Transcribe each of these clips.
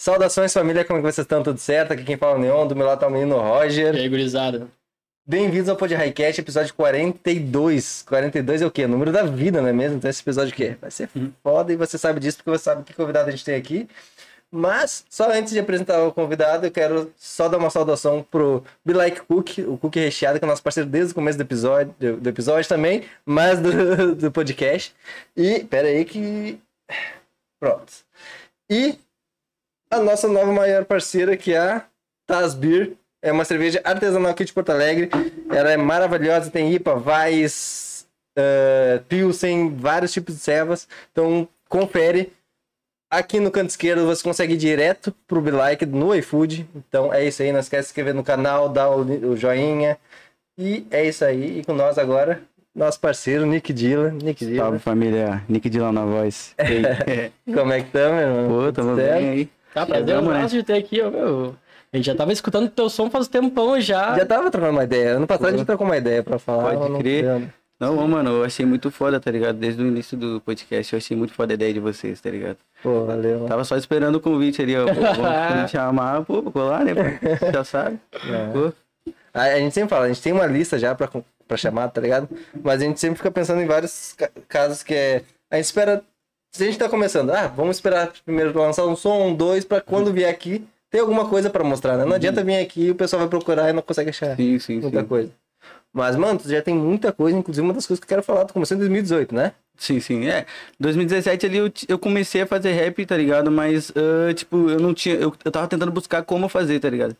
Saudações família, como é que vocês estão? Tudo certo? Aqui quem fala é o Neon, do meu lado tá o menino Roger. E aí, gurizada? Bem-vindos ao Pod Highcast, episódio 42. 42 é o quê? O número da vida, não é mesmo? Então esse episódio aqui vai ser foda e você sabe disso porque você sabe que convidado a gente tem aqui. Mas, só antes de apresentar o convidado, eu quero só dar uma saudação pro Be Like Cook, o Cook Recheado, que é nosso parceiro desde o começo do episódio, do episódio também, mas do, do podcast. E, pera aí que... Pronto. E a nossa nova maior parceira, que é a Taz Beer. É uma cerveja artesanal aqui de Porto Alegre. Ela é maravilhosa, tem IPA, Weiss, uh, Pilsen, vários tipos de servas. Então, confere. Aqui no canto esquerdo você consegue ir direto pro Be Like no iFood. Então é isso aí. Não esquece de se inscrever no canal, dar o, joinha. E é isso aí. E com nós agora, nosso parceiro Nick Dilla. Nick Dilla. Salve família, Nick Dillon na voz. Como é que tá, meu irmão? Pô, Tudo tamo bem aí. Cara, prazer Chegamos, né? nosso de ter aqui, ó, meu. A gente já tava escutando teu som faz um tempão já. Já tava trocando uma ideia. Ano passado a gente trocou uma ideia pra falar. Pode não crer. Não, ô, mano, eu achei muito foda, tá ligado? Desde o início do podcast, eu achei muito foda a ideia de vocês, tá ligado? Pô, valeu. mano. Tava só esperando o convite ali, ó. Pô, vamos me chamar, pô, colar, né? pô? Já sabe. É. A, a gente sempre fala, a gente tem uma lista já pra, pra chamar, tá ligado? Mas a gente sempre fica pensando em vários ca- casos que é. A gente espera. Se a gente tá começando, ah, vamos esperar primeiro lançar um som, um, dois, pra quando vier aqui ter alguma coisa pra mostrar, né? Não adianta vir aqui e o pessoal vai procurar e não consegue achar sim, sim, muita sim. coisa. Mas, mano, tu já tem muita coisa, inclusive uma das coisas que eu quero falar, tu começou em 2018, né? Sim, sim, é. 2017 ali eu, eu comecei a fazer rap, tá ligado? Mas, ah, tipo, eu não tinha. Eu, eu tava tentando buscar como fazer, tá ligado?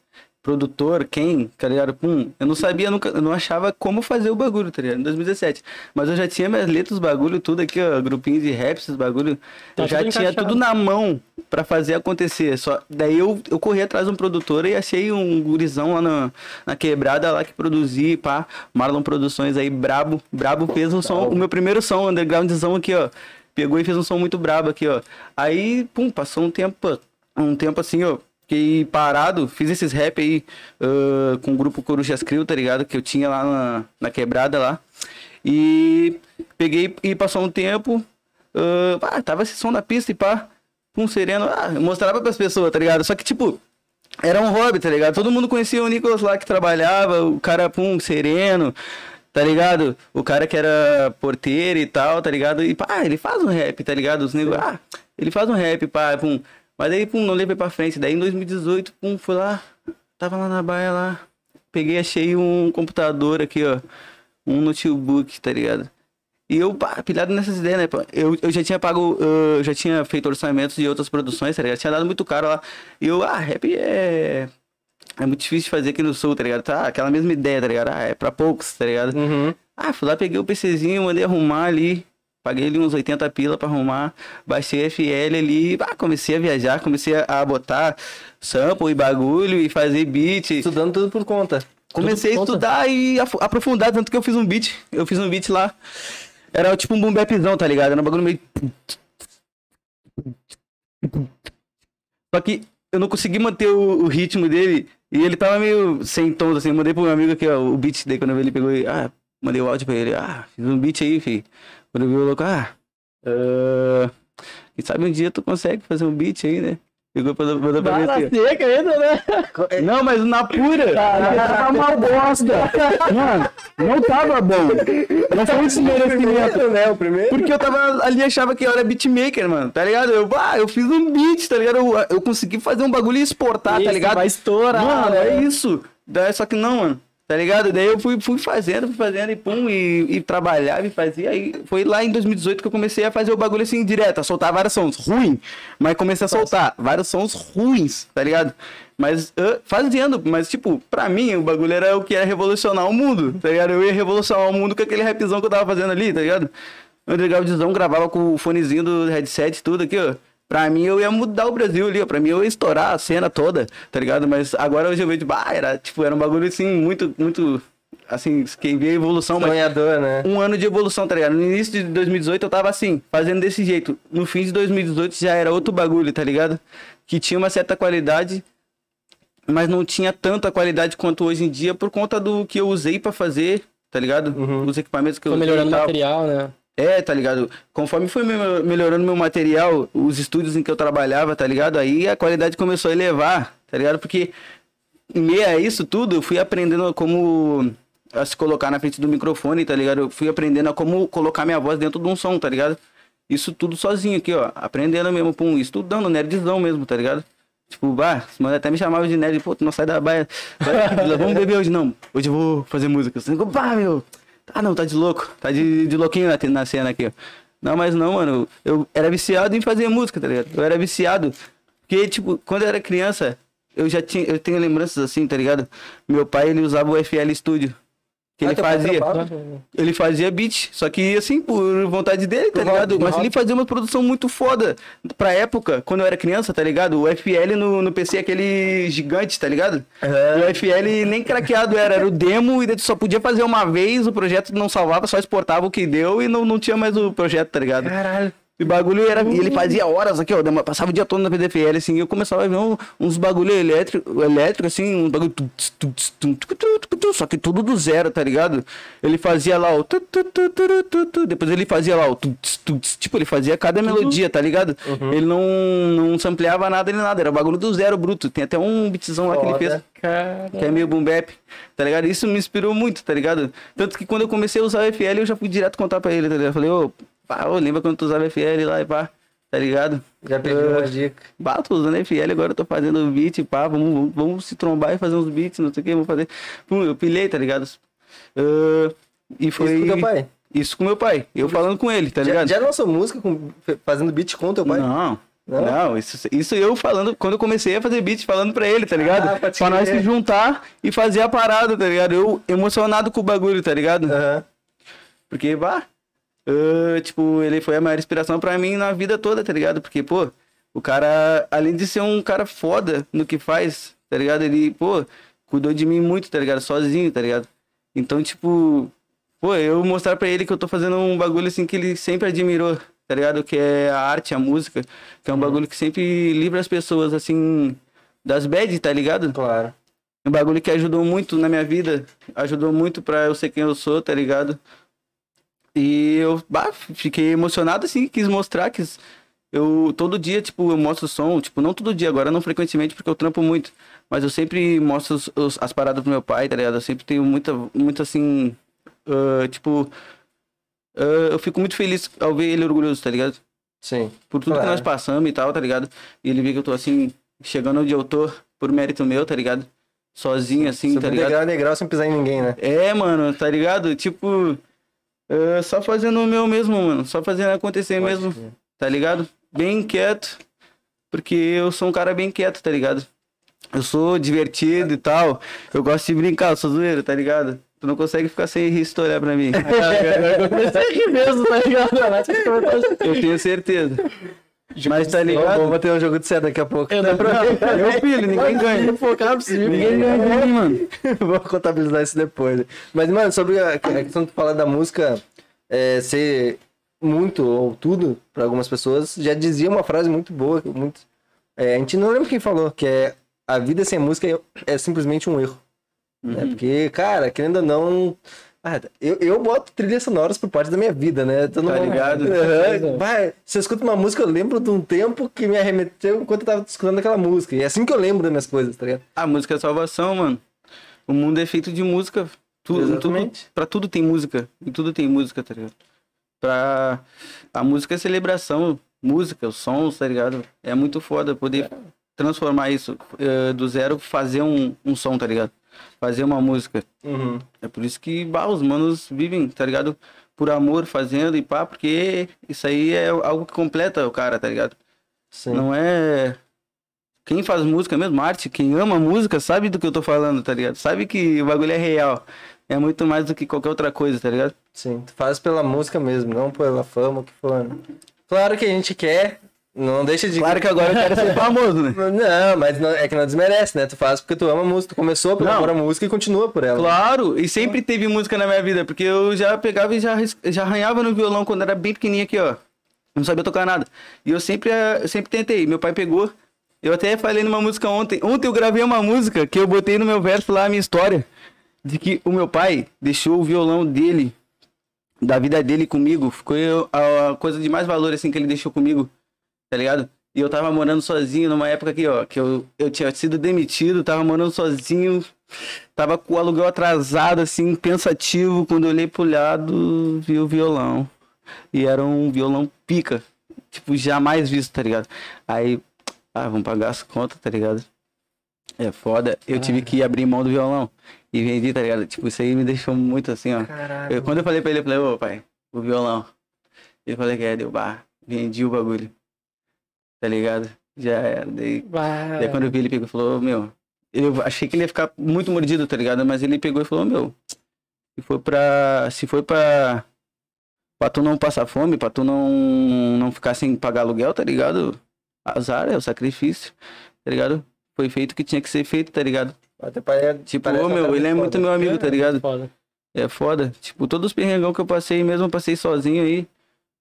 Produtor, quem, tá ligado? Pum, eu não sabia, nunca, eu não achava como fazer o bagulho, tá ligado? Em 2017. Mas eu já tinha minhas letras, os bagulho, tudo aqui, ó, grupinhos de rap, esses bagulho. Tá eu já tinha encaixado. tudo na mão pra fazer acontecer. Só, daí eu, eu corri atrás de um produtor e achei um gurizão lá na, na quebrada lá que produzia, pá. Marlon Produções aí, brabo. Brabo fez um som, o meu primeiro som, undergroundzão aqui, ó. Pegou e fez um som muito brabo aqui, ó. Aí, pum, passou um tempo, um tempo assim, ó. Fiquei parado, fiz esses rap aí ah, com o grupo Corujas Crew, tá ligado? Que eu tinha lá na, na quebrada lá. E peguei e passou um tempo. ah, ah, tava esse som na pista e pá. Pum, sereno. Ah, eu mostrava pras pessoas, tá ligado? Só que, tipo, era um hobby, tá ligado? Todo mundo conhecia o Nicolas lá que trabalhava, o cara, pum, sereno, tá ligado? O cara que era porteiro e tal, tá ligado? E pá, ele faz um rap, tá ligado? Os negros, ah, ele faz um rap, pá, pum. Mas daí, pum, não levei pra frente. Daí em 2018, pum, fui lá, tava lá na baia lá. Peguei, achei um computador aqui, ó. Um notebook, tá ligado? E eu, pá, pilhado nessas ideias, né? Eu, eu já tinha pago, eu já tinha feito orçamentos de outras produções, tá ligado? Tinha dado muito caro lá. E eu, ah, rap é. É muito difícil de fazer aqui no sul, tá ligado? Tá, aquela mesma ideia, tá ligado? Ah, é pra poucos, tá ligado? Uhum. Ah, fui lá, peguei o PCzinho, mandei arrumar ali. Paguei ali uns 80 pila pra arrumar. Baixei FL ali. Ah, comecei a viajar, comecei a, botar sample e bagulho e fazer beat. Estudando tudo por conta. Comecei a por conta. estudar e aprofundar, tanto que eu fiz um beat. Eu fiz um beat lá. Era tipo um boom bapzão, tá ligado? Era um bagulho meio. Só que eu não consegui manter o, o ritmo dele. E ele tava meio sem tons, assim. Eu mandei pro meu amigo aqui, ó, o beat daí quando ele pegou e. Ah, mandei o áudio pra ele. Ah, fiz um beat aí, filho. Quando eu vi o louco, ah. ah, quem sabe um dia tu consegue fazer um beat aí, né? Pegou pra, pra mim Bala assim, seca ainda, né? não, mas na pura. Porque tava uma bosta. Mano, não tava bom. Não foi um desmerecimento. né? O primeiro. Porque eu tava ali achava que eu era beatmaker, mano. Tá ligado? Eu, ah, eu fiz um beat, tá ligado? Eu, eu consegui fazer um bagulho e exportar, tá Isso, ligado? Vai estourar. Mano, né? é isso. Daí, só que não, mano. Tá ligado? Daí eu fui, fui fazendo, fui fazendo e pum, e, e trabalhava e fazia. Aí foi lá em 2018 que eu comecei a fazer o bagulho assim direto, a soltar vários sons ruins. Mas comecei a soltar vários sons ruins, tá ligado? Mas ah, fazendo, mas tipo, pra mim o bagulho era o que era revolucionar o mundo, tá ligado? Eu ia revolucionar o mundo com aquele rapzão que eu tava fazendo ali, tá ligado? Eu ligava o dizão, gravava com o fonezinho do headset, tudo aqui, ó. Pra mim, eu ia mudar o Brasil ali, ó. Pra mim, eu ia estourar a cena toda, tá ligado? Mas agora hoje eu vejo, bah, era, tipo, era um bagulho, assim, muito, muito... Assim, quem vê a evolução, mas Sonhador, né? um ano de evolução, tá ligado? No início de 2018 eu tava assim, fazendo desse jeito. No fim de 2018 já era outro bagulho, tá ligado? Que tinha uma certa qualidade, mas não tinha tanta qualidade quanto hoje em dia por conta do que eu usei pra fazer, tá ligado? Uhum. Os equipamentos que eu usei melhorando o material, né? É, tá ligado? Conforme foi me- melhorando meu material, os estúdios em que eu trabalhava, tá ligado? Aí a qualidade começou a elevar, tá ligado? Porque em meio a isso tudo, eu fui aprendendo como a se colocar na frente do microfone, tá ligado? Eu fui aprendendo a como colocar minha voz dentro de um som, tá ligado? Isso tudo sozinho aqui, ó. Aprendendo mesmo, pum, estudando, nerdzão mesmo, tá ligado? Tipo, bah, mano até me chamava de nerd, pô, tu não sai da baia. Vamos beber hoje, não. Hoje eu vou fazer música. Você, pá, meu. Ah, não, tá de louco. Tá de, de louquinho na, na cena aqui. Não, mas não, mano. Eu era viciado em fazer música, tá ligado? Eu era viciado. Porque, tipo, quando eu era criança, eu já tinha. Eu tenho lembranças assim, tá ligado? Meu pai, ele usava o FL Studio. Que Ah, ele fazia. trampava? Ele fazia beat, só que assim, por vontade dele, tá ligado? Mas ele fazia uma produção muito foda. Pra época, quando eu era criança, tá ligado? O FL no, no PC é aquele gigante, tá ligado? E o FL nem craqueado era, era o demo e só podia fazer uma vez, o projeto não salvava, só exportava o que deu e não, não tinha mais o projeto, tá ligado? Caralho. E o bagulho era. E ele fazia horas aqui, ó. Passava o dia todo na PDFL, assim. E eu começava a ver um- uns bagulho elétrico, elétrico, assim, um bagulho. Só que tudo do zero, tá ligado? Ele fazia lá o. Depois ele fazia lá o. Tipo, ele fazia cada melodia, tá ligado? Ele não, não sampleava nada nem nada. Era bagulho do zero bruto. Tem até um beatzão lá que ele fez Cara. que é meio boom bap, tá ligado? Isso me inspirou muito, tá ligado? Tanto que quando eu comecei a usar o FL, eu já fui direto contar pra ele, tá ligado? Eu falei, ô, pá, ô, lembra quando tu usava FL lá e pá, tá ligado? Já pedi Ah, uma dica. Bah, tô usando FL, agora eu tô fazendo beat, pá, vamos, vamos, vamos se trombar e fazer uns beats, não sei o que, vamos fazer. Pum, eu pilhei, tá ligado? Ah, e foi... Isso com teu pai? Isso com meu pai, eu falando com ele, tá Já, ligado? já lançou música com- fazendo beat com teu pai? Não. Não? Não, isso, isso eu falando, quando eu comecei a fazer beat, falando pra ele, tá ligado? Ah, pode pra nós se juntar e fazer a parada, tá ligado? Eu emocionado com o bagulho, tá ligado? Aham. Porque, bah, ah, tipo, ele foi a maior inspiração pra mim na vida toda, tá ligado? Porque, pô, o cara, além de ser um cara foda no que faz, tá ligado? Ele, pô, cuidou de mim muito, tá ligado? Sozinho, tá ligado? Então, tipo, pô, eu mostrar pra ele que eu tô fazendo um bagulho assim que ele sempre admirou, tá ligado? Que é a arte, a música, que é um bagulho que sempre livra as pessoas, assim, das bad, tá ligado? Claro. Um bagulho que ajudou muito na minha vida, ajudou muito pra eu ser quem eu sou, tá ligado? E eu bah, fiquei emocionado assim, quis mostrar, quis. Eu todo dia, tipo, eu mostro o som, tipo, não todo dia, agora não frequentemente porque eu trampo muito, mas eu sempre mostro os- os- as paradas pro meu pai, tá ligado? Eu sempre tenho muita, muita assim, ah, tipo, ah, eu fico muito feliz ao ver ele orgulhoso, tá ligado? Sim. por tudo que Claro. nós passamos e tal, tá ligado? E ele vê que eu tô assim, chegando onde eu tô, por mérito meu, tá ligado? Sozinho, assim, tá ligado? degrau degrau sem pisar em ninguém, né? É, mano, tá ligado? Tipo, é, só fazendo o meu mesmo, mano. Só fazendo acontecer mesmo, crer. tá ligado? Bem quieto, porque eu sou um cara bem quieto, tá ligado? Eu sou divertido e tal. Eu gosto de brincar, eu sou zoeiro, tá ligado? Tu não consegue ficar sem rir se olhar pra mim. Eu a rir mesmo, tá ligado? Eu tenho certeza. Mas tá ligado? vamos ter um jogo de cedo daqui a pouco. Eu não Eu pilho, ninguém ganha. focar possível. Ninguém ganha de mim, mano. Vou contabilizar isso depois. Mas, mano, sobre a, questão de falar da música é, ser muito ou tudo para algumas pessoas, já dizia uma frase muito boa, muito. é, a gente não lembra quem falou, que é a vida sem música é, é simplesmente um erro. né? Porque, cara, querendo ou não. Ah, eu, eu boto trilhas sonoras por parte da minha vida, né? Tu não- Tá ligado? Aham. Vai, se eu escuto uma música, eu lembro de um tempo que me arremeteu enquanto eu tava escutando aquela música. E é assim que eu lembro das minhas coisas, tá ligado? A música é salvação, mano. O mundo é feito de música. Tudo, tudo, Exatamente. pra tudo tem música. E tudo tem música, tá ligado? Pra... A música é celebração. Música, os sons, tá ligado? É muito foda poder transformar isso eh, do zero, fazer um, um som, tá ligado? Fazer uma música. Uhum. É por isso que bah, os manos vivem, tá ligado? Por amor, fazendo e pá, porque isso aí é algo que completa o cara, tá ligado? Sim. Não é. Quem faz música mesmo, arte, quem ama música, sabe do que eu tô falando, tá ligado? Sabe que o bagulho é real. É muito mais do que qualquer outra coisa, tá ligado? Sim, tu faz pela música mesmo, não pela fama, o que for. né? Claro que a gente quer, não deixa de. Claro que agora eu quero ser famoso, né? Não, mas não- é que não desmerece, né? Tu faz porque tu ama a música, tu começou Não. amor à música e continua por ela. Claro, e sempre teve música na minha vida, porque eu já pegava e já, já arranhava no violão quando era bem pequenininho aqui, ó. Não sabia tocar nada. E eu sempre, eh, eu sempre tentei. Meu pai pegou. Eu até falei numa música ontem. Ontem eu gravei uma música que eu botei no meu verso lá a minha história. De que o meu pai deixou o violão dele da vida dele comigo. Foi a, a coisa de mais valor, assim, que ele deixou comigo, tá ligado? E eu tava morando sozinho numa época aqui, ó, que eu, eu tinha sido demitido, tava morando sozinho, tava com o aluguel atrasado, assim, pensativo. Quando eu olhei pro lado, vi o violão. E era um violão pica. Tipo, jamais visto, tá ligado? Aí, ah, vamos pagar as contas, tá ligado? É foda. Eu tive que abrir mão do violão. E vendi, tá ligado? Tipo, isso aí me deixou muito assim, ó. Eu- quando eu falei pra ele, eu falei, ô pai, o violão. Ele falou que é, deu bar. Vendi o bagulho. Tá ligado? Já era. Daí, Bah, daí quando eu vi, ele pegou e falou, meu. Eu achei que ele ia ficar muito mordido, tá ligado? Mas ele pegou e falou, meu. Se for pra. Se for pra. Pra tu não passar fome, pra tu não, não ficar sem pagar aluguel, tá ligado? Azar é o sacrifício, tá ligado? Foi feito o que tinha que ser feito, tá ligado? Até parece, Tipo, parece ô, meu, ele é foda. muito meu amigo, tá ligado? Foda. É foda. Tipo, todos os perrengão que eu passei, mesmo eu passei sozinho aí.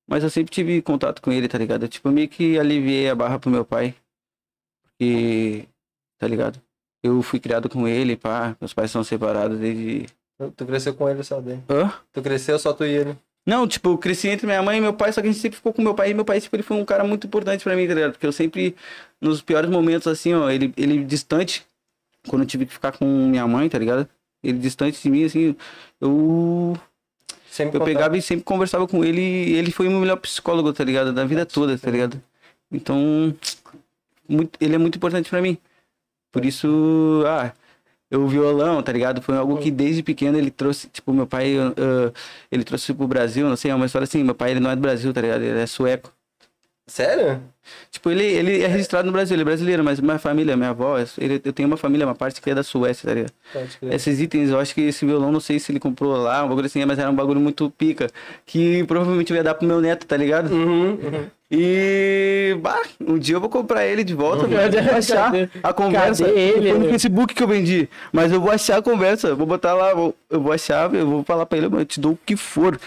Mas eu sempre tive contato com ele, tá ligado? Tipo, eu meio que aliviei a barra pro meu pai. Porque, tá ligado? Eu fui criado com ele, pá. Meus pais são separados desde. Tu- Tu cresceu com ele só dele. Hã? Tu cresceu só tu e ele. Não, tipo, eu cresci entre minha mãe e meu pai, só que a gente sempre ficou com meu pai. E meu pai, tipo, ele foi um cara muito importante pra mim, tá ligado? Porque eu sempre, nos piores momentos, assim, ó, ele, ele distante, quando eu tive que ficar com minha mãe, tá ligado? Ele distante de mim, assim, eu Sempre Eu pegava e sempre conversava com ele e ele foi o meu melhor psicólogo, tá ligado? Da vida toda, tá ligado? Então, muito, ele é muito importante pra mim. Por isso, ah, eu, o violão, tá ligado? Foi algo que desde pequeno ele trouxe, tipo, meu pai, ah, ele trouxe pro Brasil, não sei, é uma história assim, meu pai ele não é do Brasil, tá ligado? Ele é sueco. Sério? Tipo, ele, ele é registrado no Brasil, ele é brasileiro, mas minha família, minha avó, ele, eu tenho uma família, uma parte que é da Suécia, tá ligado? Esses itens, eu acho que esse violão, não sei se ele comprou lá, um bagulho assim, mas era um bagulho muito pica. Que provavelmente ia dar pro meu neto, tá ligado? Uhum, uhum. E. Bah, um dia eu vou comprar ele de volta, mano. Eu vou achar a conversa. Cadê ele, Foi no? Facebook que eu vendi. Mas eu vou achar a conversa. Vou botar lá, vou- eu vou achar, eu vou falar pra ele, mano, eu te dou o que for.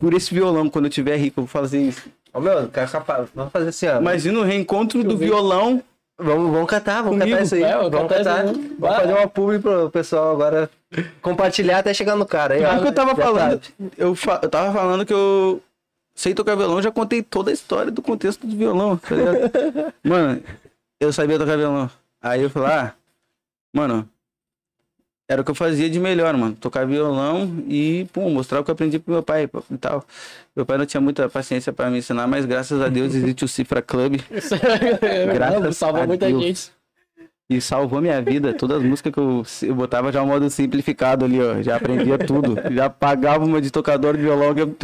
Por esse violão, quando eu tiver rico, eu vou fazer isso. Ô, meu, capaz, vamos fazer assim, ó. Imagina o reencontro do violão. Vamos, vamos catar, vamos Comigo? catar isso aí. É, vamos catar aí. Vamos Vai. fazer uma publi pro pessoal agora compartilhar até chegar no cara. Aí, ó. Que eu tava falando. Eu, fa- eu tava falando que eu sei tocar violão, já contei toda a história do contexto do violão, tá ligado? mano, eu sabia tocar violão. Aí eu falei, ah, mano, era o que eu fazia de melhor, mano. Tocar violão e, pum, mostrar o que eu aprendi pro meu pai e tal. Meu pai não tinha muita paciência pra me ensinar, mas graças a Deus existe o Cifra Club Graças Salvou a muita Deus. gente. E salvou minha vida. Todas as músicas que eu, eu botava já o modo simplificado ali, ó. Já aprendia tudo. Já pagava uma de tocador de violão que eu...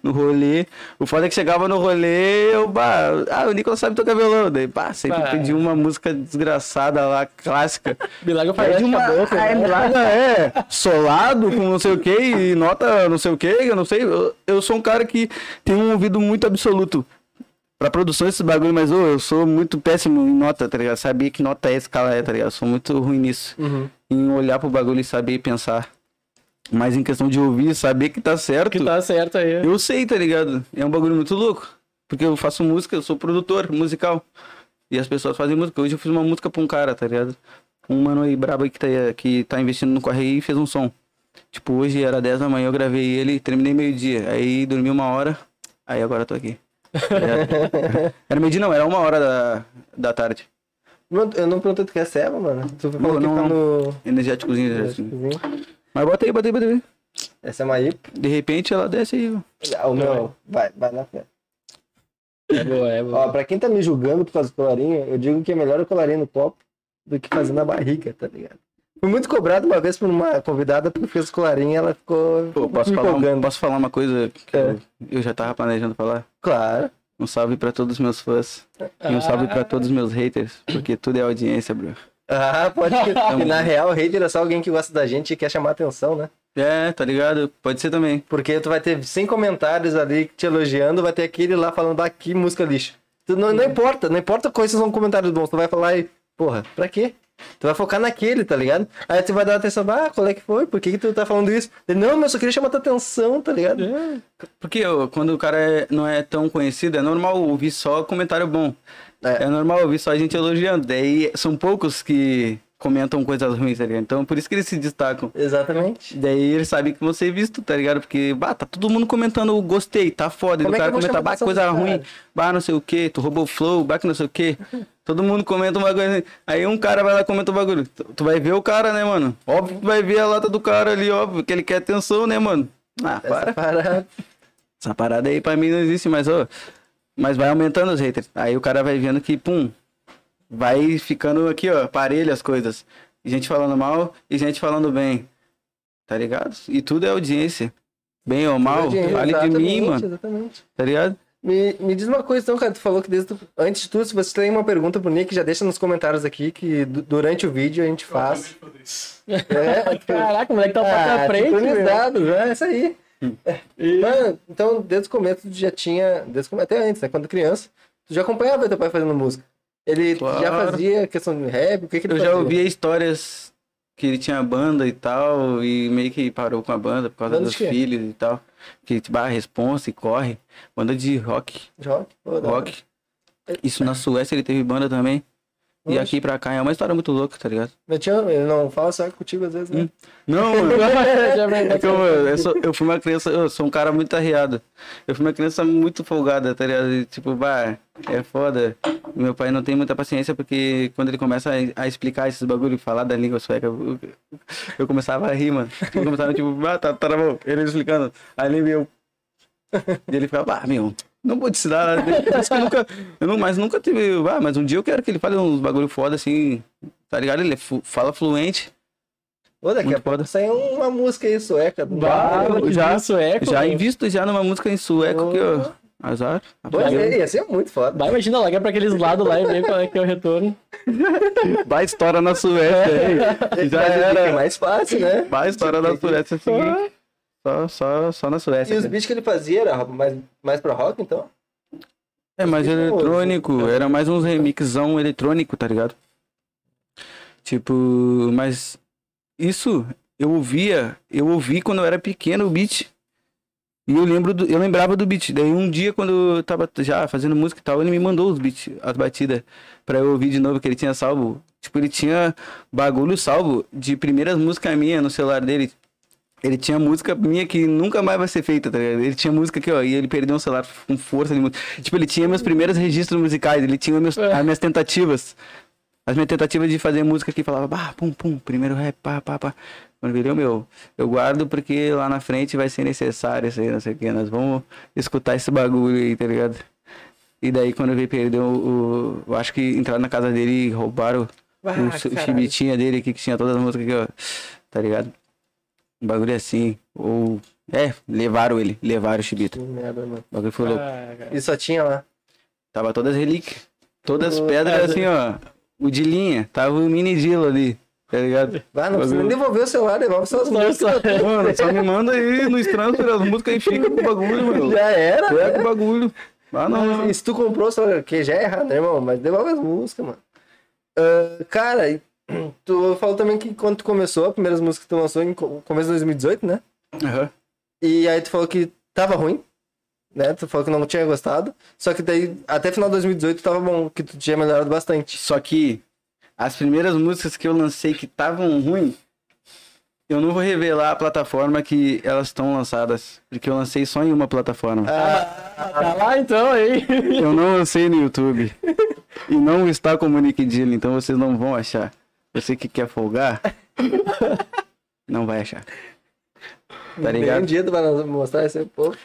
no rolê. O foda é que chegava no rolê, eu, bah, ah, o Nicolas sabe tocar violão. Daí, pá, sempre Bah. pedi uma música desgraçada lá, clássica. Milagre faz uma, caboclo. é, né? é, solado com não sei o que e nota não sei o que, eu não sei. Eu, eu sou um cara que tem um ouvido muito absoluto pra produção desses bagulho, mas ô, eu sou muito péssimo em nota, tá ligado? Sabia que nota é escala é, tá ligado? Eu sou muito ruim nisso. Uhum. Em olhar pro bagulho e saber pensar. Mas em questão de ouvir, saber que tá certo, Que tá certo aí. eu sei, tá ligado? É um bagulho muito louco. Porque eu faço música, eu sou produtor musical. E as pessoas fazem música. Hoje eu fiz uma música pra um cara, tá ligado? Um mano aí brabo aí que tá, que tá investindo no correio e fez um som. Tipo, hoje era 10 da manhã, eu gravei ele, terminei meio-dia. Aí dormi uma hora, aí agora eu tô aqui. Ligado? era meio-dia não, era uma hora da, da tarde. Mano, Eu não perguntei tu quer ceva, mano. Tu Não, que não, tá no. Energéticozinho, energéticozinho. Mas bota aí, bota aí, bota aí. Essa é uma IP. De repente ela desce aí. ó. Ah, O meu. Vai, vai na fé. É boa, é boa. Ó, pra quem tá me julgando por causa do colarinho, eu digo que é melhor o colarinho no copo do que fazer na barriga, tá ligado? Fui muito cobrado uma vez por uma convidada porque fez e ela ficou Pô, posso me falar, um- posso falar uma coisa que É. eu, eu já tava planejando falar? Claro. Um salve pra todos os meus fãs. E um salve pra todos os meus haters. Porque tudo é audiência, bro. Ah, pode ser. E na real, o hater é só alguém que gosta da gente e quer chamar atenção, né? É, tá ligado? Pode ser também. Porque tu vai ter 100 comentários ali te elogiando, vai ter aquele lá falando, ah, que música lixo. Tu, não, não importa, não importa quais são comentários bons, tu vai falar e, porra, pra quê? Tu vai focar naquele, tá ligado? Aí tu vai dar atenção, ah, qual é que foi? Por que, que tu tá falando isso? Ele, não, mas eu só queria chamar tua atenção, tá ligado? Porque ó, quando o cara é- não é tão conhecido, é normal ouvir só comentário bom. É. É, normal ouvir só a gente elogiando. Daí são poucos que, comentam coisas ruins, tá ligado? Então por isso que eles se destacam. Exatamente. Daí eles sabem que você é visto, tá ligado? Porque, bah, tá todo mundo comentando gostei, tá foda. E Como o é cara comenta, bah, coisa ruim, bah, não sei o que, tu roubou o flow, bah, que não sei o que. Todo mundo comenta uma coisa. Aí um cara vai lá e comenta o bagulho. Tu vai ver o cara, né, mano? Óbvio que vai ver a lata do cara ali, óbvio, que ele quer atenção, né, mano? Ah, para. Essa parada. Essa parada aí pra mim não existe mais, ó. Mas vai aumentando os haters. Aí o cara vai vendo que, pum, vai ficando aqui, ó, parelho as coisas. Gente falando mal e gente falando bem. Tá ligado? E tudo é audiência. Bem ou mal, Exatamente, vale de mim, mano. Exatamente. Tá ligado? Me, me diz uma coisa, então, cara. Tu falou que desde tu- antes de tudo, se você tem uma pergunta pro Nick, já deixa nos comentários aqui que du- durante o vídeo a gente faz. É, Caraca, o moleque tá um passo ah, na frente, sincronizado, é isso aí. E- Mano, então, desde o começo tu já tinha. Desde, até antes, né? Quando criança, tu já acompanhava teu pai fazendo música. Ele já Claro. fazia questão de rap, o que, que ele Eu já fazia? ouvia histórias que ele tinha banda e tal, e meio que parou com a banda por causa Banda dos filhos e tal. Que, tipo, ah, responsa e corre. Banda de rock. De rock? Pô. Rock. Isso na Suécia ele teve banda também. E aqui pra cá é uma história muito louca, tá ligado? Meu tio, ele não fala só contigo às vezes, né? Hum. Não, mano. Já É que eu, eu, sou- eu fui uma criança, eu sou um cara muito arriado. Eu fui uma criança muito folgada, tá ligado? E, tipo, bah, é foda. Meu pai não tem muita paciência porque quando ele começa a, a explicar esses bagulho e falar da língua sueca, eu, eu começava a rir, mano. Eu começava, tipo, bah, tá, tá bom. Ele explicando. Aí ele veio. E ele ficava, bah, meu, não vou te ensinar. nada." Por isso que eu nunca, eu não, mas nunca tive, ah, mas um dia eu quero que ele fale uns bagulho foda assim, tá ligado? Ele é fala fluente. Pô, daqui a Muito pouco foda. sai uma música aí sueca. Bah, já- sueco, Já invisto já numa música em sueco que, ó, azar. Pô, ia ser muito foda. Vai, imagina, largar pra aqueles lados lá e ver qual é que é o retorno. Vai história na Suécia, aí. Já Mas era. fica mais fácil, né? Vai história na Suécia, assim. Só, só, só na E Suécia. os cara. beats que ele fazia era mais, mais pra rock, então? É mais Os eletrônico, famosos. era mais uns remixão eletrônico, tá ligado? Tipo, mas isso eu ouvia, eu ouvi quando eu era pequeno o beat. E eu lembro do, eu lembrava do beat. Daí um dia quando eu tava já fazendo música e tal, ele me mandou os beats, as batidas pra eu ouvir de novo que ele tinha salvo. Tipo, ele tinha bagulho salvo de primeiras músicas minhas no celular dele. Ele tinha música minha que nunca mais vai ser feita, tá ligado? Ele tinha música aqui, ó, e ele perdeu um celular com força de música. Tipo, ele tinha meus primeiros registros musicais, ele tinha meus, as minhas tentativas. As minhas tentativas de fazer música que falava, bah, pum, pum, primeiro rap, pá, pá, pá. Quando virou meu, eu guardo porque lá na frente vai ser necessário isso aí, não sei o que. Nós vamos escutar esse bagulho aí, tá ligado? E daí quando eu vi perdeu o. Eu acho que entraram na casa dele e roubaram Ah, o, chibitinha dele aqui, que tinha todas as músicas aqui, ó. Tá ligado? Um bagulho assim. Ou. É, levaram ele, levaram o chibito. Que merda, mano. O bagulho foi louco. Ah. E só tinha lá. Tava todas relíquias. Todas as Pô, pedras cara. assim, ó. O de linha. Tava o mini Dilo ali. Tá ligado? Vai, não precisa nem devolver o celular, devolve só as Só- músicas. só- Mano, só me manda aí no transfer as músicas e fica com o bagulho, mano. Já era, Pega né? o bagulho. Ah, não, não. E se tu comprou celular, que já é errado, né, irmão? Mas devolve as músicas, mano. Ah, cara, tu falou também que quando tu começou, as primeiras músicas que tu lançou em co- começo de 2018, né? Aham. E aí tu falou que tava ruim, né? Tu falou que não tinha gostado. Só que daí, até final de 2018, tava bom, que tu tinha melhorado bastante. Só que as primeiras músicas que eu lancei que estavam ruins, eu não vou revelar a plataforma que elas estão lançadas. Porque eu lancei só em uma plataforma. Ah, Tá lá então aí. Eu não lancei no YouTube. E não está como o Nick Dillon, então vocês não vão achar. Você que quer folgar, não vai achar. Tá bem um ligado? dia tu vai mostrar esse povo.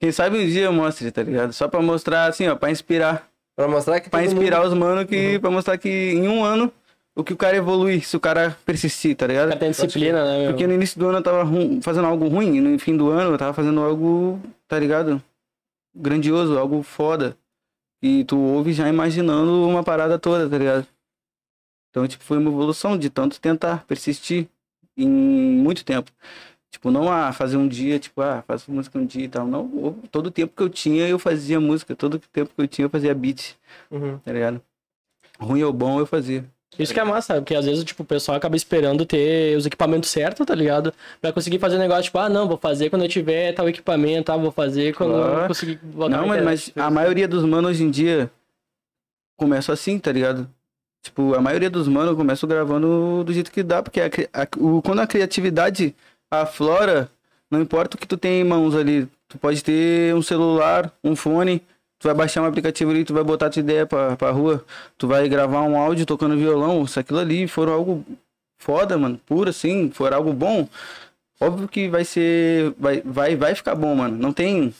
Quem sabe um dia eu mostre, tá ligado? Só pra mostrar assim, ó, pra inspirar. Pra mostrar que Pra inspirar mundo... os mano que. Pra mostrar que em um ano o que o cara evolui, se o cara persistir, tá ligado? Tem disciplina, né, meu? Porque no início do ano eu tava ru- fazendo algo ruim, e no fim do ano eu tava fazendo algo, tá ligado? Grandioso, algo foda. E tu ouve já imaginando uma parada toda, tá ligado? Então, tipo, foi uma evolução de tanto tentar persistir em muito tempo. Tipo, não ah, fazer um dia, tipo, ah, faço música um dia e tal. Não, eu- todo tempo que eu tinha eu fazia música, todo tempo que eu tinha eu fazia beat, Uhum. tá ligado? Ruim ou bom eu fazia. Isso que é massa, porque às vezes, tipo, o pessoal acaba esperando ter os equipamentos certos, tá ligado? Pra conseguir fazer negócio, tipo, ah, não, vou fazer quando eu tiver tal equipamento, ah, vou fazer quando eu Claro. conseguir botar Não, mas, mas a maioria dos manos hoje em dia começa assim, tá ligado? Tipo, a maioria dos manos começam gravando do jeito que dá, porque a a- o- quando a criatividade aflora, não importa o que tu tem em mãos ali, tu pode ter um celular, um fone, tu vai baixar um aplicativo ali, tu vai botar tua ideia pra, pra rua, tu vai gravar um áudio tocando violão, se aquilo ali for algo foda, mano, puro assim, for algo bom, óbvio que vai ser, vai, vai, vai ficar bom, mano, não tem,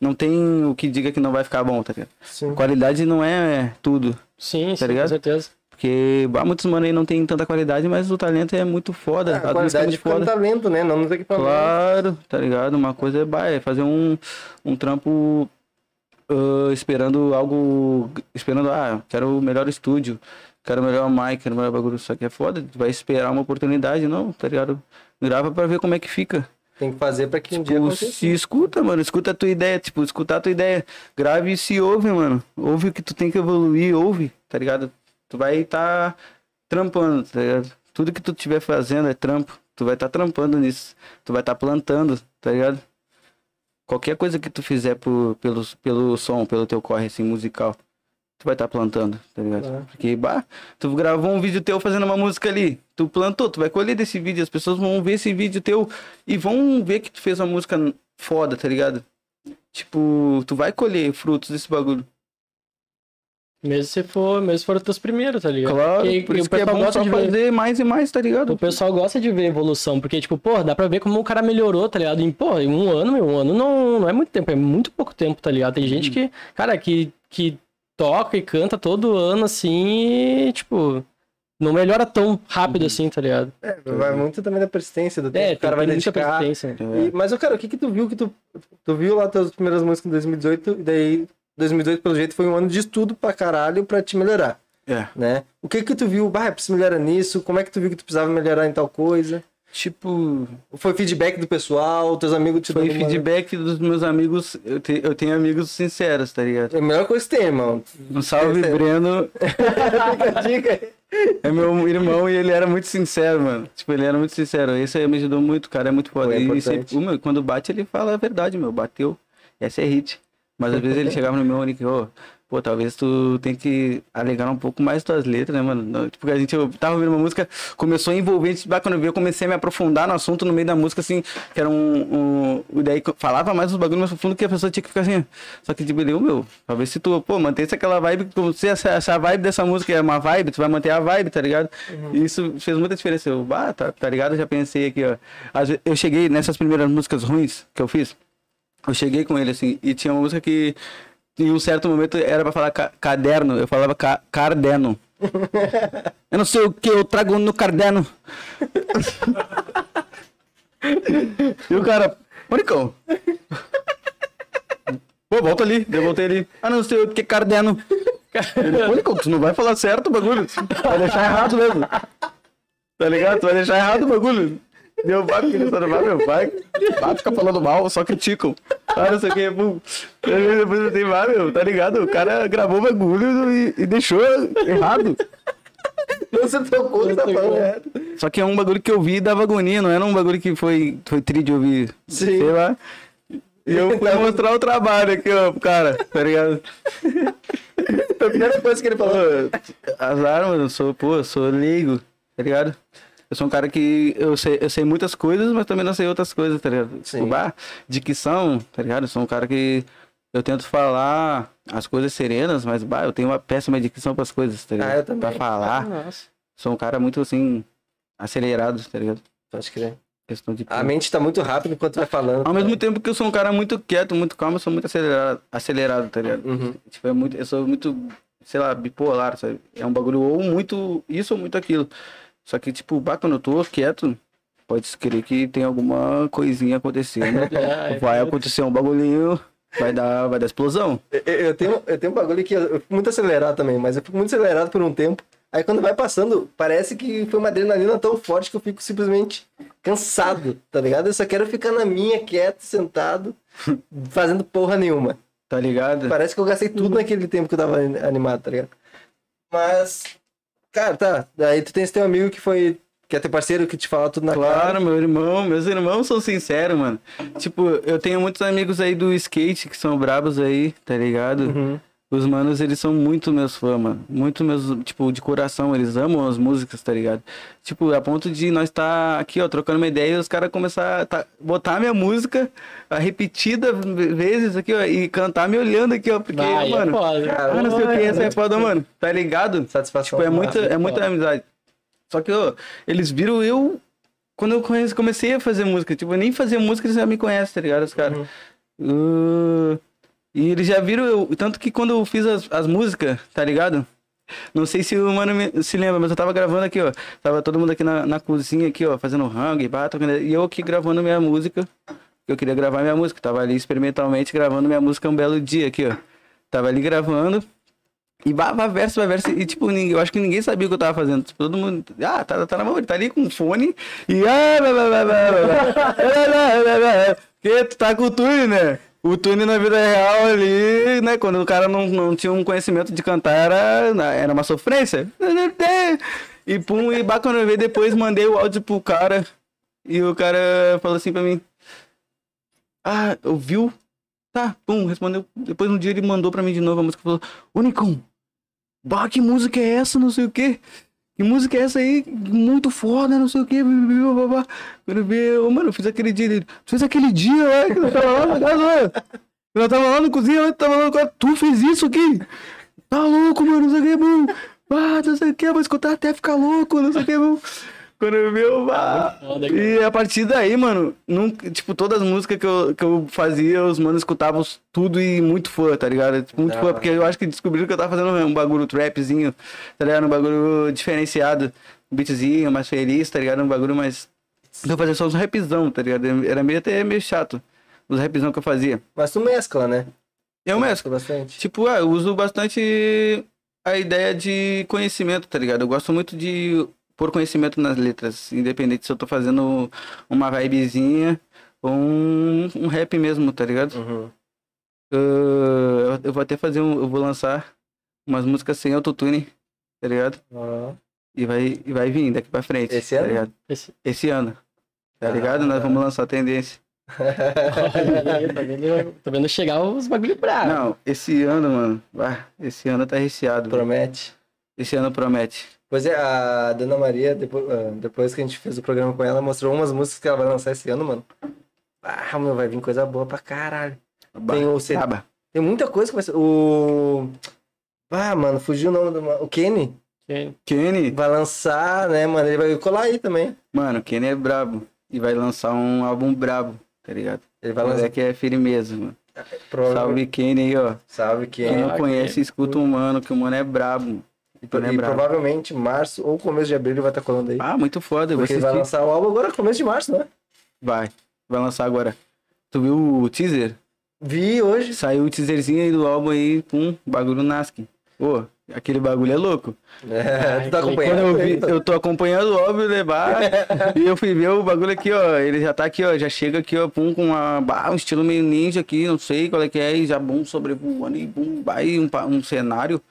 não tem o que diga que não vai ficar bom, tá ligado? Sim. Qualidade não é tudo. Sim, sim, ligado? com certeza. Porque bah, muitos mano aí não tem tanta qualidade, mas o talento é muito foda. Ah, a música é qualidade muito foda. talento, né? Não nos equipamentos. Claro, tá ligado? Uma coisa é, bah, é fazer um, um trampo ah, esperando algo. Esperando, ah, quero o melhor estúdio, quero o melhor mic, quero o melhor bagulho. Isso aqui é foda. Vai esperar uma oportunidade, não, tá ligado? Grava pra ver como é que fica. Tem que fazer pra que um dia Tipo, aconteça. se escuta, mano, escuta a tua ideia, tipo, escutar a tua ideia. Grave e se ouve, mano. Ouve o que tu tem que evoluir, ouve, tá ligado? Tu vai estar trampando, tá ligado? Tudo que tu estiver fazendo é trampo. Tu vai estar trampando nisso. Tu vai estar plantando, tá ligado? Qualquer coisa que tu fizer por, pelo, pelo som, pelo teu corre assim, musical, tu vai estar plantando, tá ligado? É. Porque, bah, tu gravou um vídeo teu fazendo uma música ali, tu plantou, tu vai colher desse vídeo, as pessoas vão ver esse vídeo teu e vão ver que tu fez uma música foda, tá ligado? Tipo, tu vai colher frutos desse bagulho. Mesmo se for, mesmo se for os teus primeiros, tá ligado? Claro, E- por e isso o que é pessoal bom gosta só de ver. fazer mais e mais, tá ligado? O pessoal gosta de ver evolução, porque, tipo, pô, dá pra ver como o cara melhorou, tá ligado? Em, pô, em um ano, meu, um ano não, não é muito tempo, é muito pouco tempo, tá ligado? Tem gente que, cara, que, que toca e canta todo ano, assim, e, tipo, não melhora tão rápido assim, tá ligado? É, vai muito também da persistência do tempo. É, o cara vai dedicar. persistência. E- mas, cara, o que que tu viu que tu... Tu viu lá tuas primeiras músicas em 2018 e daí 2018, pelo jeito, foi um ano de estudo pra caralho pra te melhorar, É. né? O que que tu viu? Bah, eu preciso melhorar nisso. Como é que tu viu que tu precisava melhorar em tal coisa? Tipo, Foi feedback do pessoal, teus amigos te foi dando uma- feedback dos meus amigos. Eu, te- eu tenho amigos sinceros, tá ligado? É a melhor coisa que tem, irmão. Um salve, é- Breno. Dica aí. É meu irmão e ele era muito sincero, mano. Tipo, ele era muito sincero. Esse aí me ajudou muito, cara. É muito foda. É e sempre, quando bate, ele fala a verdade, meu. Bateu. Essa é hit. Mas às vezes ele chegava no meu e ô, pô, talvez tu tem que alegar um pouco mais tuas letras, né, mano? Tipo, a gente eu tava ouvindo uma música, começou envolvente, bah, quando eu vi, eu comecei a me aprofundar no assunto no meio da música, assim, que era um. um daí falava mais os bagulhos mais profundo que a pessoa tinha que ficar assim. Só que, tipo, eu, meu, talvez se tu, pô, mantesse aquela vibe, se essa, essa vibe dessa música é uma vibe, tu vai manter a vibe, tá ligado? E isso fez muita diferença. Eu, bah, tá, tá ligado? Eu já pensei aqui, ó. Eu cheguei nessas primeiras músicas ruins que eu fiz. Eu cheguei com ele assim, e tinha uma música que em um certo momento era pra falar ca- caderno, eu falava ca cardeno. eu não sei o que eu trago no caderno. e o cara, Maricão. Pô, volta ali, eu voltei ali. Ah, não sei o que cardeno. Ele, tu não vai falar certo o bagulho. Vai deixar errado mesmo. Tá ligado? Tu vai deixar errado o bagulho. Meu pai, porque ele não vai, meu pai. Vai ficar falando mal, só criticam. Ah, não sei o que, pum. Aí Depois eu pensei, vai, meu, tá ligado? O cara gravou o bagulho e, e deixou errado. Você tocou, você tá falando errado. Só que é um bagulho que eu vi e dava agonia, não era um bagulho que foi, foi tri de ouvir. Sim. Sei lá. E eu fui mostrar o trabalho aqui, ó, pro cara, tá ligado? A primeira coisa que ele falou. Pô, azar, mano, eu sou, pô, eu sou leigo, tá ligado? Eu sou um cara que eu sei, eu sei muitas coisas, mas também não sei outras coisas, tá ligado? Tipo, bah, dicção, tá ligado? Eu sou um cara que eu tento falar as coisas serenas, mas bah, eu tenho uma péssima dicção pras coisas, tá ligado? Ah, eu também. Pra falar. Nossa. Sou um cara muito assim, acelerado, tá ligado? Acho que é. Questão de. A mente tá muito rápida enquanto vai falando. Ao mesmo tempo que eu sou um cara muito quieto, muito calmo, eu sou muito acelerado, acelerado tá ligado? Uhum. Tipo, é muito, eu sou muito, sei lá, bipolar, sabe? É um bagulho ou muito isso ou muito aquilo. Só que, tipo, bah, quando eu tô quieto, pode se querer que tem alguma coisinha acontecendo. É, é vai acontecer um bagulhinho, vai dar, vai dar explosão. Eu, eu tenho, eu tenho um bagulho que eu, eu fico muito acelerado também, mas eu fico muito acelerado por um tempo. Aí quando vai passando, parece que foi uma adrenalina tão forte que eu fico simplesmente cansado, tá ligado? Eu só quero ficar na minha, quieto, sentado, fazendo porra nenhuma. Tá ligado? Parece que eu gastei tudo naquele tempo que eu tava animado, tá ligado? Mas, cara, tá. Daí tu esse teu amigo que foi. Que é teu parceiro que te fala tudo na cara. Claro, meu irmão, meus irmãos são sinceros, mano. Tipo, eu tenho muitos amigos aí do skate que são brabos aí, tá ligado? Uhum. Os manos, eles são muito meus fãs, mano. Muito meus, tipo, de coração. Eles amam as músicas, tá ligado? Tipo, a ponto de nós estar tá aqui, ó, trocando uma ideia e os caras começar a tá, botar minha música a repetida vezes aqui, ó, e cantar me olhando aqui, ó. Porque, Vai, é mano. foda. ah, não sei o que, essa é foda, mano. Tá ligado? Satisfação. Tipo, é muita, é muita amizade. Só que, ó, eles viram eu. Quando eu comecei a fazer música, tipo, eu nem fazia música, eles já me conhecem, tá ligado? Os caras. Uh, e eles já viram eu. Tanto que quando eu fiz as, as músicas, tá ligado? Não sei se o mano me- se lembra, mas eu tava gravando aqui, ó. Tava todo mundo aqui na, na cozinha, aqui, ó, fazendo pá, trocando- E eu aqui gravando minha música. Eu queria gravar minha música. Tava ali experimentalmente gravando minha música um belo dia aqui, ó. Tava ali gravando. E vai, verso, vai verso. E tipo, ninguém, eu acho que ninguém sabia o que eu tava fazendo. Tipo, todo mundo. Ah, tá, tá na mão, ele tá ali com fone. E. Ah, blá, blá, blá, blá, blá? O Tune na vida real ali, né? Quando o cara não, não tinha um conhecimento de cantar, era, era uma sofrência. E pum, e eu vi depois, mandei o áudio pro cara. E o cara falou assim pra mim. Ah, ouviu? Tá, pum, respondeu. Depois um dia ele mandou pra mim de novo a música falou: Ô Nicão, bah, que música é essa? Não sei o quê. Que música é essa aí? Muito foda, não sei o quê. eu mano, eu fiz aquele dia. Ele, tu fez aquele dia, lá, que eu tava lá na casa, lá. Eu tava lá na cozinha, eu tava lá no quarto. Tu fez isso aqui? Tá louco, mano, não sei o que, mano. Ah, não sei o que, vou escutar até ficar louco, não sei o que, mano. Quando eu vi, eu, ah, Foda, cara. e a partir daí, mano, nunca, tipo, todas as músicas que eu, que eu fazia, os manos escutavam tudo e muito fã, tá ligado? Tipo, Muito fã, porque eu acho que descobriram que eu tava fazendo um bagulho trapzinho, tá ligado? Um bagulho diferenciado, um beatzinho, mais feliz, tá ligado? Um bagulho mais. Eu fazia só uns rapzão, tá ligado? Era meio até meio chato, os rapzão que eu fazia. Mas tu mescla, né? Eu mesmo. Bastante. Tipo, ah, eu uso bastante a ideia de conhecimento, tá ligado? Eu gosto muito de pôr conhecimento nas letras, independente se eu tô fazendo uma vibezinha ou um, um rap mesmo, tá ligado? Uhum. Eu, eu vou até fazer um. Eu vou lançar umas músicas sem autotune, tá ligado? Ó. E vai, e vai vir daqui pra frente. Esse tá ano? ligado? Esse... Esse ano. Tá Ah. ligado? Nós vamos lançar tendência. Olha aí, tá vendo, tá vendo chegar os bagulho bravo. Não, esse ano, mano. esse ano tá recheado. velho. Promete. Esse ano promete. Pois é, a Dona Maria, depois, ah, depois que a gente fez o programa com ela, mostrou umas músicas que ela vai lançar esse ano, mano. Ah, meu, vai vir coisa boa pra caralho. Tem o. Braba. Tem muita coisa que vai ser. O. Ah, mano, fugiu o nome do. O Kenny Que- Kenny, vai lançar, né, mano? Ele vai colar aí também. Mano, o Kenny é brabo. E vai lançar um álbum brabo, tá ligado? Ele vai lançar. que é firmeza, mano. Provavelmente- Salve Kenny aí, ó. Salve, Quem Kenny. não Ah, conhece, Kenny. escuta o mano, que o mano é brabo. E, provavelmente março ou começo de abril ele vai estar colando aí. Ah, muito foda. Porque ele vai lançar o álbum agora, começo de março, né? Vai. Vai lançar agora. Tu viu o teaser? Vi hoje. Saiu o teaserzinho aí do álbum aí, pum, bagulho Naskin. Pô, aquele bagulho é louco. É, tu tá acompanhando? Eu vi, eu tô acompanhando, óbvio, levar. e eu fui ver o bagulho aqui, ó. Ele já tá aqui, ó. Já chega aqui, ó, pum, com uma, bah, um estilo meio ninja aqui, não sei qual é que é. E já, bum, sobrevoando e bum, vai um, um cenário.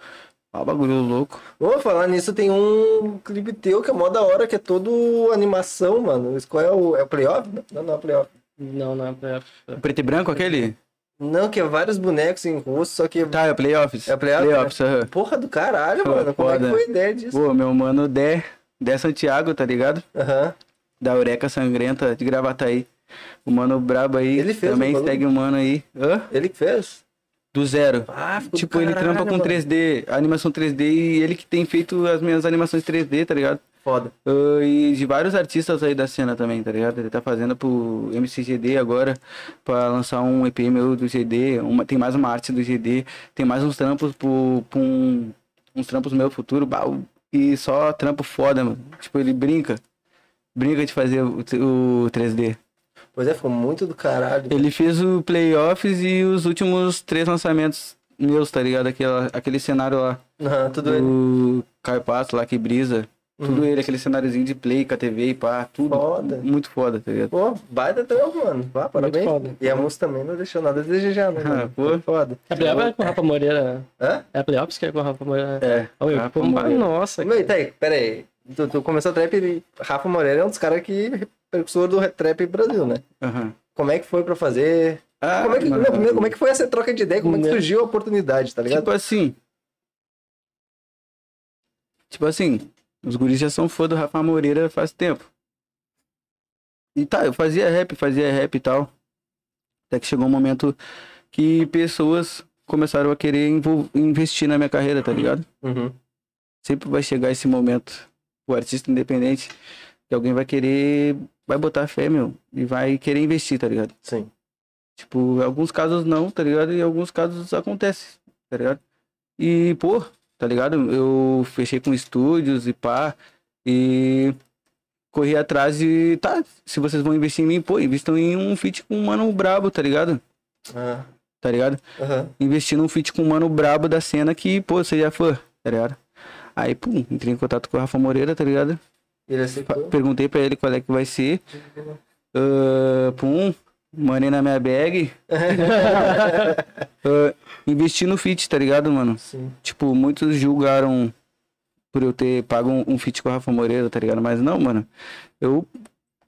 Ó, bagulho louco. Ô, falar nisso, tem um clipe teu que é mó da hora, que é todo animação, mano. Isso Qual é o. É o playoff? Não, não é o playoff. Não, não é pra... Preto e branco aquele? Não, que é vários bonecos em rosto, só que. Tá, é o Playoffs. É o Playoffs, Playoffs, aham. Porra do caralho, Pô, mano. Como é que foi a ideia disso? Pô, meu mano Dé, Dé Santiago, tá ligado? Aham. Da Eureka Sangrenta de Gravataí. O mano brabo aí. Ele fez Também o segue o mano aí. Hã? Ele que fez? Do zero. Ah, Tipo, ele caralho, trampa com mano. 3D, animação 3D, e ele que tem feito as minhas animações 3D, tá ligado? Foda. Ah, e de vários artistas aí da cena também, tá ligado? Ele tá fazendo pro MCGD agora, pra lançar um EP meu do GD, uma, tem mais uma arte do GD, tem mais uns trampos pro, pro um, uns trampos meu futuro, e só trampo foda, mano. Tipo, ele brinca, brinca de fazer o, o 3D. Pois é, ficou muito do caralho. Ele fez o Playoffs e os últimos três lançamentos meus, tá ligado? Aquela, aquele cenário lá. Aham, tudo ele. do Caio Passo lá que brisa. Tudo Uhum. ele, aquele cenáriozinho de play com a TV e pá, tudo. Foda. Muito foda, tá ligado? Pô, baita trampo, mano. Vá, parabéns. foda. E a música também não deixou nada a desejar, né? Ah, pô. Foi Foda. É playoff é com o Rafa Moreira. Hã? É playoffs que é com o Rafa Moreira. É. Meu, Rafa pô, Moreira. nossa. Meu, tá aí, pera aí. Tu, tu começou a trap e Rafa Moreira é um dos caras que precursor do trap Brasil, né? Aham. Como é que foi pra fazer? Ah, Como é, que, não, primeiro, como é que foi essa troca de ideia? Como é que surgiu a oportunidade, tá ligado? Tipo assim. Tipo assim, os guris já são fã do Rafa Moreira faz tempo. E tá, eu fazia rap, fazia rap e tal. Até que chegou um momento que pessoas começaram a querer investir na minha carreira, tá ligado? Uhum. Sempre vai chegar esse momento, o artista independente, que alguém vai querer, vai botar fé, meu, e vai querer investir, tá ligado? Sim. Tipo, alguns casos não, tá ligado? E alguns casos acontece, tá ligado? E, pô, tá ligado? Eu fechei com estúdios e pá, e corri atrás de, tá, se vocês vão investir em mim, pô, investam em um feat com um mano brabo, tá ligado? Ah, Tá ligado? aham. Investir num feat com um mano brabo da cena que, pô, você já é fã, tá ligado? Aí, pum, entrei em contato com o Rafa Moreira, tá ligado? Perguntei pra ele qual é que vai ser. Ah, pum, money na minha bag. Ah, investi no fit, tá ligado, mano? Sim. Tipo, muitos julgaram por eu ter pago um, um fit com o Rafa Moreira, tá ligado? Mas não, mano. Eu,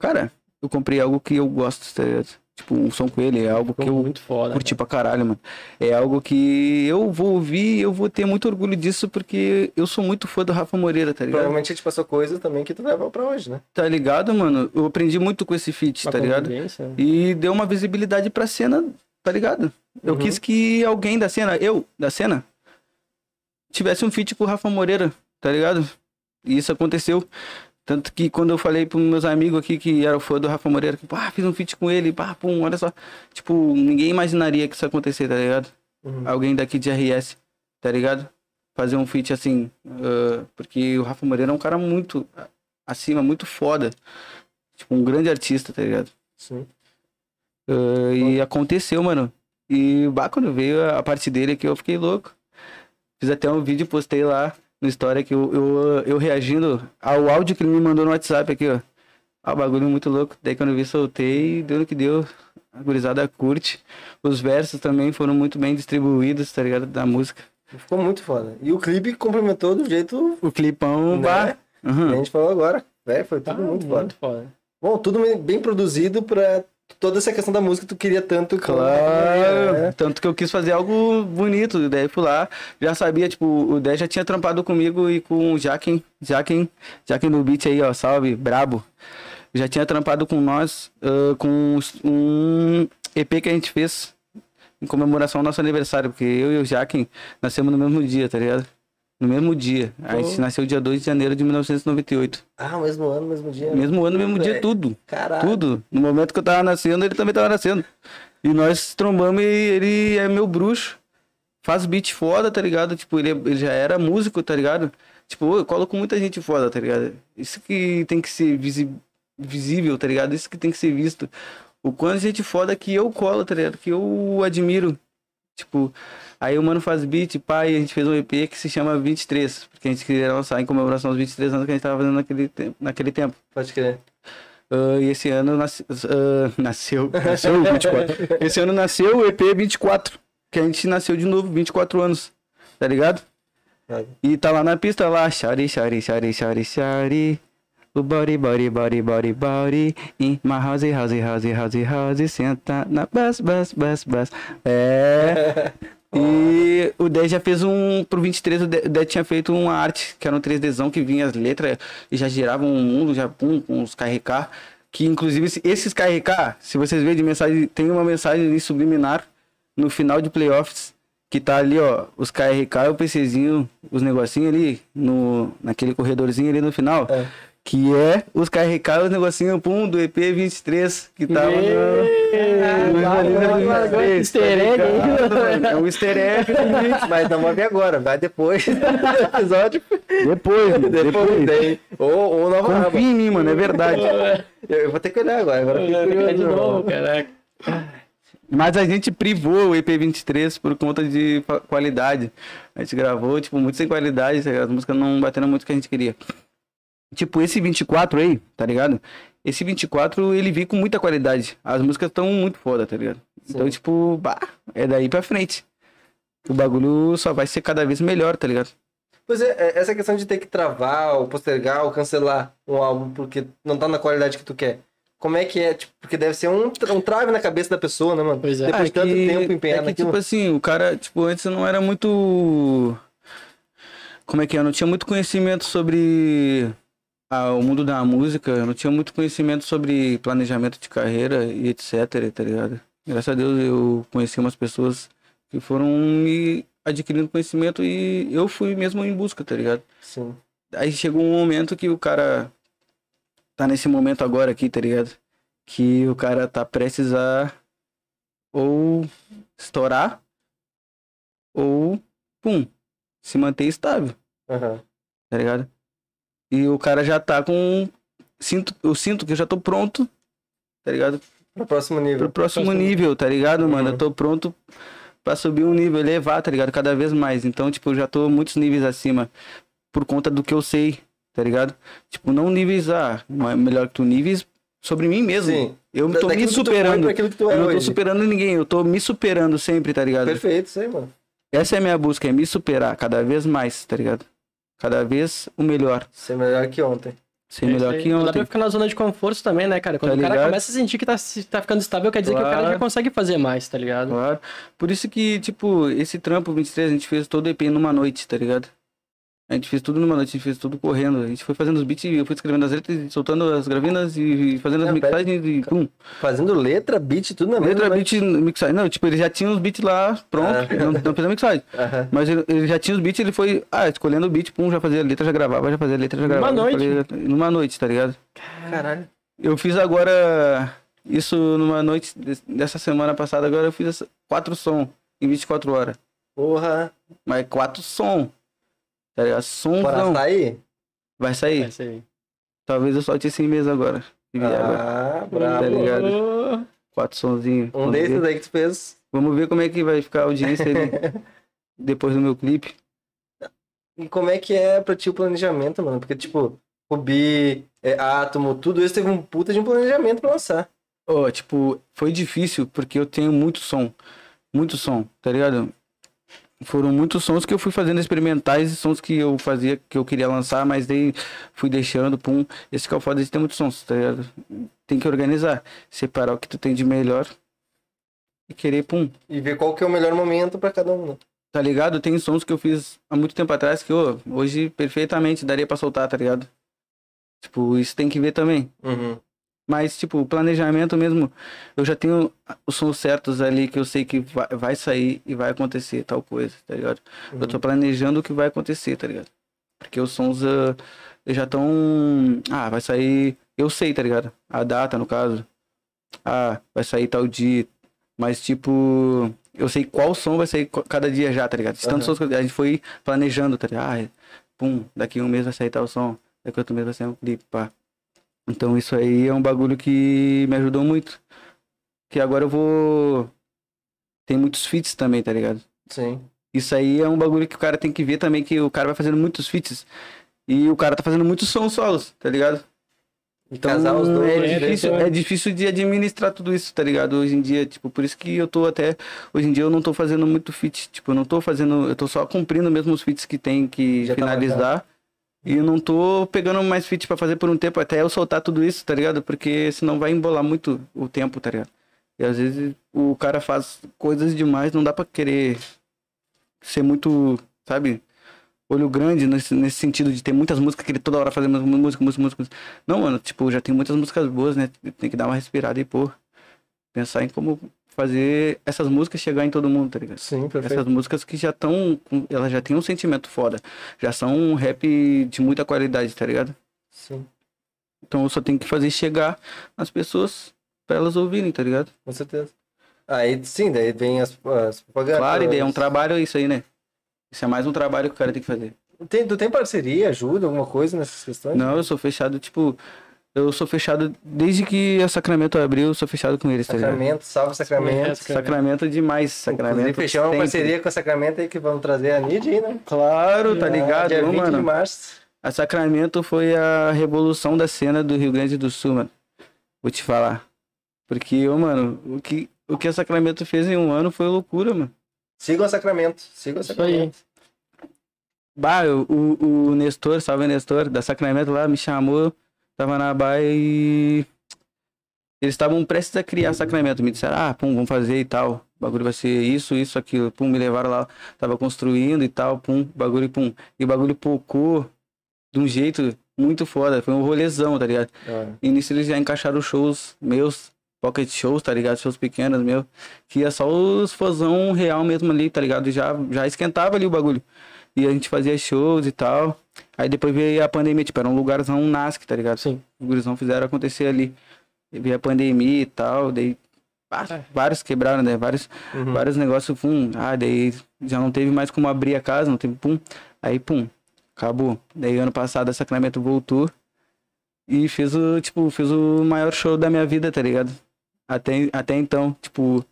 cara, eu comprei algo que eu gosto, tá ligado? Tipo, um som com ele, é algo que eu muito foda. curti pra caralho, mano. É algo que eu vou ouvir e eu vou ter muito orgulho disso porque eu sou muito fã do Rafa Moreira, tá ligado? Provavelmente a gente passou coisas também que tu leva pra hoje, né? Tá ligado, mano? Eu aprendi muito com esse feat, Uma tá ligado? convivência. E deu uma visibilidade pra cena, tá ligado? Eu Uhum. quis que alguém da cena, eu, da cena, tivesse um feat com o Rafa Moreira, tá ligado? E isso aconteceu. Tanto que quando eu falei pros meus amigos aqui que eram fã do Rafa Moreira, que, pá, fiz um feat com ele, pá, pum, olha só. Tipo, ninguém imaginaria que isso ia acontecer, tá ligado? Uhum. Alguém daqui de RS, tá ligado? Fazer um feat assim, ah, porque o Rafa Moreira é um cara muito acima, muito foda. Tipo, um grande artista, tá ligado? Sim. Ah, e aconteceu, mano. E bah, quando veio a parte dele aqui, eu fiquei louco. Fiz até um vídeo, postei lá no História que eu, eu, eu reagindo ao áudio que ele me mandou no WhatsApp aqui, ó. Ah, o bagulho muito louco. Daí quando eu vi, soltei, deu no que deu. A gurizada curte. Os versos também foram muito bem distribuídos, tá ligado? Da música. Ficou muito foda. E o clipe complementou do jeito O clipão, Né? bah. que a Uhum. gente falou agora. Velho, foi Tá tudo muito foda. muito foda. Bom, tudo bem produzido pra toda essa questão da música tu queria tanto. Claro, né? tanto que eu quis fazer algo bonito, daí fui lá, já sabia, tipo, o Dé já tinha trampado comigo e com o Jaquem, Jaquem, Jaquem do beat aí, ó, salve, brabo. Já tinha trampado com nós, ah, com um EP que a gente fez em comemoração ao nosso aniversário, porque eu e o Jaquem nascemos no mesmo dia, tá ligado? No mesmo dia. A gente Pô. nasceu dia 2 de janeiro de 1998. Ah, mesmo ano, mesmo dia. Mesmo ano, mesmo dia, Velho. tudo. Caralho. Tudo. No momento que eu tava nascendo, ele também tava nascendo. E nós trombamos e ele é meu bruxo. Faz beat foda, tá ligado? Tipo, ele, ele já era músico, tá ligado? Tipo, eu colo com muita gente foda, tá ligado? Isso que tem que ser visi- visível, tá ligado? Isso que tem que ser visto. O quanto gente foda que eu colo, tá ligado? Que eu admiro. Tipo, aí o mano faz beat, e a gente fez um EP que se chama 23. Porque a gente queria lançar em comemoração aos 23 anos que a gente tava fazendo naquele, tempo- naquele tempo. Pode crer. Ah, e esse ano nasce- ah, nasceu. Nasceu o 24. Esse ano nasceu o EP 24. Que a gente nasceu de novo, 24 anos. Tá ligado? Sabe? E tá lá na pista lá. Shari, shari, shari, shari, shari. O body, body, body, body, body. In my house, house, house, house, house. Senta na bus, bus, bus, bus. É. E o 10 já fez um. Pro 23, o 10 o 10 tinha feito uma arte, que era um 3Dzão que vinha as letras e já giravam um mundo, já pum, com os KRK. Que inclusive esse- esses KRK, se vocês verem de mensagem, tem uma mensagem subliminar no final de playoffs. Que tá ali, ó, os KRK o PCzinho, os negocinhos ali, no, naquele corredorzinho ali no final. É. Que é os KRK e os negocinhos, pum, do EP 23, que tava no... Largou esse easter egg. É um easter egg. Mas não vai ver agora, vai depois do episódio. Depois, Depois depois. tem. Ou, ou nova. Confia em mim, mano, é verdade. Eu, vou ter que olhar agora. Agora eu curioso. de novo, caraca. Mas a gente privou o EP23 por conta de qualidade. A gente gravou, tipo, muito sem qualidade, tá as músicas não batendo muito o que a gente queria. Tipo, esse 24 aí, tá ligado? Esse 24, ele veio com muita qualidade. As músicas estão muito foda, tá ligado? Então, Sim. tipo, bah, é daí pra frente. O bagulho só vai ser cada vez melhor, tá ligado? Pois é, é, essa questão de ter que travar, ou postergar, ou cancelar um álbum porque não tá na qualidade que tu quer. como é que é, tipo, porque deve ser um, um trave na cabeça da pessoa, né, mano? Pois é. Depois Ah, de tanto que- tempo é empenhado que, naquilo. tipo assim, o cara, tipo, antes não era muito. Como é que é? Eu não tinha muito conhecimento sobre o mundo da música, eu não tinha muito conhecimento sobre planejamento de carreira e etc, tá ligado? Graças a Deus eu conheci umas pessoas que foram me adquirindo conhecimento e eu fui mesmo em busca, tá ligado? Sim. Aí chegou um momento que o cara tá nesse momento agora aqui, tá ligado? Que o cara tá prestes a ou estourar ou, pum, se manter estável, Aham. tá ligado? E o cara já tá com. Sinto, eu sinto que eu já tô pronto, tá ligado? Pro próximo nível. Pro próximo Próximo nível, tá ligado, mano? Uhum. Eu tô pronto pra subir um nível, elevar, tá ligado? Cada vez mais. Então, tipo, eu já tô muitos níveis acima por conta do que eu sei, tá ligado? Tipo, não níveis, ah, melhor que tu, níveis sobre mim mesmo. Sim. Eu Da- tô me superando. é Eu não tô hoje. superando ninguém, eu tô me superando sempre, tá ligado? Perfeito, isso aí, mano. Essa é a minha busca, é me superar cada vez mais, tá ligado? Cada vez o melhor. Ser melhor que ontem. Ser melhor aí. que Não dá ontem. pra ficar na zona de conforto também, né, cara? Quando Tá o cara ligado? começa a sentir que tá, tá ficando estável, quer dizer que o cara já Claro. consegue fazer mais, tá ligado? Claro. Por isso que, tipo, esse trampo 23 a gente fez todo EP numa noite, tá ligado? A gente fez tudo numa noite, a gente fez tudo correndo. A gente foi fazendo os beats, eu fui escrevendo as letras, e soltando as gravinas e fazendo as Ah, pera- mixagens e pum. Fazendo letra, beat, tudo na mesma Letra, noite. beat, mixagem. Não, tipo, ele já tinha os beats lá pronto, Ah. não, não fez a mixagem. Aham. Mas ele, ele já tinha os beats, ele foi, ah, escolhendo o beat, pum, já fazia a letra, já gravava, já fazia a letra, já Numa gravava. noite? Eu falei, numa noite, tá ligado? Caralho. Eu fiz agora isso numa noite des- dessa semana passada, agora eu fiz quatro som em 24 horas. Porra. Mas quatro som. Tá ligado? Som Bora não. sair? Vai sair. Isso aí. Talvez eu solte esse mês agora. Se vier agora. Ah, Tá brabo. ligado? Quatro sonzinhos. Um Vamos desses ver. aí que tu fez. Vamos ver como é que vai ficar a audiência aí depois do meu clipe. E como é que é pra ti o planejamento, mano? Porque, tipo, Rubi, é, Átomo, tudo isso teve um puta de um planejamento pra lançar. Ó, tipo, foi difícil porque eu tenho muito som. Muito som, tá ligado? Foram muitos sons que eu fui fazendo experimentais e sons que eu fazia, que eu queria lançar, mas daí fui deixando, pum. Esse que é o foda de ter muitos sons, tá ligado? Tem que organizar, separar o que tu tem de melhor e querer, pum. E ver qual que é o melhor momento pra cada um, né? Tá ligado? Tem sons que eu fiz há muito tempo atrás que, ô, hoje perfeitamente daria pra soltar, tá ligado? Tipo, isso tem que ver também. Uhum. Mas, tipo, o planejamento mesmo, eu já tenho os sons certos ali que eu sei que vai, vai sair e vai acontecer tal coisa, tá ligado? Eu tô planejando o que vai acontecer, tá ligado? Porque os sons ah, já estão. Ah, vai sair. Eu sei, tá ligado? A data, no caso. Ah, vai sair tal dia. Mas, tipo, eu sei qual som vai sair cada dia já, tá ligado? Tantos Aham. sons que a gente foi planejando, tá ligado? Ah, pum, daqui um mês vai sair tal som. Daqui outro mês vai sair um clipe, pá. Então isso aí é um bagulho que me ajudou muito. Que agora eu vou. Tem muitos feats também, tá ligado? Sim. Isso aí é um bagulho que o cara tem que ver também, que o cara vai fazendo muitos feats. E o cara tá fazendo muitos sons solos, tá ligado? E casar os dois. é né? difícil, Então- é difícil de administrar tudo isso, tá ligado? Hoje em dia, tipo, por isso que eu tô até. Hoje em dia eu não tô fazendo muito feat. Tipo, eu não tô fazendo. Eu tô só cumprindo mesmo os feats que tem que Já tá finalizar. E não tô pegando mais feat pra fazer por um tempo até eu soltar tudo isso, tá ligado? Porque senão vai embolar muito o tempo, tá ligado? E às vezes o cara faz coisas demais, não dá pra querer ser muito, sabe? Olho grande nesse, nesse sentido de ter muitas músicas que ele toda hora fazer música, música, música. Não, mano, tipo, já tem muitas músicas boas, né? Tem que dar uma respirada e, pô, pensar em como fazer essas músicas chegar em todo mundo, tá ligado? Sim, perfeito. Essas músicas que já estão, elas já têm um sentimento foda. Já são um rap de muita qualidade, tá ligado? Sim, Então eu só tenho que fazer chegar nas pessoas pra elas ouvirem, tá ligado? com certeza. Aí sim, daí vem as, as propagandas. Claro, e daí é um trabalho isso aí, né? Isso é mais um trabalho que o cara tem que fazer. Tem, tu tem parceria, ajuda, alguma coisa nessas questões? Não, eu sou fechado, tipo, eu sou fechado desde que a Sacramento abriu, eu sou fechado com eles, tá? Sacramento, salve Sacramento. Sacramento demais, Inclusive, Sacramento. fechamos uma parceria com a Sacramento aí que vamos trazer a Nid aí, né? Claro, tá Ah, ligado, Dia Ô, 20 de mano? março. A Sacramento foi a revolução da cena do Rio Grande do Sul, mano. Vou te falar. Porque, ô, mano, o que, o que a Sacramento fez em um ano foi loucura, mano. Sigam a Sacramento. Sigam a. Sacramento. Bah, o, o, o Nestor, salve Nestor, da Sacramento lá, me chamou, tava na baia e. Eles estavam prestes a criar Sacramento. Me disseram, ah, pum, vamos fazer e tal. O bagulho vai ser isso, isso, aquilo. Pum, me levaram lá. Tava construindo e tal, pum, bagulho, pum. E o bagulho pocou de um jeito muito foda. Foi um rolezão, tá ligado? Hora. E nisso eles já encaixaram shows meus, pocket shows, tá ligado? Shows pequenos, meu. Que ia só os fãzão real mesmo ali, tá ligado? Já, já esquentava ali o bagulho. E a gente fazia shows e tal. Aí depois veio a pandemia, tipo, era um lugarzão um NASC, tá ligado? Sim. Os gurizão fizeram acontecer ali. E veio a pandemia e tal, daí ah, vários quebraram, né? Vários, Uhum. vários negócios, pum. Ah, daí já não teve mais como abrir a casa, não teve, pum. Aí, pum, acabou. Daí ano passado a Sacramento voltou e fez o, tipo, fez o maior show da minha vida, tá ligado? Até, até então, tipo,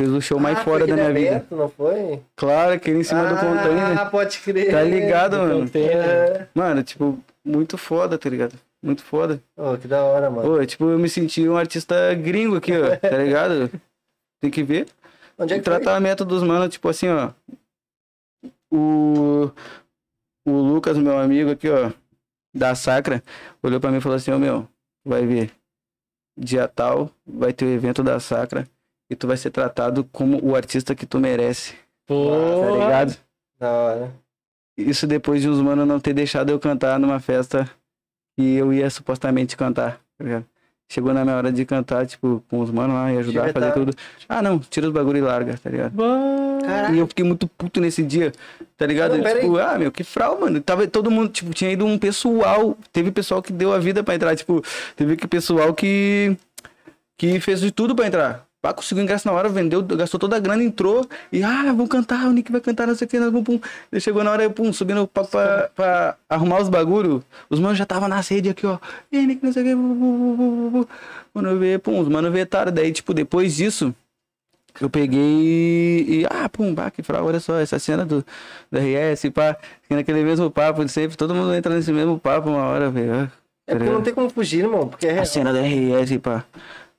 fez o show mais Ah, fora foi da minha aquele vida. evento, Não foi? Claro, aquele em cima do container. Ah, pode crer. Tá ligado, Do mano? container. Mano, tipo, muito foda, tá ligado? Muito foda. Pô, que da hora, mano. Pô, tipo, eu me senti um artista gringo aqui, ó, tá ligado? Tem que ver. Onde é o que foi? tratamento dos manos, tipo assim, ó. O, o Lucas, meu amigo aqui, ó, da Sacra, olhou pra mim e falou assim, ô meu, vai ver. Dia tal, vai ter o evento da Sacra e tu vai ser tratado como o artista que tu merece, Pô, tá ligado? Da hora. Isso depois de uns manos não ter deixado eu cantar numa festa que eu ia supostamente cantar, tá ligado? Chegou na minha hora de cantar, tipo, com os manos lá e ajudar a fazer tá. tudo. Ah, não, tira os bagulho e larga, tá ligado? Caraca. E eu fiquei muito puto nesse dia, tá ligado? Não, tipo, ah, meu, que frau, mano. Tava todo mundo, tipo, tinha ido um pessoal. Teve pessoal que deu a vida pra entrar, tipo, teve que pessoal que. que fez de tudo pra entrar. Pá, conseguiu ingresso na hora, vendeu, gastou toda a grana, entrou. E, ah, vamos cantar, o Nick vai cantar, não sei o que, nós vamos, pum. Daí chegou na hora, eu, pum, subindo pra, pra, pra arrumar os bagulho. Os manos já tava na sede aqui, ó. E aí, Nick, não sei o que, bu, bu, bu. Quando eu vi, pum, os manos vetaram. Daí, tipo, depois disso, eu peguei e, ah, pum, bah, que frau, olha só, essa cena do, do RS, pá, naquele mesmo papo de sempre, todo mundo entra nesse mesmo papo uma hora, velho. É porque não tem como fugir, irmão. Porque é A cena do RS, pá.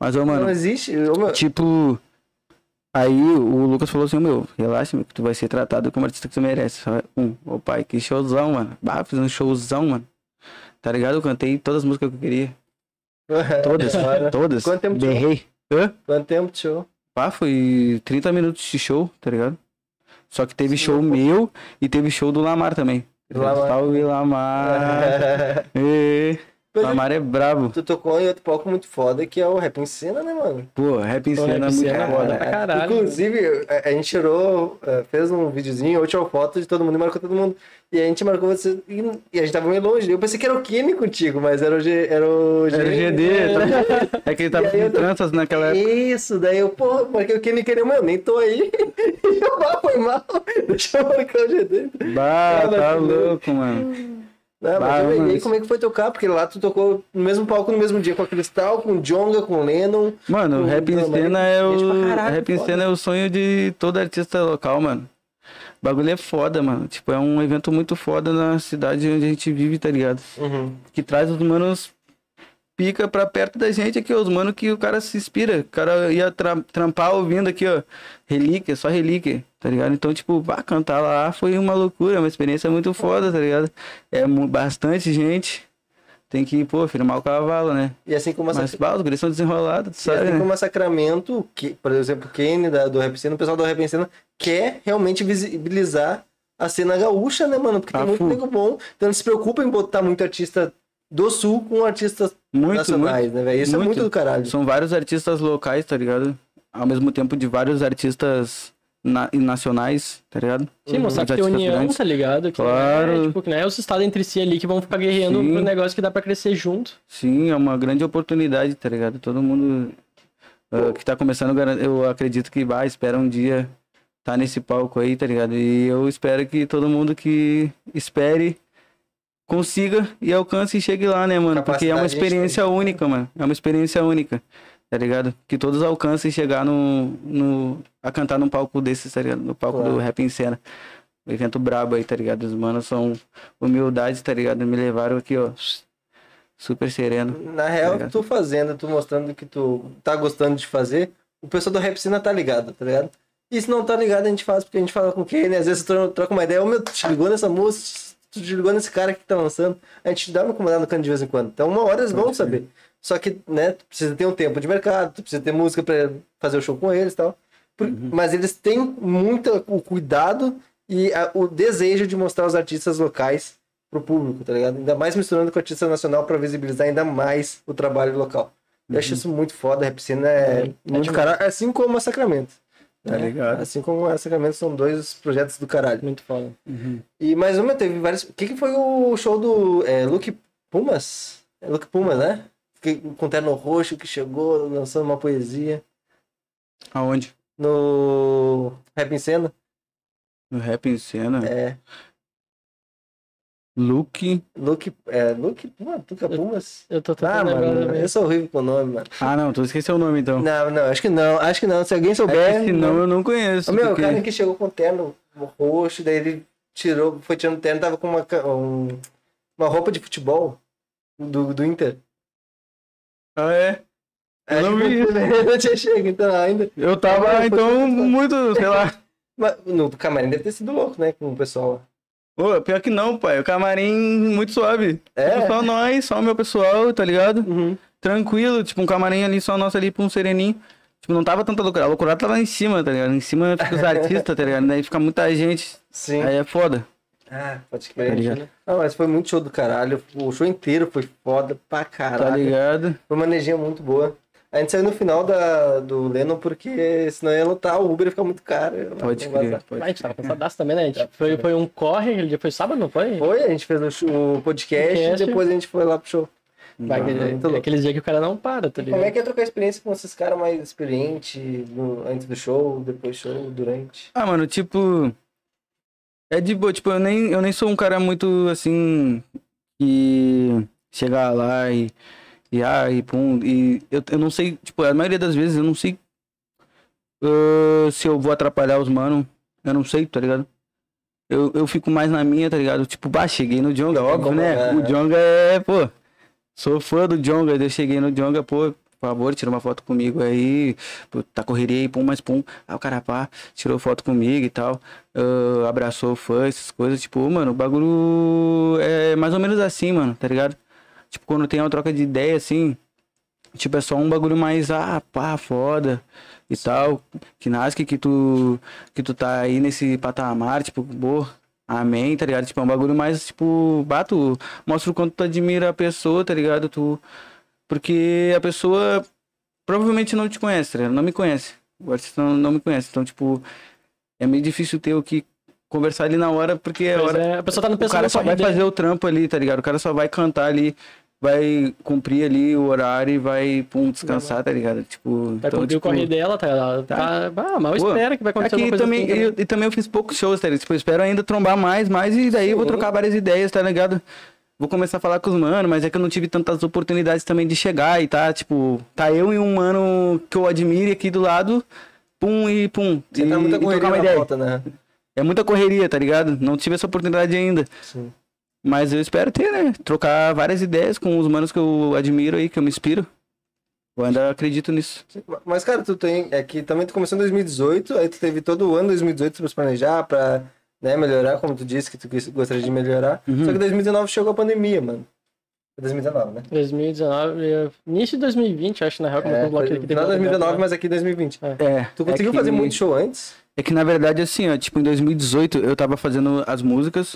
Mas, ô, não mano, existe. Ô, tipo, aí o Lucas falou assim, meu, relaxa, meu, que tu vai ser tratado como artista que tu merece. Um, ô pai, que showzão, mano. Bah, fiz um showzão, mano. Tá ligado? Eu cantei todas as músicas que eu queria. Todas, todas. Quanto tempo de show? Berrei. Hã? Quanto tempo de show? Pá, foi 30 minutos de show, tá ligado? Só que teve Sim, show pô. meu e teve show do Lamar também. Do Lamar. Salve Lamar. Mas Lamar é brabo. tu tocou em outro palco muito foda que é o Rap em Cena, né, mano? Pô, rap em Pô, cena é muito cena, foda. pra caralho. Inclusive, a, a gente tirou, eh, fez um videozinho, eu tirou foto de todo mundo e marcou todo mundo. E a gente marcou você e, e a gente tava meio longe. Eu pensei que era o Kimi contigo, mas era o G. Era o G. Era o GD, tá? é que ele tava eu com tranças naquela época. Isso, daí eu, pô, marquei o Kimi queria, meu, nem tô aí. E eu, ah, foi mal. Deixa eu marcar o GD. Bah, Ah, mas tá louco, mano. Não, mas Bah, eu- e aí como é que foi tocar? Porque lá tu tocou no mesmo palco no mesmo dia com a Cristal, com o Jonga, com o Lennon. Mano, Pô, rap em não, mas cena é o. caralho, Rap em foda. cena é o sonho de todo artista local, mano. O bagulho é foda, mano. Tipo, é um evento muito foda na cidade onde a gente vive, tá ligado? Uhum. que traz os manos pica pra perto da gente aqui, ó, os manos que o cara se inspira. O cara ia tra- trampar ouvindo aqui, ó, relíquia, só relíquia, tá ligado? Então, tipo, bah, cantar lá foi uma loucura, uma experiência muito foda, tá ligado? É bastante gente. Tem que, pô, firmar o cavalo, né? E assim como a Mas, bah, os são desenrolados, tu E sabe, assim né? como a Sacramento, que, por exemplo, o Kenny da, do Rap Cena, o pessoal do Rap Cena quer realmente visibilizar a cena gaúcha, né, mano? Porque Ah, tem muito full. nego bom. Então não se preocupa em botar muito artista do sul com artistas Muito, nacionais, muito. né, velho? Isso é muito. muito do caralho. São vários artistas locais, tá ligado? Ao mesmo tempo de vários artistas na- e nacionais, tá ligado? Sim, mostrar Os que tem união, grandes. tá ligado? Que Claro. Não é, tipo, que não é os estados entre si ali que vão ficar guerreando Sim. pro negócio que dá pra crescer junto. Sim, é uma grande oportunidade, tá ligado? Todo mundo ah, que tá começando, eu acredito que vai, espera um dia tá nesse palco aí, tá ligado? E eu espero que todo mundo que espere consiga e alcance e chegue lá, né, mano? Porque é uma gente experiência única, mano. É uma experiência única, tá ligado? Que todos alcancem chegar no, no. a cantar num palco desses, tá ligado? No palco Claro. do Rap em Cena. Um evento brabo aí, tá ligado? Os manos são humildade, tá ligado? Me levaram aqui, ó. Super sereno. Na real, ligado? tu fazendo, tu mostrando que tu tá gostando de fazer, o pessoal do Rap Cena tá ligado, tá ligado? E se não tá ligado, a gente faz porque a gente fala com quem, né? Às vezes tu troca uma ideia, ô meu, tu te ligou nessa música, tu ligou nesse cara que tá lançando, a gente dá uma incomodada no canto de vez em quando. Então, uma hora eles vão saber. Só que, né, tu precisa ter um tempo de mercado, tu precisa ter música pra fazer o show com eles e tal. Por- Mas eles têm muito o cuidado e a- o desejo de mostrar os artistas locais pro público, tá ligado? Ainda mais misturando com o artista nacional pra visibilizar ainda mais o trabalho local. Eu acho isso muito foda, a Repsina é, muito demais. caralho, assim como a Sacramento. Tá ligado? Assim como a Sacramento são dois projetos do caralho. Muito foda. E mais uma, teve vários. O que, que foi o show do é, Luke Pumas? É Luke Pumas, né? Que, com terno roxo que chegou lançando uma poesia Aonde? no Rap em Cena. No Rap em Cena. É, Luke. Luke. É, Luke Pumas? Luca Pumas? Eu tô Ah, tentando lembrar mano, eu sou horrível com o nome, mano. Ah, não, tu esqueceu o nome então. Não, não, acho que não, acho que não. Se alguém É souber. que senão eu não conheço. Ô, meu, porque- o cara que chegou com terno roxo, daí ele tirou, foi tirando terno, tava com uma, um- uma roupa de futebol do, do Inter. Ah, é? Eu Acho não que vi eu não tinha chego, então ainda. Eu tava, Ah, então, muito, sei lá. Mas no camarim deve ter sido louco, né? Com o pessoal. Ô, pior que não, pai. O camarim muito suave. É? Tipo, só nós, só o meu pessoal, tá ligado? Uhum. Tranquilo, tipo, um camarim ali, só nosso ali pra um sereninho. Tipo, não tava tanta loucura. A loucura tá lá em cima, tá ligado? Em cima fica os artistas, tá ligado? Daí fica muita gente. Sim. Aí é foda. Ah, pode Tá crer. ligado? Não, mas foi muito show do caralho. O show inteiro foi foda pra Tá caralho. ligado? foi uma energia muito boa. A gente saiu no final da, do Lennon porque senão ia lotar, o Uber ia ficar muito caro. Pode crer. Pode Ah, a gente tava cansadaço também, né? A gente foi, foi um corre, aquele dia foi sábado, não foi? Foi, a gente fez o, show- o podcast, Podcast. e depois a gente foi lá pro show. Vai, Não, aquele, louco. aqueles dias que o cara não para, tá ligado? Como é que é trocar experiência com esses caras mais experientes antes do show, depois do show, durante? Ah, mano, tipo. É de boa, tipo, eu nem, eu nem sou um cara muito assim. Que chegar lá e. E ah, e pum. E eu, eu não sei, tipo, a maioria das vezes eu não sei ah, se eu vou atrapalhar os mano. Eu não sei, tá ligado? Eu, eu fico mais na minha, tá ligado? Tipo, bah, cheguei no Jonga, óbvio, né? O Jonga é, pô. Sou fã do Jonga, eu cheguei no Jonga, pô, por favor, tira uma foto comigo aí. Tá correria aí, pum, mais pum. Aí o cara, pá, tirou foto comigo e tal. ah, abraçou o fã, essas coisas. Tipo, mano, o bagulho é mais ou menos assim, mano, tá ligado? Tipo, quando tem uma troca de ideia, assim, tipo, é só um bagulho mais, ah, pá, foda e tal. Que nasce que tu, que tu tá aí nesse patamar, tipo, boa. Amém, tá ligado? Tipo, é um bagulho mais, tipo, bato, mostra o quanto tu admira a pessoa, tá ligado? Tu, porque a pessoa provavelmente não te conhece, tá ligado? Não me conhece. O artista não, não me conhece. Então, tipo, é meio difícil ter o que conversar ali na hora, porque é a Pois hora. é, a pessoa tá no O cara só vai fazer o trampo ali, tá ligado? O cara só vai cantar ali, vai cumprir ali o horário e vai, pum, descansar, tá ligado? Tipo, Vai então, cumprir tipo, o corre dela, tá? Ela tá... Ah, mal Pô, espera que vai acontecer Aqui coisa também, assim, né? eu, e também eu fiz poucos shows, tá ligado? Tipo, eu espero ainda trombar mais, mais, e daí eu vou Sim. trocar várias ideias, tá ligado? Vou começar a falar com os mano, mas é que eu não tive tantas oportunidades também de chegar e tá, tipo, tá eu e um mano que eu admire aqui do lado, pum e pum. Você e, tá muita correria uma ideia. volta, né? É muita correria, tá ligado? Não tive essa oportunidade ainda. Sim. Mas eu espero ter, né? Trocar várias ideias com os manos que eu admiro aí, que eu me inspiro. Eu ainda acredito nisso. Mas, cara, tu tem. É que também tu começou em 2018, aí tu teve todo o ano 2018 pra se planejar, pra né, melhorar, como tu disse que tu gostaria de melhorar. Uhum. Só que 2019 chegou a pandemia, mano. Foi 2019, né? 2019, é, início de 2020, acho, na real, como É, eu foi aqui. final de 2019, mas aqui 2020. É. Tu conseguiu é que- fazer muito show antes? É que na verdade, assim, ó, tipo, em 2018 eu tava fazendo as músicas,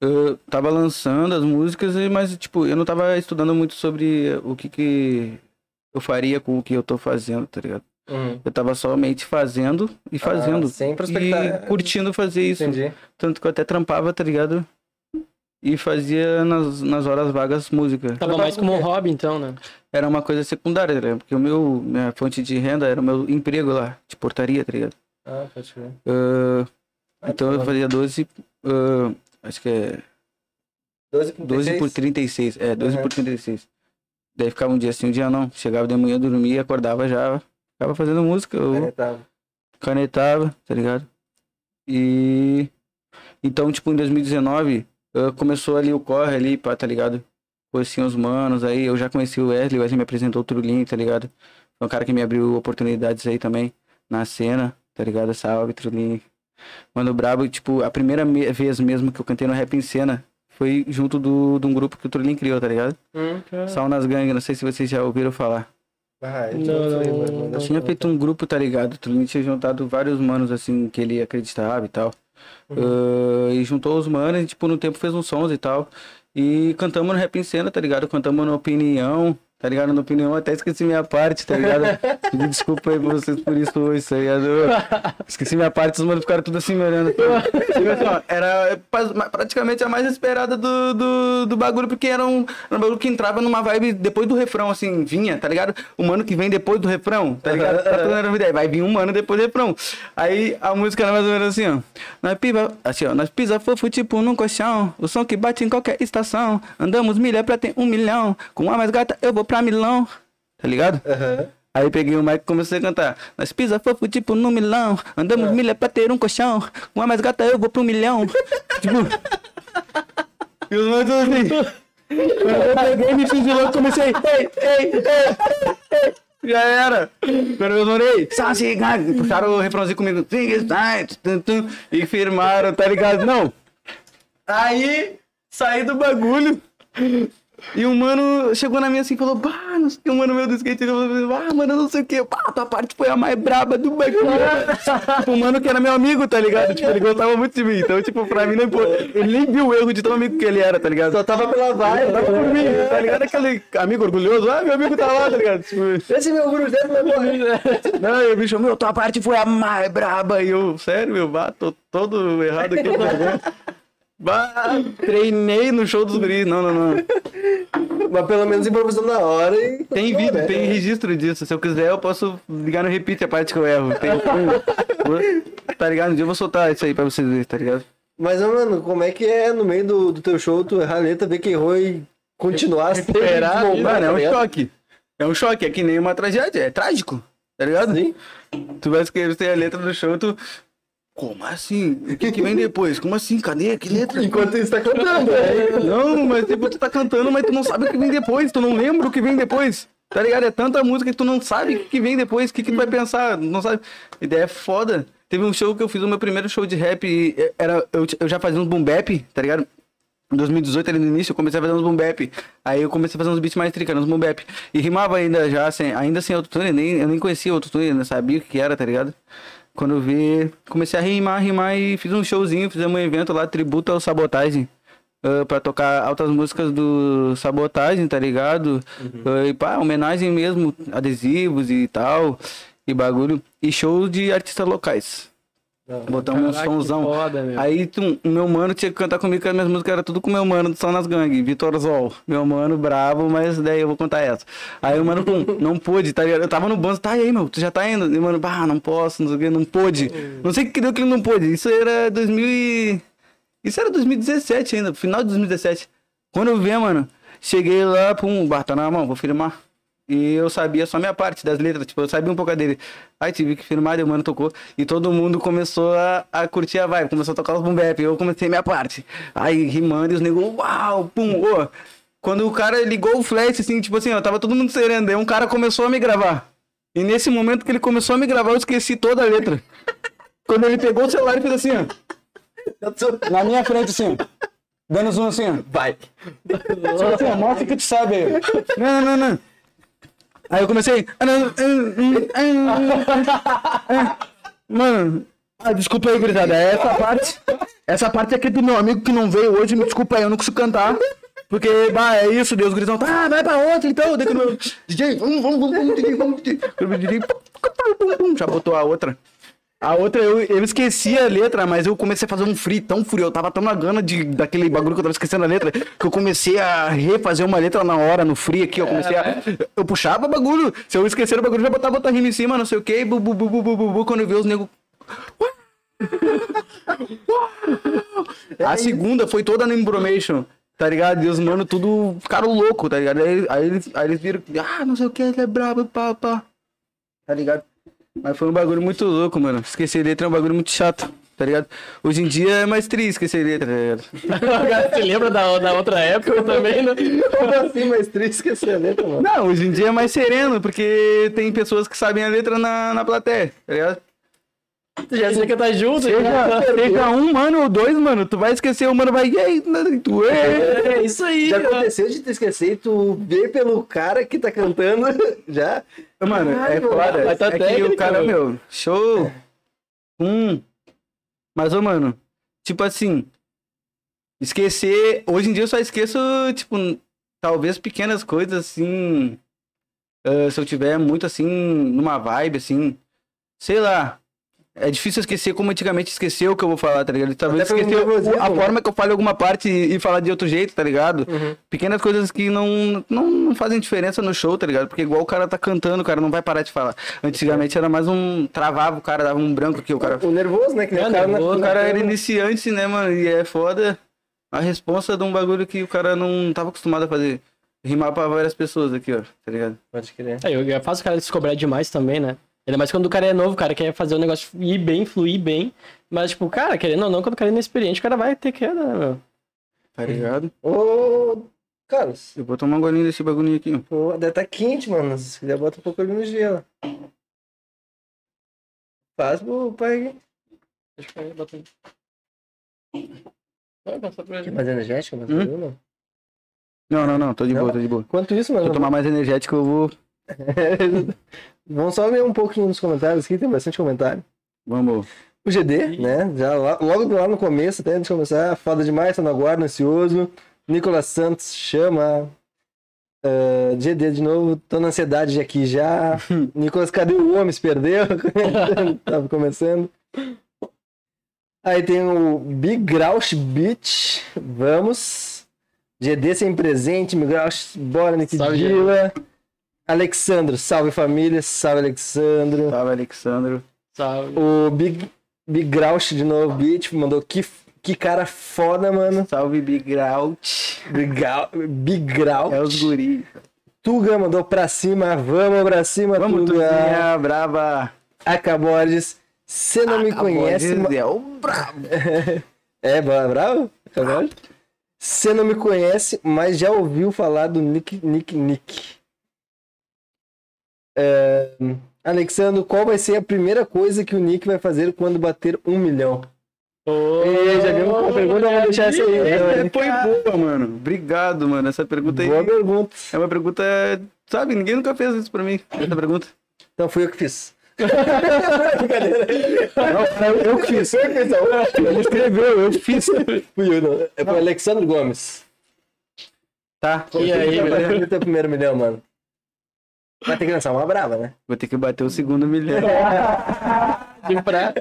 eu tava lançando as músicas, e- mas, tipo, eu não tava estudando muito sobre o que que eu faria com o que eu tô fazendo, tá ligado? Eu tava somente fazendo e fazendo. Ah, sem prospectar. e curtindo fazer isso. Entendi. Tanto que eu até trampava, tá ligado? E fazia nas, nas horas vagas música. Tava mais como um hobby, então, né? Era uma coisa secundária, tá ligado? Porque o meu, minha fonte de renda era o meu emprego lá, de portaria, tá ligado? Ah, pode crer. Ah, Ah, então eu fazia 12, ah, acho que é 12 por 12 por 36, é, 12 por 36. Daí ficava um dia assim, um dia não. Chegava de manhã, dormia, acordava já, ficava fazendo música, eu Canetava. canetava, tá ligado? E então, tipo, em 2019, ah, começou ali o corre ali, pá, tá ligado? Conheci os manos, aí eu já conheci o Wesley, o Wesley me apresentou o Trulinho, tá ligado? Foi um cara que me abriu oportunidades aí também na cena, tá ligado? Salve, Trulinho. Mano, brabo, tipo, a primeira me- vez mesmo que eu cantei no Rap em Cena, foi junto do, de um grupo que o Turlin criou, tá ligado? Hum. Saunas Gang, não sei se vocês já ouviram falar. Ah, eu Não, não, sei, não, não. Tinha feito um grupo, tá ligado? O Turlin tinha juntado vários manos, assim, que ele acreditava e tal. Ah, e juntou os manos e, tipo, no tempo fez uns sons e tal. E cantamos no Rap em Cena, tá ligado? Cantamos na Opinião, tá ligado? Na Opinião até esqueci minha parte, tá ligado? Desculpa aí pra vocês por isso hoje, tá ligado? Esqueci minha parte, os manos ficaram tudo assim me olhando. Tipo assim, era praticamente a mais esperada do, do, do bagulho, porque era um, era um bagulho que entrava numa vibe depois do refrão, assim, vinha, tá ligado? O mano que vem depois do refrão, tá ligado? Tá toda a ideia. Vai vir um mano depois do refrão. Aí a música era mais ou menos assim, ó. Nós piva, assim, ó, nós pisa fofo tipo num colchão. O som que bate em qualquer estação. Andamos milha pra ter um milhão. Com a mais gata eu vou pra Milão. Tá ligado? Aham. Aí peguei o mic e comecei a cantar. Nós pisa fofo tipo no milão. Andamos milha pra ter um colchão. Com a mais gata eu vou pro milhão. tipo. E os manos assim. Eu peguei, me fiz de louco, comecei. Ei, ei, ei, ei. Já era. Quando eu morei, Sassi, gang, puxaram o refrãozinho comigo. E firmaram, tá ligado? Não. Aí, saí do bagulho. E um mano chegou na minha assim e falou, bah, não sei o que, um mano meu do skate, ele falou, ah, mano, não sei o que, bah, tua parte foi a mais braba do bagulho. tipo, um mano que era meu amigo, tá ligado? Tipo, ele gostava muito de mim, então, tipo, pra mim, não. Ele nem viu o erro de tão amigo que ele era, tá ligado? Só tava pela vibe. Tava por mim, tá ligado? Aquele amigo orgulhoso, ah, meu amigo tá lá, tá ligado? Tipo, Esse meu grupo dele vai morrer. não, e o bicho, meu, tua parte foi a mais braba. E eu, sério, meu, bah, tô todo errado aqui. Bah, treinei no show dos guris. Não, não, não. Mas pelo menos improvisou na hora e. Tem vídeo, né? tem registro disso. Se eu quiser, eu posso ligar no repeat a parte que eu erro. Tem, tá ligado? Um dia eu vou soltar isso aí pra vocês verem, tá ligado? Mas, mano, como é que é no meio do, do teu show tu errar a letra, ver que errou e continuar sem Recuperar, desmontar, Mano, é tá um ligado? choque. É um choque, é que nem uma tragédia, é trágico. Tá ligado? Sim. Tu vai escrever a letra do show, tu. Como assim? O que, que vem depois? Como assim? Cadê? Que letra? Enquanto isso tá cantando, né? Não, mas tipo, tu tá cantando, mas tu não sabe o que vem depois, tu não lembra o que vem depois. Tá ligado? É tanta música que tu não sabe o que, vem depois, o que, que tu vai pensar, não sabe. Ideia é foda. Teve um show que eu fiz, o meu primeiro show de rap, e era, eu, eu já fazia uns boom bap, tá ligado? Em 2018, ali no início, eu comecei a fazer uns boom bap. Aí eu comecei a fazer uns beats mais tricanos, uns boom bap. E rimava ainda já, sem, ainda sem autotune, nem, eu nem conhecia autotune, não sabia o que era, tá ligado? Quando eu vi, comecei a rimar, rimar e fiz um showzinho, fizemos um evento lá, tributo ao Sabotagem. ah, pra tocar altas músicas do Sabotagem, tá ligado? Ah, e pá, homenagem mesmo, adesivos e tal, e bagulho. E show de artistas locais. Botamos um somzão. foda, meu. Aí meu mano tinha que cantar comigo, que as minhas músicas eram tudo com meu mano do Som nas Gangue, Vitor Zol. Meu mano bravo, mas daí eu vou contar essa. Aí o mano, pum, não pôde, tá ligado? Eu tava no banco, tá aí, meu, tu já tá indo? E mano, bah, não posso, não sei o que, não pôde. Não sei o que deu que ele não pôde. Isso era 2000 e... Isso era 2017 ainda, final de 2017. Quando eu vi, mano, cheguei lá, pum, bah, tá na mão, vou filmar. E eu sabia só minha parte das letras, tipo, eu sabia um pouco dele. Aí tive que filmar, daí o mano tocou. E todo mundo começou a, a curtir a vibe, começou a tocar os boom bap. Eu comecei minha parte. Aí rimando e os negros, uau, pum, ô. Quando o cara ligou o flash, assim, tipo assim, ó, tava todo mundo sereno. Aí um cara começou a me gravar. E nesse momento que ele começou a me gravar, eu esqueci toda a letra. Quando ele pegou o celular e fez assim, ó. Na minha frente, assim, ó. Dando zoom assim, ó. Vai. Tipo assim, ó, mostra que tu sabe aí. Não, não, não. Aí eu comecei. ah, hum, hum, hum. Mano, ah, desculpa aí, gurizada. Essa parte. Essa parte aqui do meu amigo que não veio hoje, me desculpa aí, eu não consigo cantar. Porque, bah, é isso, Deus, gurizão. Tá, vai pra outra então. Daí que o meu DJ, vamos, vamos, vamos, vamos, vamos, DJ. Já botou a outra. A outra, eu, eu esqueci a letra, mas eu comecei a fazer um free tão frio. Eu tava tão na gana de, daquele bagulho que eu tava esquecendo a letra, que eu comecei a refazer uma letra na hora, no free aqui. Eu comecei a. Eu puxava bagulho. Se eu esquecer o bagulho, eu já botava outra rima em cima, não sei o que. Bu, bu, bu, bu, bu, bu, quando eu vi os nego. A segunda foi toda no Imbromation, tá ligado? E os mano tudo ficaram loucos, tá ligado? Aí, aí, eles, aí eles viram, ah, não sei o que, ele é brabo, pá, pá. Tá ligado? Mas foi um bagulho muito louco, mano. Esquecer letra é um bagulho muito chato, tá ligado? Hoje em dia é mais triste esquecer letra, tá ligado? Você lembra da, da outra época também, né? Como assim, mais triste esquecer a letra, mano? Não, hoje em dia é mais sereno, porque tem pessoas que sabem a letra na, na plateia, tá ligado? Tu já sei que tá junto, Seja, já. seja um mano ou dois, mano, tu vai esquecer, o mano vai. E aí, né, tu é. É isso aí. Já ó. aconteceu de te esquecer e tu ver pelo cara que tá cantando já. Mano, é Caralho, foda. vai tá é que técnica, o cara, meu. meu, show. Hum. Mas, ô, mano, tipo assim, esquecer. Hoje em dia eu só esqueço, tipo, talvez pequenas coisas assim. ah, se eu tiver muito assim, numa vibe, assim. Sei lá. É difícil esquecer como antigamente esqueceu o que eu vou falar, tá ligado? Talvez nervosismo, a né? forma que eu falo alguma parte e, e falar de outro jeito, tá ligado? Pequenas coisas que não, não, não fazem diferença no show, tá ligado? Porque igual o cara tá cantando, o cara não vai parar de falar. Antigamente era mais um. Travava o cara, dava um branco aqui, o cara. O nervoso, né? Que nem É, o cara, na- nervoso, O cara era iniciante, né, mano? E é foda a responsa de um bagulho que o cara não tava acostumado a fazer. Rimar pra várias pessoas aqui, ó, tá ligado? Pode crer. É, eu, eu faço o cara se cobrar demais também, né? Ainda mais quando o cara é novo, o cara quer fazer o negócio ir bem, fluir bem. Mas, tipo, cara, querendo ou não, quando o cara é inexperiente, o cara vai ter queda, né, meu? Tá ligado? Ô, Carlos, Eu vou tomar um golinho desse bagulho aqui, pô, deve tá quente, mano. Se quiser, bota um pouco ali no gelo. Faz pro pai. Deixa eu botar aí. Vai passar pra ele. mais energético? Mais Hum? não? Não, não, não, tô de Não? boa, tô de boa. Enquanto isso, Se mano. eu tomar mais energético, eu vou. Vamos só ler um pouquinho nos comentários aqui, tem bastante comentário. Vamos. O GD, né? Já lá- logo lá no começo, até antes de começar, foda demais, tá no aguardo, ansioso. Nicolas Santos chama. Ah, GD de novo, tô na ansiedade aqui já. Nicolas, cadê o homem? Se perdeu? Tava começando. Aí tem o Big Grouch Beach. Vamos. GD sem presente, Migrouch, bora Nick Salve, Dilla. Alexandro, salve família, salve Alexandro. Tava Alexandro. Salve. O Big, Big Grouch de novo, beat, mandou que, que cara foda, mano. Salve Big Grout. Big, Grouch. É os guri. Tuga mandou pra cima, vamos pra cima, Vamos, Tuga. Tuzinha, brava. Acabordes, você não me conhece. ma- É o brabo. É, bra- bravo? Acabordes? Você não me conhece, mas já ouviu falar do Nick Nick Nick. É, Alexandro, qual vai ser a primeira coisa que o Nick vai fazer quando bater um milhão? Ei, já viu uma pergunta? Eu vou deixar essa aí. Essa né? foi boa, mano. Obrigado, mano. Essa pergunta aí Boa pergunta. é uma pergunta. Sabe, ninguém nunca fez isso pra mim. Essa pergunta. Então fui eu que fiz. Não, eu, eu que fiz. Ele escreveu, eu fiz. Fui eu, não. É pro Alexandre Gomes. Tá. E aí, teu primeiro milhão, mano. Vai ter que lançar uma brava, né? Vou ter que bater o segundo milhão. De prata.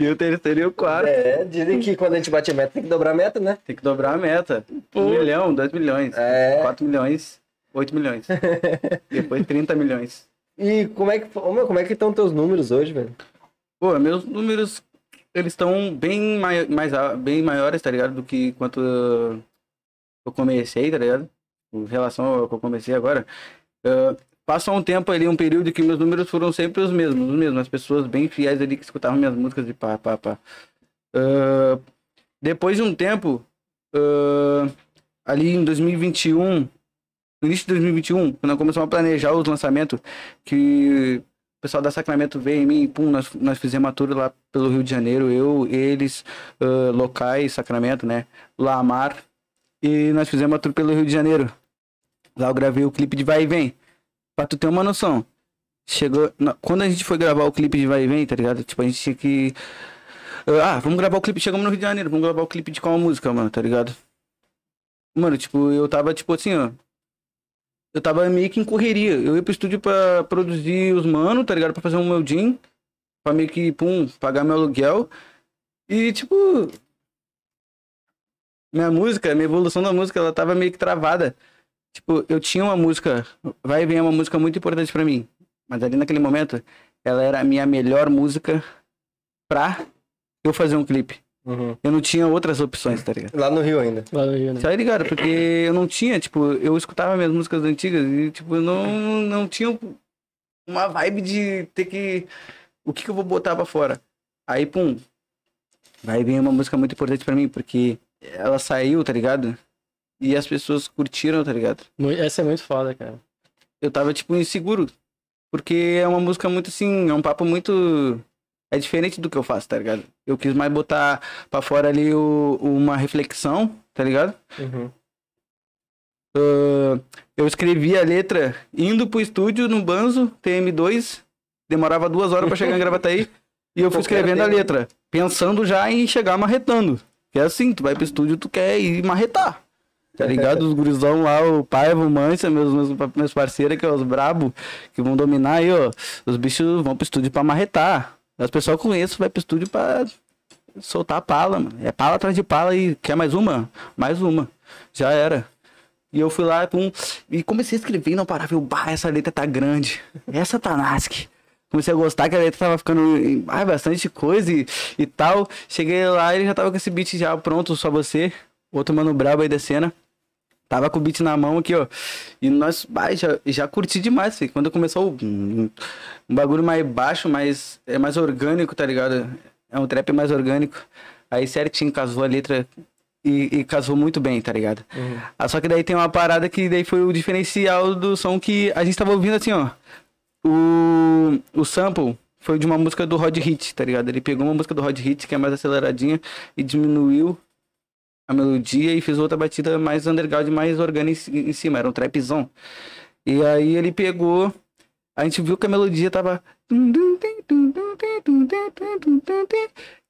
E o terceiro e o quarto. É, dizem que quando a gente bate a meta tem que dobrar a meta, né? Tem que dobrar a meta. Um milhão, dois milhões. É. Quatro milhões, oito milhões. Depois 30 milhões. E como é que, meu, como é que estão teus números hoje, velho? Pô, meus números, eles estão bem, mai mais, bem maiores, tá ligado? Do que quanto eu comecei, tá ligado? Em relação ao que eu comecei agora. Ah, passou um tempo ali, um período que meus números foram sempre os mesmos, os mesmos. As pessoas bem fiéis ali que escutavam minhas músicas de pá, pá, pá. Ah, depois de um tempo, ah, ali em 2021, no início de 2021, quando começamos a planejar os lançamentos, que o pessoal da Sacramento veio em mim, pum, nós, nós fizemos a tour lá pelo Rio de Janeiro, eu, eles, ah, locais, Sacramento, né, Lamar, e nós fizemos a tour pelo Rio de Janeiro. Lá eu gravei o clipe de Vai e Vem, pra tu ter uma noção. Chegou, quando a gente foi gravar o clipe de Vai e Vem, tá ligado? Tipo, a gente tinha que... Ah, vamos gravar o clipe, chegamos no Rio de Janeiro, vamos gravar o clipe de qual música, mano, tá ligado? Mano, tipo, eu tava, tipo assim, ó, eu tava meio que em correria. Eu ia pro estúdio pra produzir os mano, tá ligado? Pra fazer um meu jean. Pra meio que, pum, pagar meu aluguel. E, tipo. Minha música, minha evolução da música, ela tava meio que travada. Tipo, eu tinha uma música. Vai vem é uma música muito importante pra mim. Mas ali naquele momento, ela era a minha melhor música pra eu fazer um clipe. Eu não tinha outras opções, tá ligado? Lá no Rio ainda. Lá no Rio, né? Tá ligado? Porque eu não tinha, tipo, eu escutava minhas músicas antigas e, tipo, não, não tinha uma vibe de ter que. O que, que eu vou botar pra fora? Aí, pum. Vai vir uma música muito importante pra mim, porque ela saiu, tá ligado? E as pessoas curtiram, tá ligado? Essa é muito foda, cara. Eu tava, tipo, inseguro. Porque é uma música muito assim, é um papo muito. é diferente do que eu faço, tá ligado? Eu quis mais botar pra fora ali o, uma reflexão, tá ligado? Uhum. Ah, eu escrevi a letra indo pro estúdio no Banzo, TM2, demorava duas horas pra chegar em Gravataí, e eu fui escrevendo a letra, pensando já em chegar marretando. Que é assim, tu vai pro estúdio, tu quer ir marretar. Tá ligado? Os gurizão lá, o Paiva, o Mancha, meus, meus, meus parceiros que é os brabo, que vão dominar aí, ó. Os bichos vão pro estúdio pra marretar. As pessoas eu conheço vai pro estúdio pra soltar a pala, mano. É pala atrás de pala e quer mais uma? Mais uma. Já era. E eu fui lá pum, e comecei a escrever e não parava. Eu, bah, essa letra tá grande. Essa tá nasque. Comecei a gostar que a letra tava ficando ah, bastante coisa e, e tal. Cheguei lá e ele já tava com esse beat já pronto, só você. Outro mano brabo aí da cena. Tava com o beat na mão aqui, ó. E nós, bah, já, já curti demais, filho. Quando começou o- um, um bagulho mais baixo, mais, é mais orgânico, tá ligado? É um trap mais orgânico. Aí certinho casou a letra e, e casou muito bem, tá ligado? Ah, só que daí tem uma parada que daí foi o diferencial do som que a gente tava ouvindo assim, ó. O, o sample foi de uma música do Rod Hit, tá ligado? Ele pegou uma música do Rod Hit, que é mais aceleradinha, e diminuiu a melodia e fez outra batida mais underground, mais orgânica em cima, era um trapzão. E aí ele pegou, a gente viu que a melodia tava.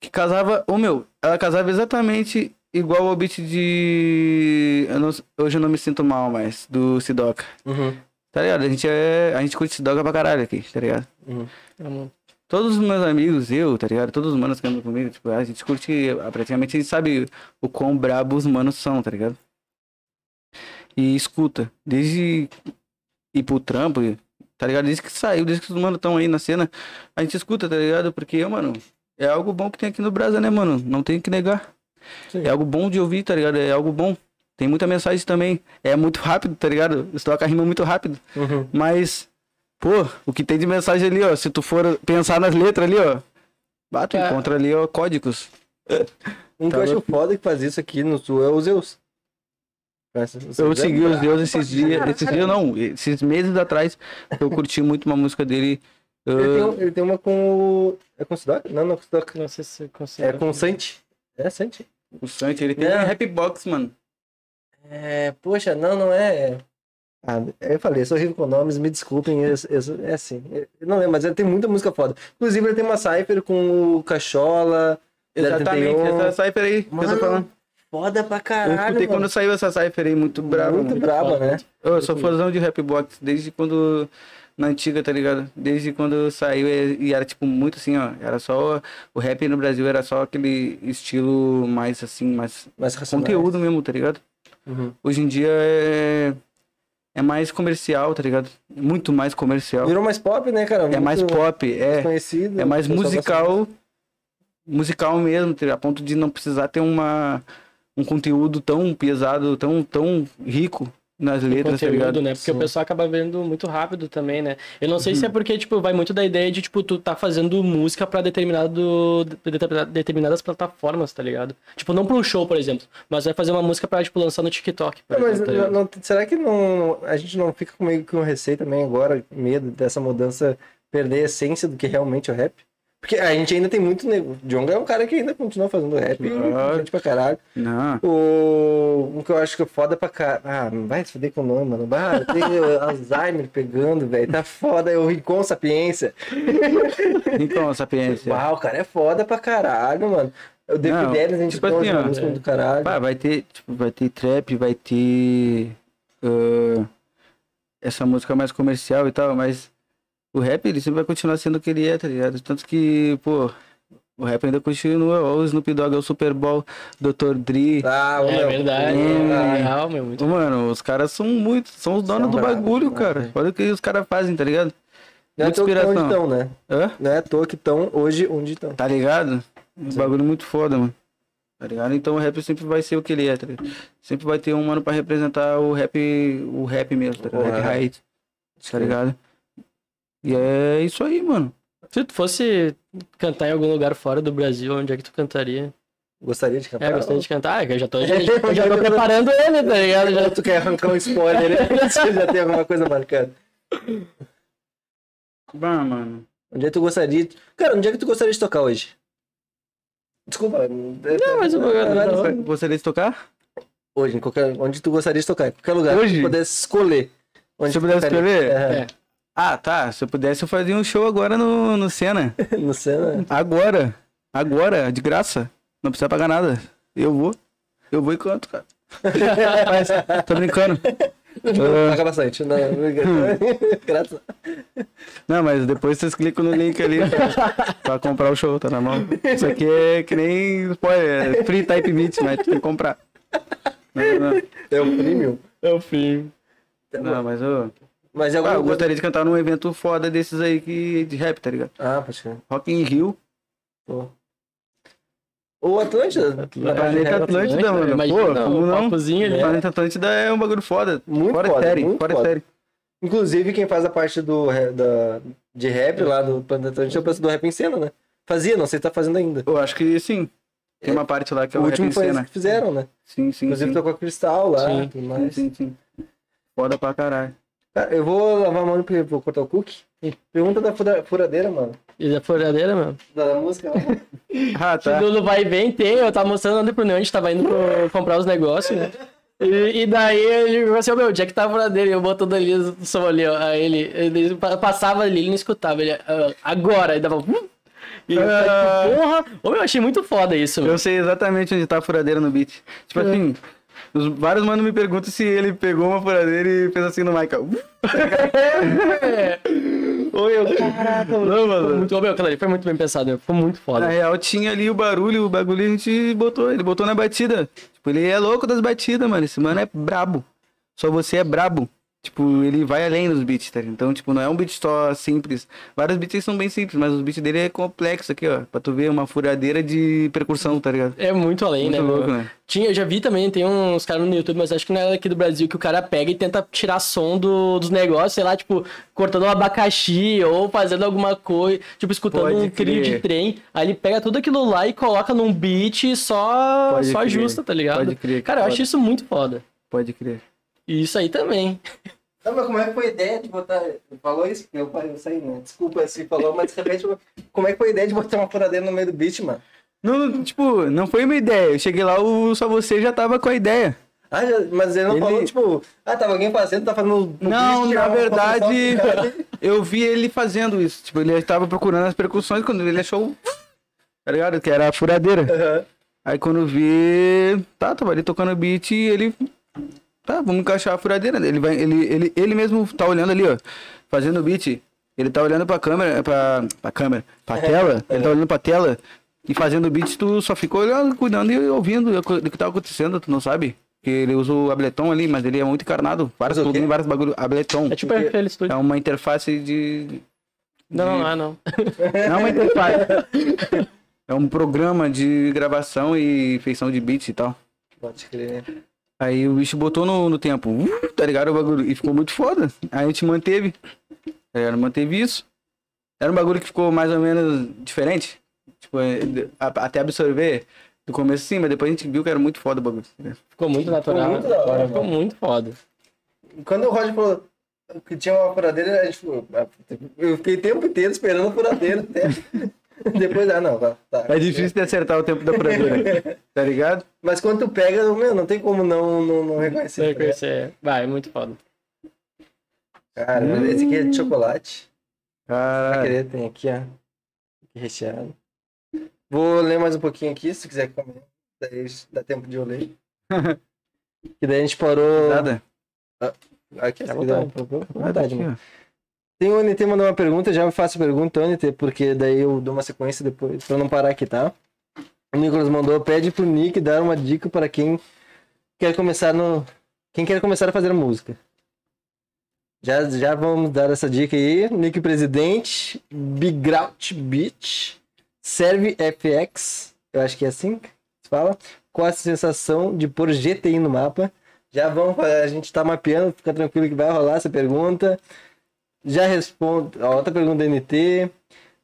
Que casava. Ô meu, ela casava exatamente igual ao beat de. eu não- hoje eu não me sinto mal mais, do Sidoca. Uhum. Tá ligado? A gente é. A gente curte Sidoca pra caralho aqui, tá ligado? Uhum. Todos os meus amigos, eu, tá ligado? Todos os manos que andam comigo, tipo, a gente curte, praticamente a gente sabe o quão brabo os manos são, tá ligado? E escuta, desde ir pro trampo, tá ligado? Desde que saiu, desde que os manos estão aí na cena, a gente escuta, tá ligado? Porque, mano, é algo bom que tem aqui no Brasil, né, mano? Não tem que negar. Sim. É algo bom de ouvir, tá ligado? É algo bom. Tem muita mensagem também. É muito rápido, tá ligado? Você toca rima muito rápido. Uhum. Mas, pô, o que tem de mensagem ali, ó, se tu for pensar nas letras ali, ó, bah, tu É. encontra ali, ó, códigos. Um que Tá eu acho foda que faz isso aqui no sul é o Zeus. Eu Zeus? segui os deuses Brabo esses dias, esses dias não, esses meses atrás, eu curti muito uma música dele. Ele tem, ah, um- ele tem uma com o. É com o Sidoc? Não, não é com o Sidoc. Não sei se você consegue. É com o Santi. É Santi? o Santi, ele tem É. um rap box, mano. É, poxa, não, não é. Ah, eu falei, eu sou horrível com nomes, me desculpem, eu, eu- é assim. Eu não lembro, mas ele tem muita música foda. Inclusive, ele tem uma cypher com o Cachola. Exatamente, 031. essa cypher aí que eu tô Mano, falando. Foda pra Eu caralho. escutei mano. quando saiu essa cypher aí, muito brava, Muito mano. braba, né? Eu sou fãzão de rap box desde quando. Na antiga, tá ligado? Desde quando saiu e e era tipo muito assim, ó. Era só. O rap no Brasil era só aquele estilo mais assim, mais. Mais racionais. Conteúdo mesmo, tá ligado? Uhum. Hoje em dia é. É mais comercial, tá ligado? Muito mais comercial. Virou mais pop, né, cara? É mais Muito pop, é. conhecido. É mais musical. Musical mesmo, tá a ponto de não precisar ter uma. Um conteúdo tão pesado, tão, tão rico nas letras, tá ligado? conteúdo, né? Porque Sim. o pessoal acaba vendo muito rápido também, né? Eu não Uhum. sei se é porque, tipo, vai muito da ideia de, tipo, tu tá fazendo música pra determinado, determinada- determinadas plataformas, tá ligado? Tipo, não pra um show, por exemplo, mas vai fazer uma música pra, tipo, lançar no TikTok, Não, mas exemplo, tá não- ligado? será que não, a gente não fica com que um receio também agora, medo dessa mudança perder a essência do que realmente é o rap? Porque a gente ainda tem muito. nego- Djonga é um cara que ainda continua fazendo rap, Claro. gente pra caralho. Não. O um que eu acho que é foda pra caralho. Ah, não vai se fuder com o nome, mano. Ah, tem o Alzheimer pegando, velho. Tá foda. É o Rincon Sapiência. Então, sapiência. Uau, o cara é foda pra caralho, mano. O Não, Defidelis, a gente tipo assim, ó, música é. do caralho. Pá, vai ter, tipo, vai ter trap, vai ter ah, essa música mais comercial e tal, mas o rap ele sempre vai continuar sendo o que ele é, tá ligado? Tanto que, pô, o rap ainda continua, ó, o Snoop Dogg é o Super Bowl, Dr. Dre. Ah, É meu, verdade, Hum. é real, meu, muito Mano, os caras são muito, são os donos São do bravos bagulho, cara. Olha o que os caras fazem, tá ligado? Não é à Muita toa que estão né? Hã? Não é à toa que estão hoje onde estão. Tá ligado? Um bagulho muito foda, mano. Tá ligado? Então o rap sempre vai ser o que ele é, tá ligado? Sempre vai ter um mano pra representar o rap, o rap mesmo, tá ligado? O rap tá ligado? E é isso aí, mano. Se tu fosse cantar em algum lugar fora do Brasil, onde é que tu cantaria? Gostaria de cantar. É, gostaria de cantar? É, que eu já tô, já, É, já, eu já tô preparando ele, tá ligado? Já... Tu quer arrancar um spoiler, né? Já tem alguma coisa marcada. Bah, mano. Onde é que tu gostaria. Cara, onde é que tu gostaria de tocar hoje? Desculpa. Não, mas eu- eu- Gostaria de tocar? Hoje, em qualquer, onde tu gostaria de tocar, em qualquer lugar. Hoje? Se tu pudesse escolher. Onde Se eu tu pudesse escolher? É, Ah, tá. Se eu pudesse, eu fazia um show agora no, no Senna. no Senna. Agora. Agora, de graça. Não precisa pagar nada. Eu vou. Eu vou e canto, cara. Mas, tô brincando. Ah, Paga bastante. Não, Graças. Não, mas depois vocês clicam no link ali pra, pra comprar o show, tá na mão. Isso aqui é que nem spoiler, é free type beat, mas tem que comprar. Não, não, É o premium. É o fim. não, mas eu, Mas é ah, eu coisa- gostaria de cantar num evento foda desses aí que, de rap, tá ligado? Ah, pode ser. Rock in Rio. Pô. Ou Atlântida. De Planeta rap. Atlântida, mano. Imagina, Pô, um como não? papozinho ali. Planeta Atlântida é um bagulho foda. Muito fora foda, série, muito fora foda. série. Inclusive, quem faz a parte do, da, de rap lá do Planeta Atlântico é o pessoal do Rap em Cena, né? Fazia, não sei se tá fazendo ainda. Eu acho que sim. Tem uma parte lá que é o o último rap em foi que fizeram, né? Sim, sim, Inclusive sim. tocou a Cristal lá. Sim, tudo Sim, mais. sim, sim. Foda pra caralho. Cara, eu vou lavar a mão porque vou cortar o cookie. Pergunta da fura- furadeira, mano. E da furadeira, mano. Da música. Ah, tá. No, no vai e vem tem, eu tava mostrando ontem pro Neo, a gente tava indo pro- comprar os negócios, né? E, e daí ele falou assim, meu, onde é que tá a furadeira? E eu botando ali o som ali, ó. Aí ele, ele pa- passava ali, ele não escutava. Ele, "Ah, agora, aí dava. "Hum". E eu falei, Ah. porra! Ô meu, achei muito foda isso, meu. Eu sei exatamente onde tá a furadeira no beat. Tipo É. os, vários manos me perguntam se ele pegou uma furadeira e fez assim no Michael. Oi, eu. Caraca, não, Foi mano. muito, meu, aquilo ali foi muito bem pensado, meu. Ficou muito Na foda. real, tinha ali o barulho, o bagulho a gente botou, ele botou na batida. Tipo, ele é louco das batidas, mano. Esse mano é brabo. Só você é brabo. Tipo, ele vai além dos beats, tá ligado? Então, tipo, não é um beat só simples. Vários beats são bem simples, mas os beats dele é complexo aqui, ó. Pra tu ver uma furadeira de percussão, tá ligado? É muito além, Muito né? louco, né? Tinha, eu já vi também, tem uns caras no YouTube, mas acho que não é daqui do Brasil, que o cara pega e tenta tirar som do, dos negócios, sei lá, tipo, cortando um abacaxi ou fazendo alguma coisa, tipo, escutando Pode um trilho de trem. Aí ele pega tudo aquilo lá e coloca num beat e só, Pode só crer. ajusta, tá ligado? Pode crer, Cara, eu foda. acho isso muito foda. Pode crer. E isso aí também. Não, mas como é que foi a ideia de botar. Falou isso? Eu, eu sei, né? Desculpa se falou, mas de repente. Como é que foi a ideia de botar uma furadeira no meio do beat, mano? Não, tipo, não foi uma ideia. Eu cheguei lá, o Só Você já tava com a ideia. Ah, já- mas ele não Ele- falou, tipo, ah, tava alguém fazendo, tá fazendo. no Não, beat, na verdade, eu vi ele fazendo isso. Tipo, ele estava procurando as percussões quando ele achou. Tá ligado? Que era a furadeira. Aham. Aí quando eu vi. Tá, tava ali tocando beat e ele. Tá, vamos encaixar a furadeira. Ele, vai, ele, ele, ele mesmo tá olhando ali, ó. Fazendo o beat. Ele tá olhando pra câmera. Pra, pra câmera. Pra tela. Ele tá olhando pra tela. E fazendo o beat, tu só ficou olhando, cuidando e ouvindo o que tá acontecendo, tu não sabe? Que ele usa o Ableton ali, mas ele é muito encarnado. Vários plugins, vários bagulho. Ableton. É tipo aquele estúdio. É uma interface de. Não, não, não, não. Não é uma interface. é um programa de gravação e feição de beats e tal. Pode crer. Aí o bicho botou no, no tempo, uh, tá ligado? O bagulho. E ficou muito foda. Aí a gente manteve. Era, manteve isso. Era um bagulho que ficou mais ou menos diferente. Tipo, é, até absorver. No começo sim, mas depois a gente viu que era muito foda o bagulho. Ficou muito natural. muito da hora, Ficou muito foda. Quando o Roger falou que tinha uma furadeira, a gente falou, ah, eu fiquei o tempo inteiro esperando a furadeira até. Depois, ah, não, tá. tá. É difícil de acertar o tempo da furadeira. tá ligado? Mas quando tu pega, meu, não tem como não, não, não reconhecer. tá? Reconhecer. Vai, muito foda. Cara, esse aqui é de chocolate. Querer, tem aqui, ó. Aqui recheado. Vou ler mais um pouquinho aqui, se quiser comer. Daí dá tempo de eu ler. E daí a gente parou. Nada. Aqui, se À quiser. vontade. Vontade, Aqui, mano. Tem o NT mandou uma pergunta, já me faço pergunta, NT, porque daí eu dou uma sequência depois, pra não parar aqui, tá? O Nicolas mandou, pede pro Nick dar uma dica para quem quer começar no. Quem quer começar a fazer música. Já, já vamos dar essa dica aí. Nick Presidente, Big Out Beach, Serve FX, eu acho que é assim que se fala. Qual a sensação de pôr GTI no mapa? Já vamos, a gente tá mapeando, fica tranquilo que vai rolar essa pergunta. Já respondo. ó, Outra pergunta da NT.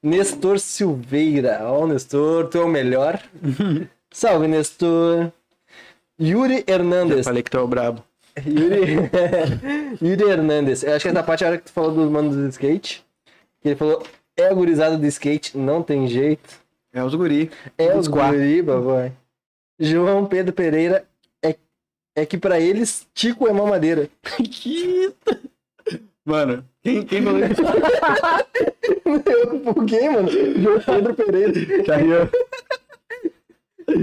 Nestor Silveira. Ó, Nestor, tu é o melhor. Salve, Nestor. Yuri Hernandes. falei que tu é o brabo. Yuri... Yuri Hernandes. Eu acho que essa parte é a hora que tu falou dos manos do skate. Que ele falou. É a gurizada do skate, não tem jeito. É os guri. É Os os guriba, boy. João Pedro Pereira é, é que pra eles Tico é mamadeira. que Mano, quem, quem falou isso? Eu, quem, mano? João Pedro Pereira. Ó.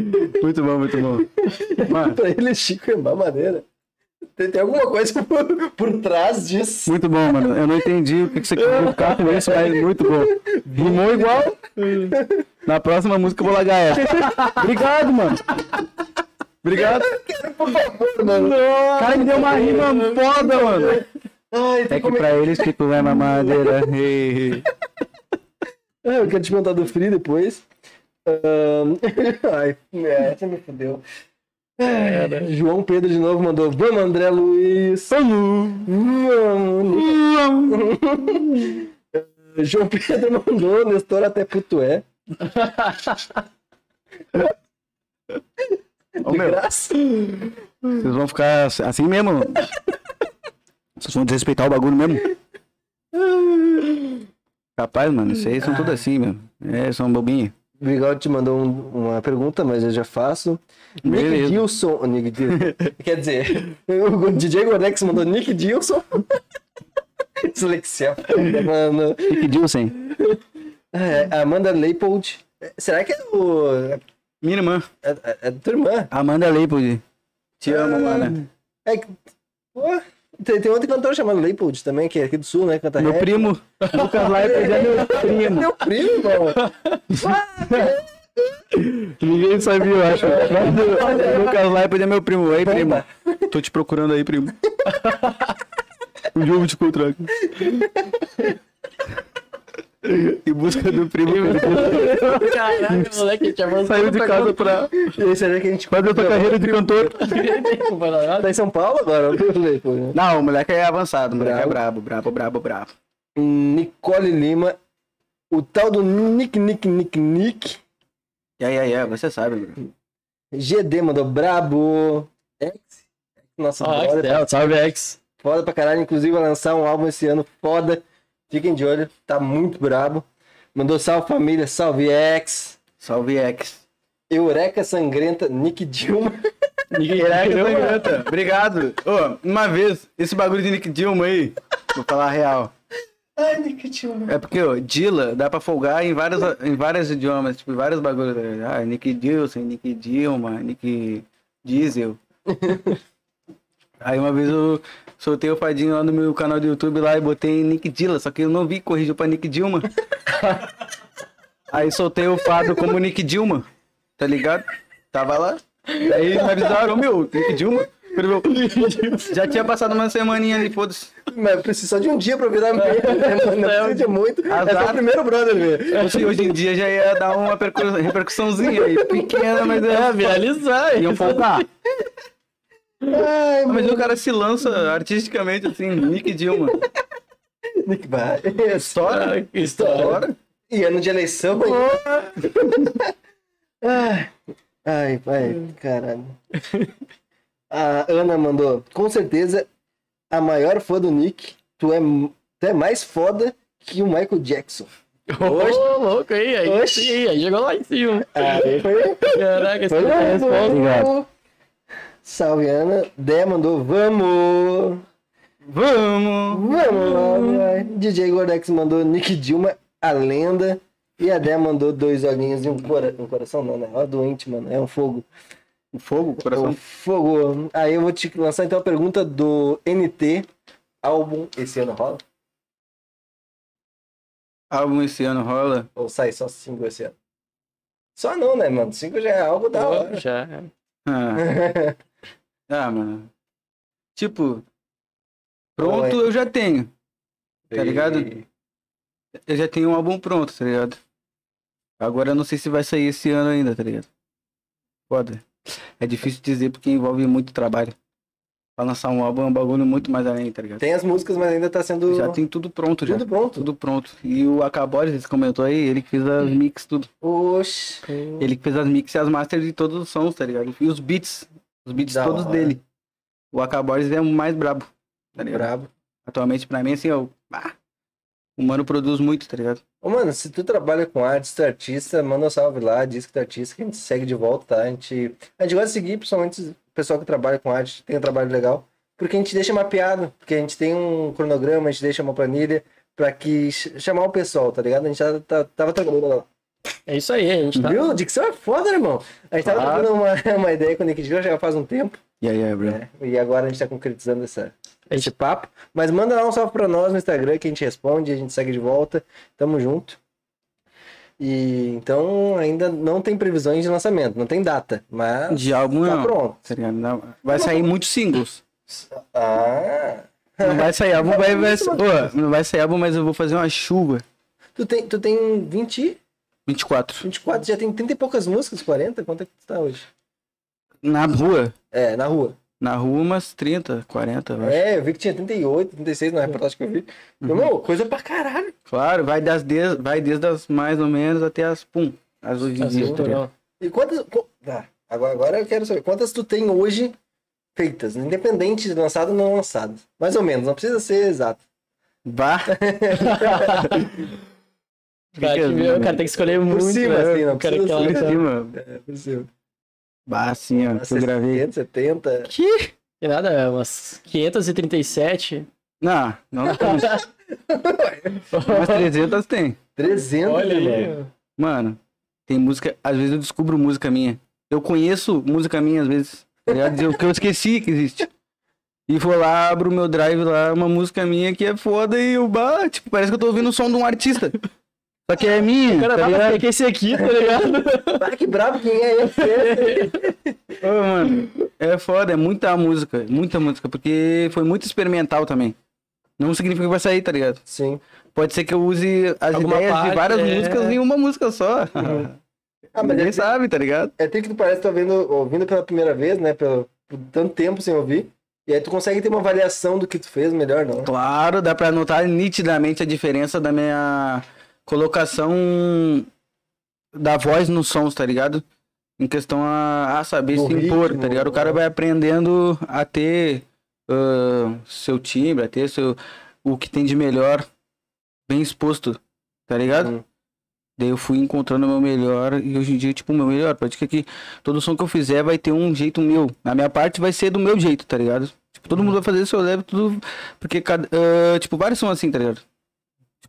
Muito bom, muito bom. Mano, pra eles Chico é mamadeira. Tem, tem alguma coisa por, por trás disso. muito bom, mano. Eu não entendi o que que você quer buscar com isso, mas muito bom. Rimou igual. Na próxima música eu vou largar essa. Obrigado, mano. Obrigado. Por favor, mano. O cara me deu uma rima foda, mano. Ai, É que como... pra eles, tipo, é mamadeira. Ah, eu quero te perguntar do Free depois. Ahn, Ai, é, essa me fudeu. É, João Pedro de novo mandou. Vamos, André Luiz. Vamos. João Pedro mandou. Nestor até puto é. Ô, meu, vocês vão ficar assim mesmo? Vocês vão desrespeitar o bagulho mesmo? Capaz, mano, isso aí são tudo assim, meu. É, são bobinhos. O Bigode te mandou um- uma pergunta, mas eu já faço. Nick Beleza. Dilson. oh, Nick Dilson. Quer dizer, o DJ Gordex mandou Nick Dilson. Dislexia, mano. Nick Dilson. É, Amanda Leipold. Será que é o. Minha irmã, É, é, é tua irmã? Amanda Leipold. Te amo, mano. É que. Pô, tem, tem outro cantor chamado Leipold também, que é aqui do sul, né? Canta Meu rap. primo, Lucas Leipold é meu primo. Meu primo, irmão. Ninguém sabia, eu acho. Lucas Leipold é meu primo. Ei, primo. Tô te procurando aí, primo. O jogo de contrato. Em busca do primo. Caralho, moleque, te avançou. Saiu de casa pra E aí, será que a gente. fazer sua carreira de cantor. Tá em São Paulo agora? Não, o moleque é avançado. O moleque é Brabo. brabo, brabo, brabo. Nicole Lima. O tal do Nick, Nick, Nick, Nick. E aí, aí, aí, você sabe, bro. GD mandou brabo. X. Nossa, Ó, brother, Axel, salve, X. foda pra caralho. Inclusive vai lançar um álbum esse ano foda. Fiquem de olho, tá muito brabo. Mandou salve família, salve X. Salve, X. Eureka Sangrenta, Nick Dilma. Caraca, sangrenta. Obrigado. Ô, uma vez, esse bagulho de Nick Dilma aí, vou falar a real. Ai, Nick Dilma. É porque, ó, Dila dá pra folgar em vários, em vários idiomas, tipo, vários bagulhos. Ah, Nick Dilson, Nick Dilma, Nick Diesel. Aí uma vez eu soltei o fadinho lá no meu canal do YouTube lá e botei Nick Dilla, só que eu não vi, corrigiu pra Nick Dilma. Aí soltei o fado como Nick Dilma, tá ligado? Tava lá. Aí me avisaram, meu, Nick Dilma. Meu, Já tinha passado uma semaninha ali, foda-se. Mas precisa de um dia pra virar meme, né, mano? Não precisa de muito. É Azar. o primeiro brother ver. Hoje, hoje em dia já ia dar uma percu- repercussãozinha aí, pequena, mas É, é. viralizar. Iam folgar. Ai, Mas o cara se lança artisticamente, assim, Nick Dilma. Nick vai. Estoura, História. estoura. E ano de eleição. Ai, ai, ai, caralho. A Ana mandou, com certeza, a maior fã do Nick, tu é, tu é mais foda que o Michael Jackson. Ô, louco aí, aí. Oxi. Sim, aí chegou lá em cima. Aí foi, Caraca, esse foi cara bom. responde. Obrigado. Salve, Ana. Dé mandou, vamos! Vamos! Vamos! DJ Gordex mandou Nick Dilma, a lenda. E a Dé mandou dois olhinhos e um, cora... um coração, não, né? Ó, doente, mano. É um fogo. O fogo, É um coração. fogo. Aí eu vou te lançar então a pergunta do NT. Álbum esse ano rola? Álbum esse ano rola. Ou sai só cinco esse ano? Só não, né, mano? Cinco já é algo da hora. Já. Ah, ah, mano. Tipo, pronto Oi. eu já tenho. Tá ligado? Eu já tenho um álbum pronto, tá ligado? Agora eu não sei se vai sair esse ano ainda, tá ligado? Foda. É difícil dizer porque envolve muito trabalho. Pra lançar um álbum é um bagulho muito mais além, tá ligado? Tem as músicas, mas ainda tá sendo Já tem tudo pronto, já. tudo pronto. Tudo pronto. E o Acabores, você comentou aí, ele que fez as mix, tudo. Oxi. Ele que fez as mix e as masters de todos os sons, tá ligado? E os beats. Os beats Da todos hora. dele. O Acabores é o mais brabo, tá ligado? Brabo. Atualmente, pra mim, assim, ó, ah, o mano produz muito, tá ligado? Ô, mano, se tu trabalha com arte, tu é artista, manda um salve lá, diz que tu é artista, que a gente segue de volta, tá? A gente, a gente gosta de seguir, principalmente o pessoal que trabalha com arte, tem um trabalho legal, porque a gente deixa mapeado, porque a gente tem um cronograma, a gente deixa uma planilha pra que ch- chamar o pessoal, tá ligado? A gente já tá, tava trabalhando lá. É isso aí, a gente tá. Viu? Dicção é foda, irmão. A gente tava trocando uma, uma ideia com o Nick Dio já faz um tempo, E aí, bro? né? E agora a gente tá concretizando essa, esse papo. Mas manda lá um salve pra nós no Instagram que a gente responde, a gente segue de volta. Tamo junto. E então ainda não tem previsões de lançamento, não tem data, mas De álbum tá não. pronto. Vai sair muitos singles. Ah, Não vai sair álbum, vai, vai, não vai sair álbum, mas eu vou fazer uma chuva. tu tem, tu tem 20, 24. 24, já tem 30 e poucas músicas, 40? Quanto é que tu tá hoje? Na rua. É, na rua. Na rua, umas 30, 40, eu acho. É, eu vi que tinha 38, 36 na reportagem que eu vi. Uhum. Meu, coisa pra caralho. Claro, vai, das de, vai desde as mais ou menos até as pum. As hoje em dia. tá. E quantas. qu- Ah, agora, agora eu quero saber. Quantas tu tem hoje feitas? Independente de lançado ou não lançado. Mais ou menos, não precisa ser exato. Vá. O cara, que o tem que escolher muito. cima, né? assim, não o cara que ser- Por cima. É, possível. Bah, assim, ó, que eu gravei. 60, 70. Que? Tem nada, é umas 537. Não, não tem. Umas 300 tem. 300, Olha aí. Mano, tem música. Às vezes eu descubro música minha. Eu conheço música minha, às vezes. Tá? Eu- Que eu esqueci que existe. E vou lá, abro o meu drive lá, uma música minha que é foda e eu, bah, tipo, parece que eu tô ouvindo o som de um artista. Só que é minha, O cara tá ligado? que é esse aqui, tá ligado? Ah, que brabo, quem é esse? Ô, mano, é foda, é muita música, muita música, porque foi muito experimental também. Não significa que vai sair, tá ligado? Sim. Pode ser que eu use as Alguma ideias parte, de várias é. músicas em uma música só. Ah, mas Ninguém é, sabe, tá ligado? é tri que tu parece que tá ouvindo, ouvindo pela primeira vez, né? Pelo, por tanto tempo sem ouvir. E aí tu consegue ter uma avaliação do que tu fez melhor, não? Claro, dá pra notar nitidamente a diferença da minha colocação da voz nos sons, tá ligado? Em questão a, a saber No se impor, ritmo, tá ligado? O cara vai aprendendo a ter ah, seu timbre, a ter seu, o que tem de melhor bem exposto, tá ligado? Hum. Daí eu fui encontrando o meu melhor e hoje em dia, tipo, o meu melhor. Pode que aqui todo som que eu fizer vai ter um jeito meu. Na minha parte vai ser do meu jeito, tá ligado? Tipo, todo mundo vai fazer seu leve, tudo. Porque cada. ah, tipo, vários são assim, tá ligado?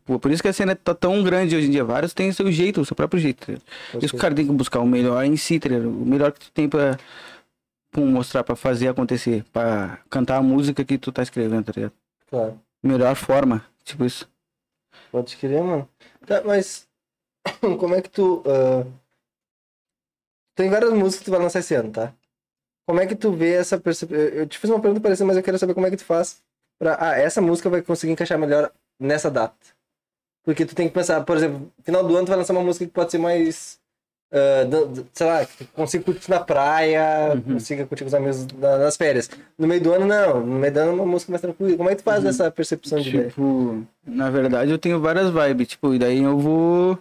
Por isso que a cena tá tão grande hoje em dia. Vários têm seu jeito, o seu próprio jeito, tá isso que o cara tem que buscar o melhor em si, tá? O melhor que tu tem pra, pra mostrar, pra fazer acontecer. Pra cantar a música que tu tá escrevendo, tá ligado? Claro. Melhor forma. Tipo isso. Pode querer, mano. Tá, mas como é que tu. ah, Tem várias músicas que tu vai lançar esse ano, tá? Como é que tu vê essa percepção? Eu te fiz uma pergunta parecida, mas eu quero saber como é que tu faz pra. Ah, essa música vai conseguir encaixar melhor nessa data. Porque tu tem que pensar, por exemplo, final do ano tu vai lançar uma música que pode ser mais. dan- sei lá, que consiga curtir na praia, Uhum. consiga curtir com os amigos na- nas férias. No meio do ano, não. No meio do ano é uma música mais tranquila. Como é que tu faz Uhum. essa percepção de ideia? Tipo, na verdade eu tenho várias vibes, tipo, e daí eu vou.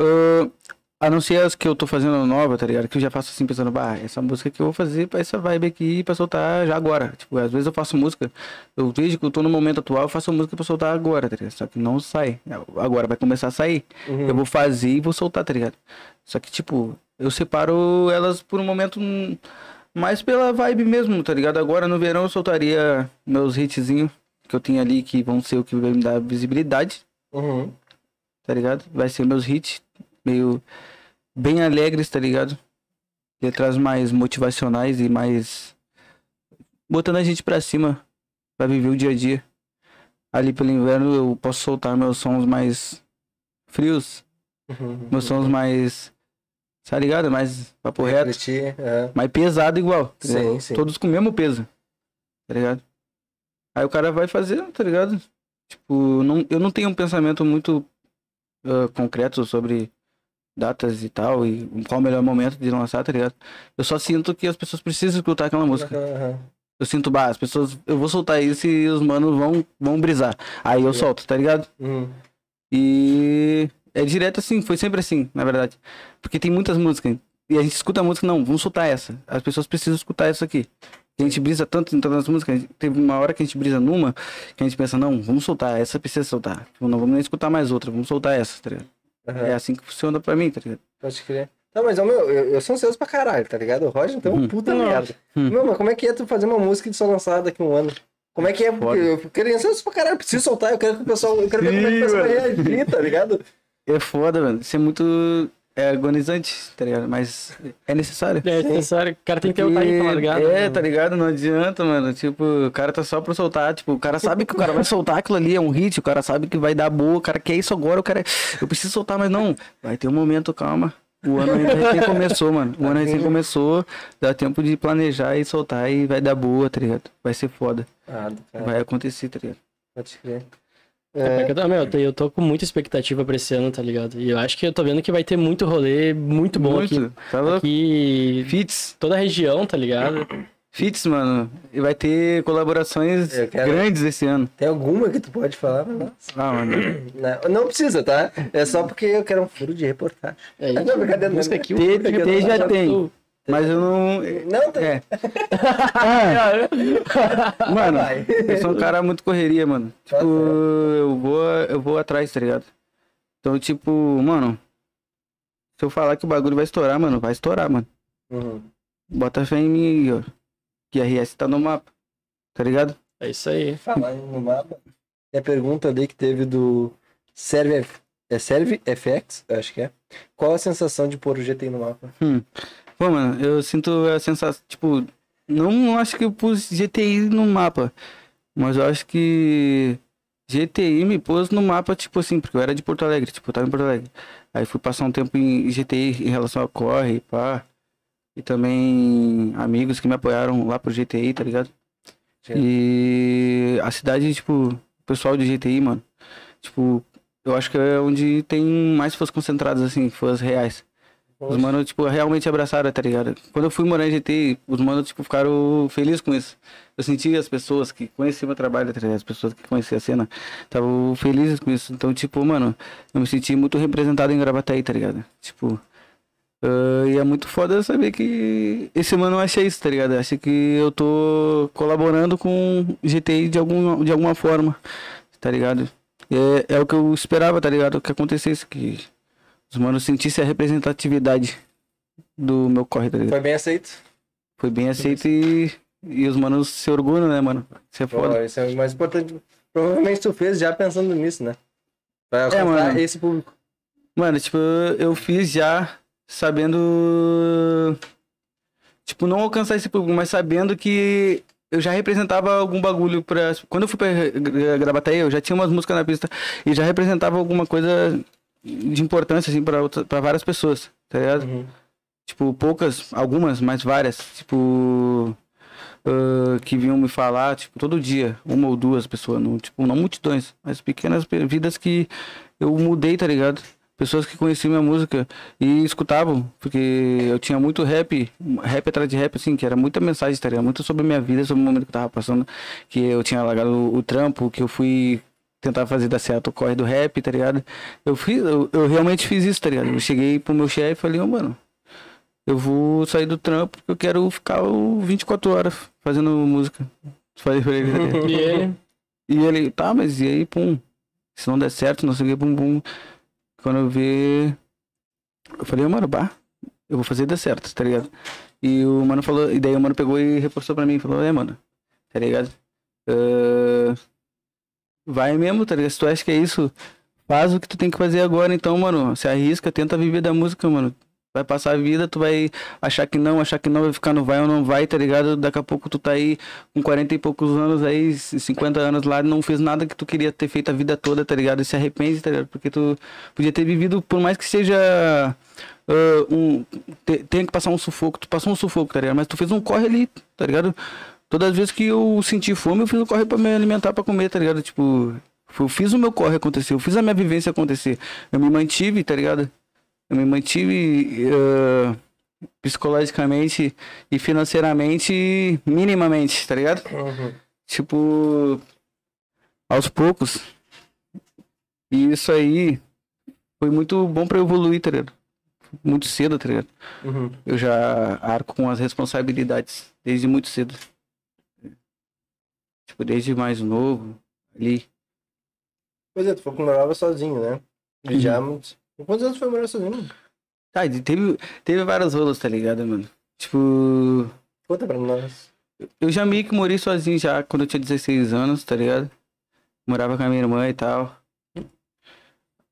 ah, a não ser as que eu tô fazendo nova, tá ligado? Que eu já faço assim, pensando, bah, essa música que eu vou fazer pra essa vibe aqui pra soltar já agora. Tipo, às vezes eu faço música, eu vejo que eu tô no momento atual, eu faço música pra soltar agora, tá ligado? Só que não sai. Agora vai começar a sair. Uhum. Eu vou fazer e vou soltar, tá ligado? Só que, tipo, eu separo elas por um momento mais pela vibe mesmo, tá ligado? Agora no verão eu soltaria meus hitzinhos que eu tenho ali que vão ser o que vai me dar visibilidade, Uhum. tá ligado? Vai ser meus hits meio bem alegres, tá ligado? Letras mais motivacionais e mais botando a gente pra cima pra viver o dia a dia. Ali pelo inverno eu posso soltar meus sons mais frios, Uhum. meus sons mais. Tá ligado? Mais papo reto. Refletir, é. Mais pesado igual. Sim, ligado? sim. Todos com o mesmo peso. Tá ligado? Aí o cara vai fazer, tá ligado? Tipo, não, eu não tenho um pensamento muito ah, concreto sobre datas e tal, e qual o melhor momento de lançar, tá ligado? Eu só sinto que as pessoas precisam escutar aquela música. Aham. Eu sinto, bah, as pessoas. Eu vou soltar isso e os manos vão, vão brisar. Aí eu solto, tá ligado? Uhum. E é direto assim, foi sempre assim, na verdade. Porque tem muitas músicas. E a gente escuta a música, não, vamos soltar essa. As pessoas precisam escutar essa aqui. A gente brisa tanto em todas as músicas, gente- teve uma hora que a gente brisa numa, que a gente pensa, não, vamos soltar, essa precisa soltar. Tipo, não vamos nem escutar mais outra, vamos soltar essa, tá ligado? Aham, É assim que funciona pra mim, tá ligado? Pode crer. Não, mas, meu, eu, eu sou ansioso pra caralho, tá ligado? O Roger então Hum. puta Não. merda. Hum. Meu, mas como é que é tu fazer uma música de só lançada daqui a um ano? Como é que é? Porque Foda. eu quero ansioso pra caralho, preciso soltar, eu quero que o pessoal, eu quero ver como é que o pessoal vai reagir, tá ligado? É foda, mano. Isso é muito é agonizante, tá ligado? Mas é necessário. É necessário. O cara tem que ter o time pra largar. É, né? tá ligado? Não adianta, mano. Tipo, o cara tá só pra soltar. Tipo, o cara sabe que o cara vai soltar aquilo ali, é um hit, o cara sabe que vai dar boa, o cara quer isso agora, o cara. Eu preciso soltar, mas não. Vai ter um momento, calma. O ano ainda recém começou, mano. O ano recém começou, dá tempo de planejar e soltar e vai dar boa, tá ligado? Vai ser foda. Ah, Vai acontecer, tá ligado? pode crer. É, É, eu eu tô- eu tô com muita expectativa pra esse ano, tá ligado? E eu acho que eu tô vendo que vai ter muito rolê muito bom aqui. Tá louco? Aqui. Fits. Toda a região, tá ligado? Fits, mano. E vai ter colaborações quero- grandes esse ano. tem alguma que tu pode falar? Não, Ah, mano. não, não precisa, tá? É só porque eu quero um furo de reportagem. É, Não, brincadeira, não. música aqui, o Ter, Furca aqui, já já tem. Mas eu não. Não, tem. É. Mano, eu sou um cara muito correria, mano. Tá Tipo, eu vou, eu vou atrás, tá ligado? Então, tipo, mano, se eu falar que o bagulho vai estourar, mano, vai estourar, mano. Uhum. Bota fé em mim aí, ó. Que RS tá no mapa. Tá ligado? É isso aí. Falar no mapa. É a pergunta ali que teve do Serve, F- é Serve FX, eu acho que é. Qual a sensação de pôr o GTI no mapa? Pô, mano, eu sinto a sensação, tipo, não acho que eu pus GTI no mapa, mas eu acho que GTI me pôs no mapa, tipo assim, porque eu era de Porto Alegre, tipo, eu tava em Porto Alegre. Aí fui passar um tempo em GTI em relação a corre, pá. E também amigos que me apoiaram lá pro GTI, tá ligado? Sim. E a cidade, tipo, o pessoal de GTI, mano, tipo, eu acho que é onde tem mais fãs concentrados, assim, fãs reais. Os manos, tipo, realmente abraçaram, tá ligado? Quando eu fui morar em GT, os manos, tipo, ficaram felizes com isso. Eu senti as pessoas que conheciam meu trabalho, tá ligado? As pessoas que conheciam a cena, estavam felizes com isso. Então, tipo, mano, eu me senti muito representado em Gravataí, tá ligado? Tipo, ah, e é muito foda saber que esse mano acha isso, tá ligado? Acha que eu tô colaborando com GTI de, algum, de alguma forma, tá ligado? É, é o que eu esperava, tá ligado? Que acontecesse, que os manos sentissem a representatividade do meu corre, tá ligado? Foi bem aceito? Foi bem aceito e, e os manos se orgulham, né, mano? Isso é Pô, foda. isso é o mais importante. Provavelmente tu fez já pensando nisso, né? Pra É, alcançar mano. esse público. Mano, tipo, eu fiz já sabendo. Tipo, não alcançar esse público, mas sabendo que eu já representava algum bagulho pra. Quando eu fui pra Gravataí, eu já tinha umas músicas na pista e já representava alguma coisa de importância, assim, pra, outra- pra várias pessoas, tá ligado? Uhum. Tipo, poucas, algumas, mas várias. Tipo. ah, que vinham me falar, tipo, todo dia, uma ou duas pessoas, não, tipo, não multidões, mas pequenas pe- vidas que eu mudei, tá ligado? Pessoas que conheciam minha música e escutavam, porque eu tinha muito rap, rap atrás de rap, assim, que era muita mensagem, tá ligado? Muito sobre a minha vida, sobre o momento que eu tava passando, que eu tinha largado o, o trampo, que eu fui tentar fazer dar certo o corre do rap, tá ligado? Eu fiz, eu, eu realmente fiz isso, tá ligado? Eu cheguei pro meu chefe e falei, ô, mano, eu vou sair do trampo porque eu quero ficar o 24 horas fazendo música. Falei pra ele, tá? E ele. E ele, tá, mas e aí, pum, se não der certo, não sei o que, pum, pum. Quando eu ver, eu falei, ô, mano, bah, eu vou fazer dar certo, tá ligado? E o mano falou, e daí o mano pegou e reforçou pra mim, falou, é, mano, tá ligado? Ah, vai mesmo, tá ligado? Se tu acha que é isso, faz o que tu tem que fazer agora, então, mano, se arrisca, tenta viver da música, mano. Vai passar a vida, tu vai achar que não, achar que não, vai ficar no vai ou não vai, tá ligado? Daqui a pouco tu tá aí com 40 e poucos anos aí, 50 anos lá, não fez nada que tu queria ter feito a vida toda, tá ligado? E se arrepende, tá ligado? Porque tu podia ter vivido, por mais que seja ah, um. te- tenha que passar um sufoco, tu passou um sufoco, tá ligado? Mas tu fez um corre ali, tá ligado? Todas as vezes que eu senti fome, eu fiz um corre pra me alimentar, pra comer, tá ligado? Tipo, eu fiz o meu corre acontecer, eu fiz a minha vivência acontecer. Eu me mantive, tá ligado? Eu me mantive ah, psicologicamente e financeiramente minimamente, tá ligado? Uhum. Tipo, aos poucos. E isso aí foi muito bom pra eu evoluir, tá ligado? Muito cedo, tá ligado? Uhum. Eu já arco com as responsabilidades desde muito cedo. Tipo, desde mais novo, ali. Pois é, tu que morava sozinho, né? E Uhum. já. Quantos anos foi morar sozinho? Tá, e teve, teve vários rolos, tá ligado, mano? Tipo, Conta pra nós. eu já meio que morei sozinho já quando eu tinha 16 anos, tá ligado? Morava com a minha irmã e tal.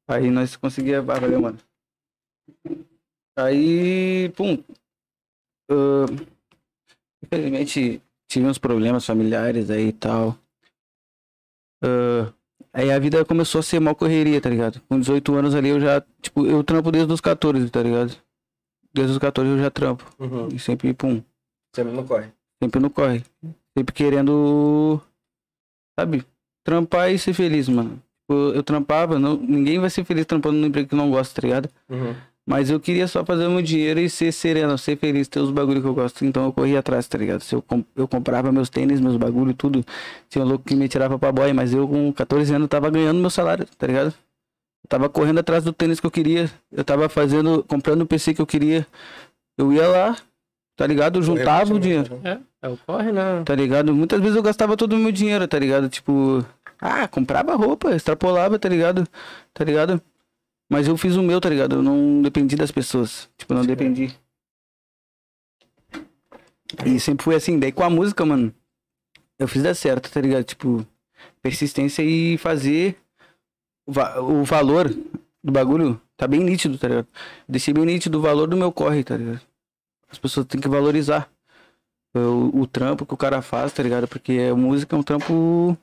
Aí nós conseguia. Ah, valeu, mano. Aí, pum. ah, infelizmente tive uns problemas familiares aí e tal. Ah, aí a vida começou a ser mal correria, tá ligado? Com 18 anos ali eu já. Tipo, eu trampo desde os 14, tá ligado? Desde os 14 eu já trampo. Uhum. E sempre, pum, Sempre não corre. sempre no corre. Sempre querendo, sabe, trampar e ser feliz, mano. Tipo, eu trampava, não, ninguém vai ser feliz trampando num emprego que não gosta, tá ligado? Uhum. Mas eu queria só fazer meu dinheiro e ser sereno, ser feliz, ter os bagulho que eu gosto. Então eu corria atrás, tá ligado? Se eu, com- eu comprava meus tênis, meus bagulho, tudo. Tinha um louco que me tirava pra boy, mas eu com 14 anos tava ganhando meu salário, tá ligado? Eu tava correndo atrás do tênis que eu queria. Eu tava fazendo, comprando o PC que eu queria. Eu ia lá, tá ligado? Eu juntava o dinheiro Uhum. É o corre, né? tá ligado? Muitas vezes eu gastava todo o meu dinheiro, tá ligado? Tipo, ah, comprava roupa, extrapolava, tá ligado? Tá ligado? Mas eu fiz o meu, tá ligado? Eu não dependi das pessoas. Tipo, eu não dependi. E sempre foi assim. Daí com a música, mano, eu fiz dar certo, tá ligado? Tipo, persistência e fazer o, va- o valor do bagulho tá bem nítido, tá ligado? Deixei bem nítido o valor do meu corre, tá ligado? As pessoas têm que valorizar o, o trampo que o cara faz, tá ligado? Porque a música é um trampo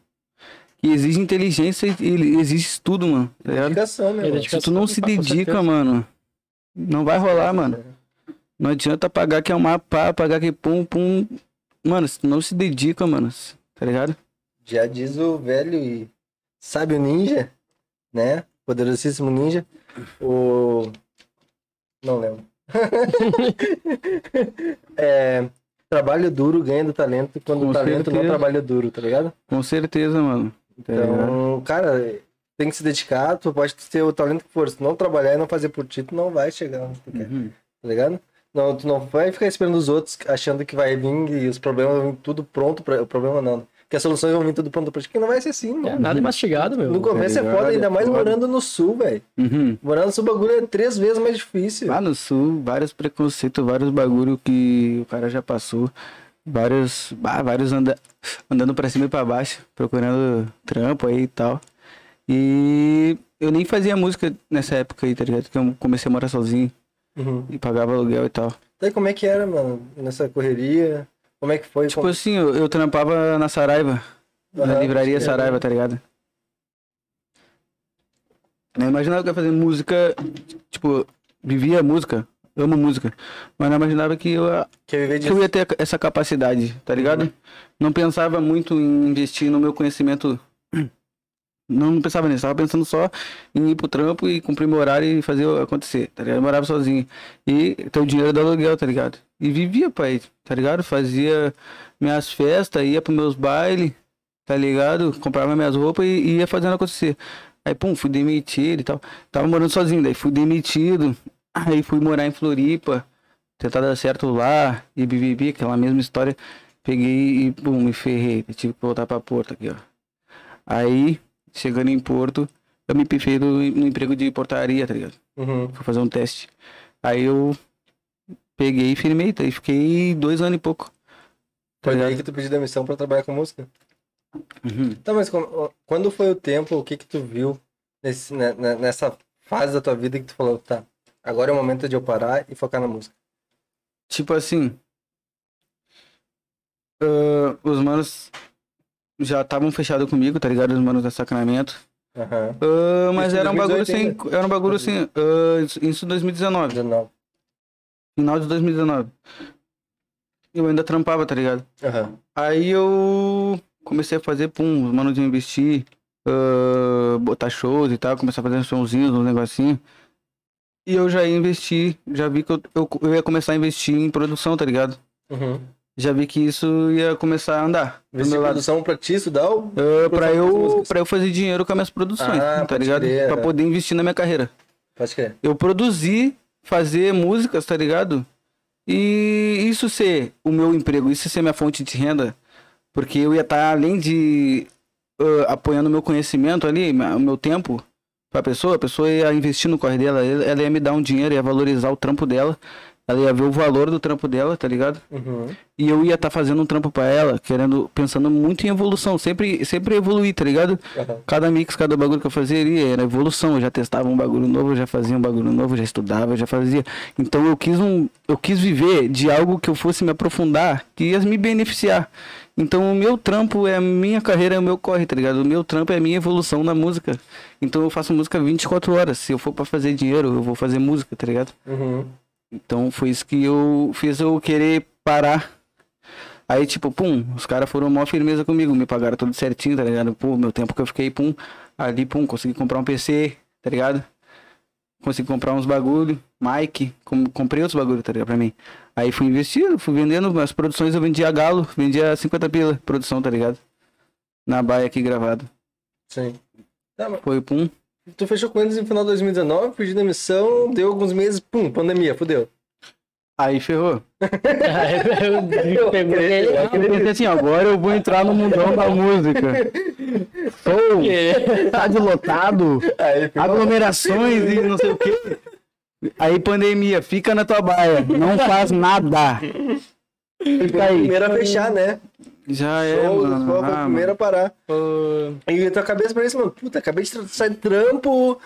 que exige inteligência e e exige estudo, mano. Tá? Dedicação, né? É mano? Se tu não se dedica, mano, não vai rolar, mano. Não adianta pagar que é uma pá, pagar que pum, pum. Mano, se tu não se dedica, mano, tá ligado? Já diz o velho e sábio ninja, né? Poderosíssimo ninja. O. Não lembro. é. Trabalho duro ganha do talento quando Com o talento não certeza. trabalha duro, tá ligado? Com certeza, mano. Tá? Então, cara, tem que se dedicar, tu pode ter o talento que for. Se não trabalhar e não fazer por ti, tu não vai chegar onde tu quer, Uhum. tá ligado? Não, tu não vai ficar esperando os outros achando que vai vir e os problemas vão vir tudo pronto pra. O problema não. Que as soluções vão vir tudo pronto pra ti, que não vai ser assim, É, mano. nada é mastigado, meu. No começo é ligado? foda, ainda É mais foda. morando no sul, velho. Uhum. Morar no sul, o bagulho é três vezes mais difícil. Lá no sul, vários preconceitos, vários bagulho que o cara já passou. Vários, bah, vários anda, andando pra cima e pra baixo, procurando trampo aí e tal. E eu nem fazia música nessa época aí, tá ligado? Que eu comecei a morar sozinho Uhum. e pagava aluguel e tal. Daí como é que era, mano? Nessa correria? Como é que foi? Tipo Como- assim, eu, eu trampava na Saraiva, na Aham, livraria Saraiva, tá ligado? Eu imaginava que eu ia fazer música, tipo, vivia música, amo música, mas não imaginava que eu que eu ia ter essa capacidade, tá ligado? Não pensava muito em investir no meu conhecimento. Não, não pensava nisso, tava pensando só em ir pro trampo e cumprir meu horário e fazer acontecer, tá ligado? Eu morava sozinho. E ter o dinheiro do aluguel, tá ligado? E vivia, pai, tá ligado? Fazia minhas festas, ia pros meus bailes, tá ligado? Comprava minhas roupas e e ia fazendo acontecer. Aí, pum, fui demitido e tal. Tava morando sozinho, daí fui demitido. Aí fui morar em Floripa tentar dar certo lá e bibibi, aquela mesma história. Peguei e pum, me ferrei. Eu tive que voltar pra Porto aqui, ó. Aí, chegando em Porto, eu me pifei no, no emprego de portaria, tá ligado? Uhum. Fui fazer um teste. Aí eu peguei e firmei, tá? E fiquei dois anos e pouco. Foi daí que tu pediu demissão pra trabalhar com música? Uhum. Tá, mas quando foi o tempo, o que que tu viu nesse, né, né, nessa fase da tua vida que tu falou, tá, agora é o momento de eu parar e focar na música? Tipo assim. ah, os manos já estavam fechados comigo, tá ligado? Os manos da Sacramento. Aham. Ah, mas Isso era um bagulho 2018 assim. Era um bagulho assim. ah, isso- em 2019. 19. Final de 2019. Eu ainda trampava, tá ligado? Aí eu comecei a fazer, pum, os manos de investir, ah, botar shows e tal, começar a fazer uns showzinhos, uns negocinhos. E eu já ia investir, já vi que eu, eu, eu ia começar a investir em produção, tá ligado? Uhum. Já vi que isso ia começar a andar. Investir em lado. produção pra ti estudar ou... Ah, pra, eu, pra eu fazer dinheiro com as minhas produções, Ah, tá ligado? crer, pra é. poder investir na minha carreira. Pode crer. eu produzir, fazer músicas, tá ligado? E isso ser o meu emprego, isso ser minha fonte de renda, Porque eu ia estar, além de ah, apoiando o meu conhecimento ali, o meu tempo pra pessoa, a pessoa ia investir no corre dela, ela ia me dar um dinheiro, ia valorizar o trampo dela, ela ia ver o valor do trampo dela, tá ligado? Uhum. E eu ia estar fazendo um trampo pra ela, querendo, pensando muito em evolução, sempre, sempre evoluir, tá ligado? Aham. Cada mix, cada bagulho que eu fazia era evolução. Eu já testava um bagulho novo, já fazia um bagulho novo, já estudava, já fazia. Então eu quis um, eu quis viver de algo que eu fosse me aprofundar, que ia me beneficiar. Então o meu trampo é a minha carreira, é o meu corre, tá ligado? O meu trampo é a minha evolução na música. Então eu faço música 24 horas. Se eu for pra fazer dinheiro, eu vou fazer música, tá ligado? Uhum. Então foi isso que eu fiz eu querer parar. Aí, tipo, pum, os caras foram mó firmeza comigo, me pagaram tudo certinho, tá ligado? Pô, meu tempo que eu fiquei, pum, ali, pum, consegui comprar um PC, tá ligado? Consegui comprar uns bagulho, Mike, com- comprei outros bagulho, tá ligado? Pra mim. Aí fui investindo, fui vendendo, as produções eu vendia galo, vendia 50 pila, produção, tá ligado? Na baia aqui gravado. Sim. Tá, mas Foi, pum. tu fechou com eles no final de 2019, pediu demissão, deu alguns meses, pum, pandemia, fudeu. Aí ferrou. Pegou ele. Eu pensei assim, agora eu vou entrar no mundão da música. Sou estádio lotado, Aí aglomerações e não sei o quê. Aí pandemia, fica na tua baia, não faz nada. Fica aí. primeiro a fechar, né? Já é, Show, mano. foi Ah, primeiro a parar. Pô, E a tua cabeça parece, mano, puta, acabei de sair de trampo,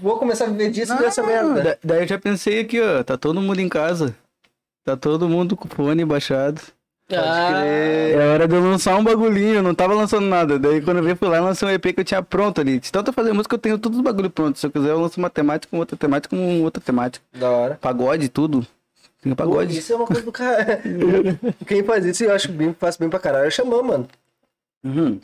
vou começar a viver disso dessa merda. da- daí eu já pensei aqui, ó, tá todo mundo em casa. Tá todo mundo com o fone baixado. Ah, É hora de eu lançar um bagulhinho, eu não tava lançando nada. Daí quando eu vi, fui lá e lancei um EP que eu tinha pronto ali. De tanto fazer música, eu tenho todos os bagulhos prontos. Se eu quiser, eu lanço uma temática, uma outra temática, uma outra temática. Da hora. Pagode, tudo. Tem Pô, pagode. isso é uma coisa do cara. Quem faz isso eu acho bem, faz bem pra caralho é o Xamã, mano. Uhum.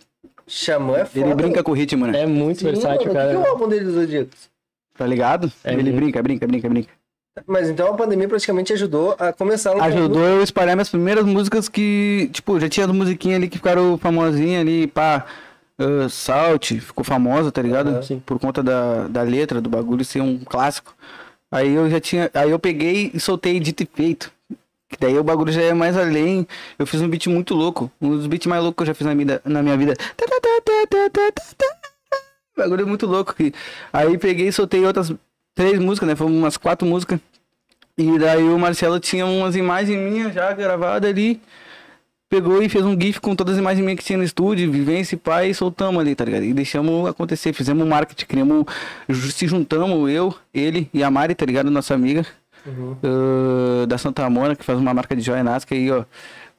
Xamã é foda. Ele brinca com o ritmo, né? é muito Sim, versátil, mano, cara. O que que é o álbum dele dos Zodíacos? Tá ligado? É Ele muito. brinca, brinca, brinca, brinca. Mas então a pandemia praticamente ajudou a começar no Ajudou eu a espalhar minhas primeiras músicas que, tipo, já tinha as musiquinhas ali que ficaram famosinhas ali, pá. Uh, Salt, ficou famosa, tá ligado? Sim. Por conta da, da letra, do bagulho ser um clássico. Aí eu já tinha. Aí eu peguei e soltei dito e feito. Que daí o bagulho já é mais além. Eu fiz um beat muito louco. Um dos beats mais loucos que eu já fiz na, vida, na minha vida. Bagulho muito louco. Aí peguei e soltei outras três músicas, né? Foram umas quatro músicas. E daí o Marcelo tinha umas imagens minhas já gravadas ali. Pegou e fez um GIF com todas as imagens minhas que tinha no estúdio, vivência e pai, e soltamos ali, tá ligado? E deixamos acontecer, fizemos marketing, criamos, se juntamos, eu, ele e a Mari, tá ligado? Nossa amiga, Uhum. ah, da Santa Mona, que faz uma marca de joia Nasca aí, ó.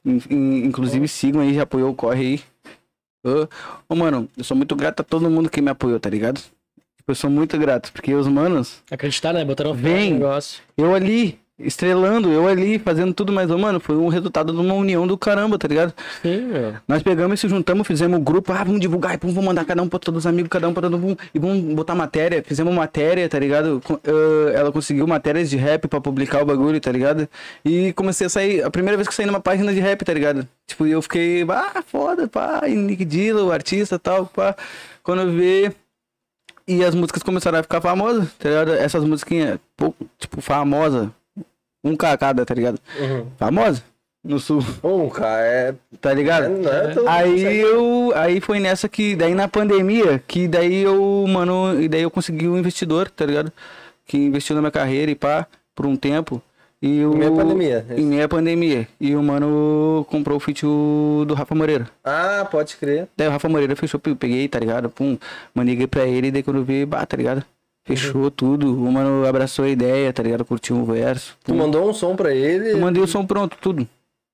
In- in- inclusive sigam aí, já apoiou o corre aí. Ô, ô, mano, eu sou muito grato a todo mundo que me apoiou, tá ligado? Eu sou muito grato, porque os manos, Acreditar, né? Botaram no negócio. eu ali, estrelando, eu ali, fazendo tudo mais, mano, foi um resultado de uma união do caramba, tá ligado? Sim, meu. Nós pegamos e se juntamos, fizemos um grupo, ah, vamos divulgar, e pum, vamos mandar cada um pra todos os amigos, cada um pra todo mundo, e vamos botar matéria, fizemos matéria, tá ligado? Ah, ela conseguiu matérias de rap pra publicar o bagulho, tá ligado? E comecei a sair, a primeira vez que eu saí numa página de rap, tá ligado? Tipo, eu fiquei, ah, foda, pá, e Nick Dilla, o artista e tal, pá. Quando eu vi, e as músicas começaram a ficar famosas, tá ligado? Essas musiquinhas, tipo, famosa, um cacada, tá ligado? Uhum. Famosa, no sul, Bom, cara, é. tá ligado? Não é mundo Aí eu, aí foi nessa que, daí na pandemia, que daí eu, mano, e daí eu consegui um investidor, tá ligado? Que investiu na minha carreira e pá, por um tempo. E o, Em meia pandemia, é Em meia pandemia. E o mano comprou o feat do Rafa Moreira. Ah, pode crer. Daí o Rafa Moreira fechou, peguei, tá ligado? Pum, mandei pra ele, e daí quando eu vi, bah, tá ligado? Fechou Uhum. tudo. O mano abraçou a ideia, tá ligado? Curtiu um verso. Tu Pum. mandou um som pra ele. Eu mandei o som pronto, tudo.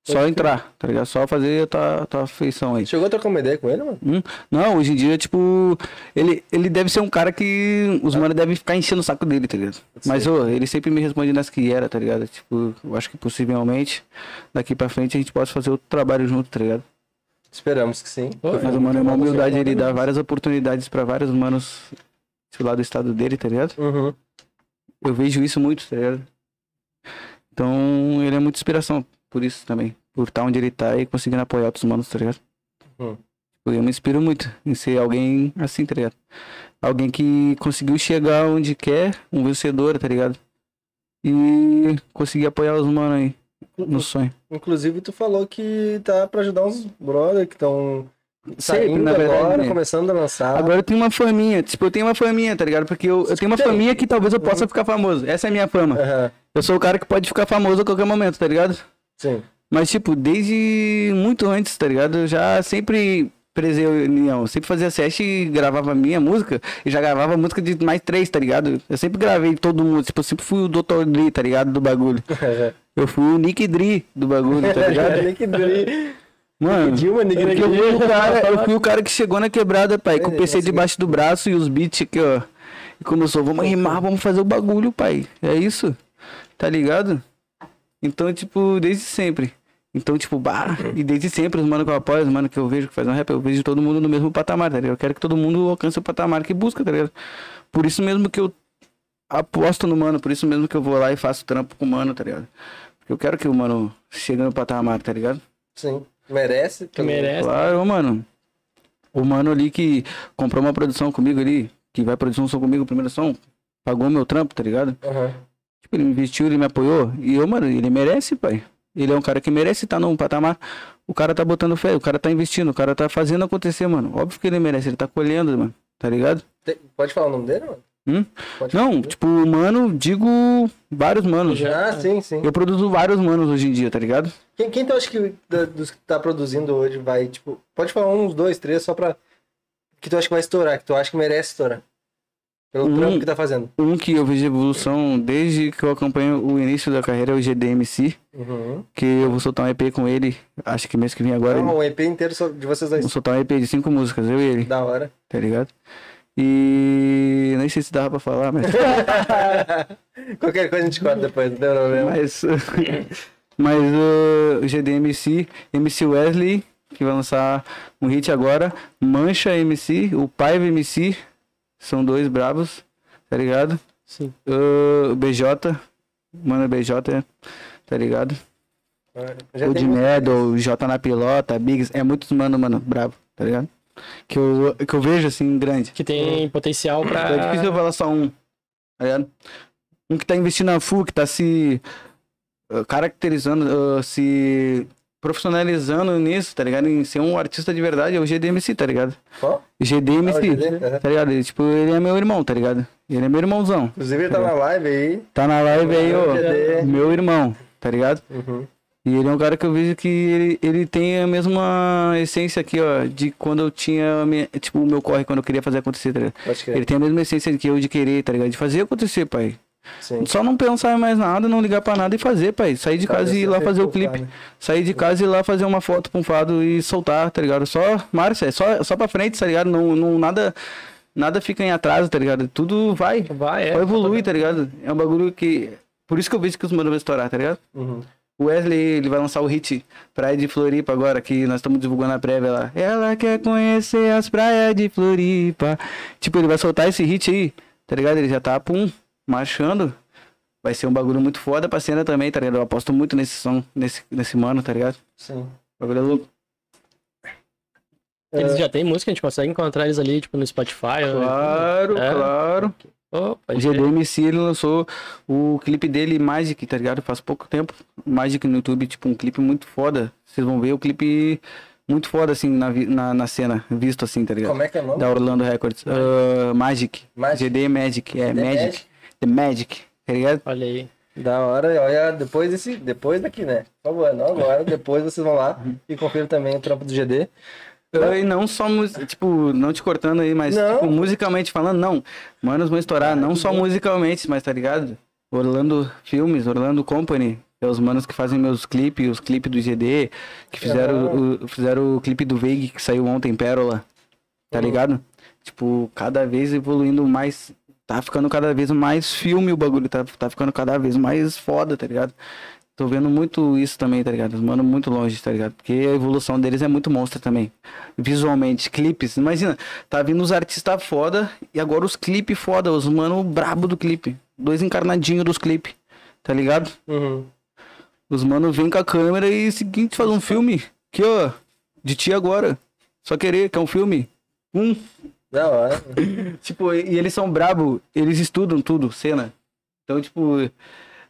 Só Pode entrar, tá ligado? Só fazer a tua, tua feição aí. Chegou a trocar uma ideia com ele, mano? Hum? Não, hoje em dia, tipo, ele, ele deve ser um cara que os manos devem ficar enchendo o saco dele, tá ligado? Mas, ô, ele sempre me responde nas que era, tá ligado? Tipo, eu acho que possivelmente daqui pra frente a gente possa fazer outro trabalho junto, tá ligado? Esperamos que sim. Pô, Mas o mano é uma humildade, ele dá várias oportunidades pra vários manos tipo, lá do estado dele, tá ligado? Uhum. Eu vejo isso muito, tá ligado? Então, ele é muita inspiração por isso também. Por estar onde ele tá e conseguindo apoiar outros manos, tá ligado? Hum. Eu me inspiro muito em ser alguém assim, tá ligado? Alguém que conseguiu chegar onde quer, um vencedor, tá ligado? E conseguir apoiar os manos aí. no sonho. Inclusive, tu falou que tá pra ajudar uns brother que estão Sempre, saindo na verdade, agora, né? começando a lançar. Agora eu tenho uma faminha, tipo, eu tenho uma faminha, tá ligado? Porque eu, eu tenho uma Tem. faminha que talvez eu possa ficar famoso. Essa é a minha fama. Aham, Eu sou o cara que pode ficar famoso a qualquer momento, tá ligado? Sim. Mas, tipo, desde muito antes, tá ligado? Eu já sempre prezei união. Sempre fazia set e gravava minha música. E já gravava música de mais três, tá ligado? Eu sempre gravei todo mundo. Tipo, eu sempre fui o Dr. Dre, tá ligado? Do bagulho. Eu fui o Nick Dre do bagulho, tá ligado? Nick Dre. Mano, Dilma, Nick porque eu fui, o cara, eu fui o cara que chegou na quebrada, pai, com o É, PC assim. debaixo do braço e os beats aqui, ó. E começou, vamos rimar, vamos fazer o bagulho, pai. É isso. Tá ligado? Então, tipo, desde sempre. Então, tipo, bah, e desde sempre, os mano que eu apoio, os mano que eu vejo que faz um rap, eu vejo todo mundo no mesmo patamar, tá ligado? Eu quero que todo mundo alcance o patamar que busca, tá ligado? Por isso mesmo que eu aposto no mano, por isso mesmo que eu vou lá e faço trampo com o mano, tá ligado? Porque eu quero que o mano chegue no patamar, tá ligado? Sim. Merece. Que merece. Claro, mano. O mano ali que comprou uma produção comigo ali, que vai produzir um som comigo, o primeiro som, pagou meu trampo, tá ligado? Aham. Ele investiu, ele me apoiou. E eu, mano, ele merece, pai. Ele é um cara que merece estar num patamar. O cara tá botando fé, o cara tá investindo, o cara tá fazendo acontecer, mano. Óbvio que ele merece, ele tá colhendo, mano. Tá ligado? Pode falar o nome dele, mano? Hum? Não, tipo, mano, digo vários manos. Ah, sim, sim. Eu produzo vários manos hoje em dia, tá ligado? Quem, quem tu acha que da- dos que tá produzindo hoje vai, tipo, pode falar uns, dois, três, só pra. Que tu acha que vai estourar, que tu acha que merece estourar. Pelo Hum. trampo que tá fazendo. Um que eu vejo evolução desde que eu acompanho o início da carreira é o GDMC. Uhum. Que eu vou soltar um EP com ele, acho que mês que vem agora. Não, um EP inteiro de vocês dois. Vou soltar um EP de cinco músicas, eu e ele, Da hora. tá ligado? E nem sei se dava pra falar, mas. Qualquer coisa a gente corta depois, não tem problema. mas mas uh, o GDMC, MC Wesley, que vai lançar um hit agora. Mancha MC, o Paiva MC, são dois bravos, tá ligado? Sim. Uh, BJ, mano BJ, tá ligado? Já o de o J na pilota, Biggs, é muitos mano, mano, bravo, tá ligado? Que eu, que eu vejo assim, grande. Que tem potencial pra. É difícil eu falar só um, tá ligado? Um que tá investindo na full, que tá se uh, caracterizando, uh, se profissionalizando nisso, tá ligado? Em ser um artista de verdade, é o GDMC, tá ligado? Qual? GDMC, Ah, o GD, tá ligado? Ele, tipo, ele é meu irmão, tá ligado? Ele é meu irmãozão. Inclusive ele tá na live aí. Tá na live aí, ó, GD. meu irmão, tá ligado? Uhum. E ele é um cara que eu vejo que ele, ele tem a mesma essência aqui, ó, de quando eu tinha, minha- tipo, o meu corre, quando eu queria fazer acontecer, tá ligado? Ele tem a mesma essência que eu de querer, tá ligado? De fazer acontecer, pai. Sim. Só não pensar em mais nada, não ligar pra nada e fazer, pai. Sair de casa e ir lá fazer o clipe. Sair de casa e ir lá fazer uma foto pra um fado e soltar, tá ligado? Só, Márcia, é só, só pra frente, tá ligado? Não, não, nada, nada fica em atraso, tá ligado? Tudo vai. Vai, é. Evolui, tá ligado? É um bagulho que. Por isso que eu vejo que os manos vão estourar, tá ligado? Uhum. O Wesley, ele vai lançar o hit Praia de Floripa agora, que nós estamos divulgando a prévia lá. Ela quer conhecer as praias de Floripa. Tipo, ele vai soltar esse hit aí, tá ligado? Ele já tá, pum, marchando. Vai ser um bagulho muito foda pra cena também, tá ligado? Eu aposto muito nesse som, nesse, nesse mano, tá ligado? Sim. O bagulho é louco. Eles já têm música, a gente consegue encontrar eles ali, tipo, no Spotify. Claro, É. claro. Oh, O. GDMC, ele lançou o clipe dele, Magic, tá ligado? Faz pouco tempo. Magic no YouTube, tipo, um clipe muito foda. Vocês vão ver o clipe muito foda, assim, na, na, na cena, visto assim, tá ligado? Como é que é o nome? Da Orlando Records. Ah, Magic. Magic. GD Magic, é, The Magic. The Magic, tá ligado? Olha aí. Da hora, olha, depois desse, depois daqui, né? Por favor, não agora, depois vocês vão lá e confiram também o trampo do GD. E não só, tipo, não te cortando aí, mas, Não. tipo, musicalmente falando, não. Manos vão estourar, não só musicalmente, mas tá ligado? Orlando Filmes, Orlando Company, é os manos que fazem meus clipes, os clipes do GD, que fizeram, o, fizeram o clipe do Veig que saiu ontem, Pérola, tá Uhum. ligado? Tipo, cada vez evoluindo mais, tá ficando cada vez mais filme o bagulho, tá, tá ficando cada vez mais foda, tá ligado? Tô vendo muito isso também, tá ligado? Os mano muito longe, tá ligado? Porque a evolução deles é muito monstra também. Visualmente, clipes. Imagina, tá vindo os artistas foda e agora os clipes foda, os mano brabo do clipe. Dois encarnadinhos dos clipes, tá ligado? Uhum. Os mano vêm com a câmera e seguinte faz um filme. Aqui, ó. De ti agora. Só querer, que é um filme. Um. Da hora. Tipo, e eles são brabo, eles estudam tudo, cena. Então, tipo,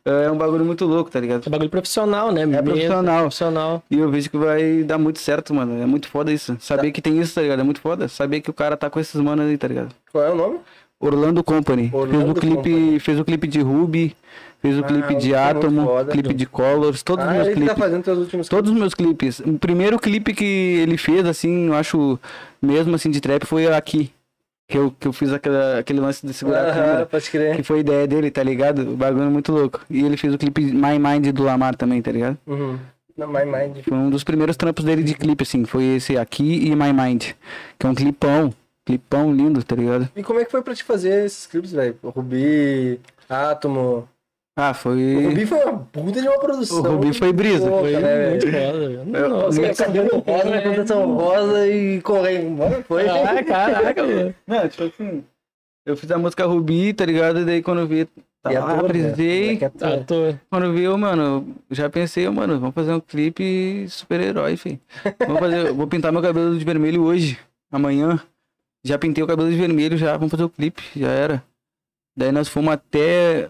É um bagulho muito louco, tá ligado? É bagulho profissional, né? Mesa, profissional. profissional. E eu vejo que vai dar muito certo, mano. É muito foda isso. Saber que tem isso, tá ligado? É muito foda. Saber que o cara tá com esses manos aí, tá ligado? Qual é o nome? Orlando Company. Orlando fez o clipe, Company. fez o clipe de Ruby, fez o Ah, clipe um de Atomo, foda. clipe de Colors, todos os Ah, meus ele que tá clipes. fazendo teus últimos Todos os meus clipes. O primeiro clipe que ele fez, assim, eu acho, mesmo assim, de trap, foi aqui. Que eu, que eu fiz aquela, aquele lance de segurar a Aham, câmera. pode crer. Que foi ideia dele, tá ligado? O bagulho é muito louco. E ele fez o clipe My Mind do Lamar também, tá ligado? Uhum. Não, My Mind. Foi um dos primeiros trampos dele de clipe, assim. Foi esse aqui e My Mind. Que é um clipão. Clipão lindo, tá ligado? E como é que foi pra te fazer esses clipes, velho? Rubi, Átomo. Ah, O foi. Rubi foi uma puta de uma produção. O Rubi foi brisa, Foi né, muito foda, velho. Eu- Nossa, Você cabelo rosa, uma produção rosa e correndo. Foi. Ah, caraca, mano. Não, tipo assim. Eu fiz a música Rubi, tá ligado? E daí quando eu vi. E Tava ator, lá, né? brisei. Tô... Quando eu vi, eu, mano, já pensei, eu, mano, vamos fazer um clipe super-herói, filho. Vamos fazer, vou pintar meu cabelo de vermelho hoje, amanhã. Já pintei o cabelo de vermelho, já, vamos fazer o clipe, já era. Daí nós fomos até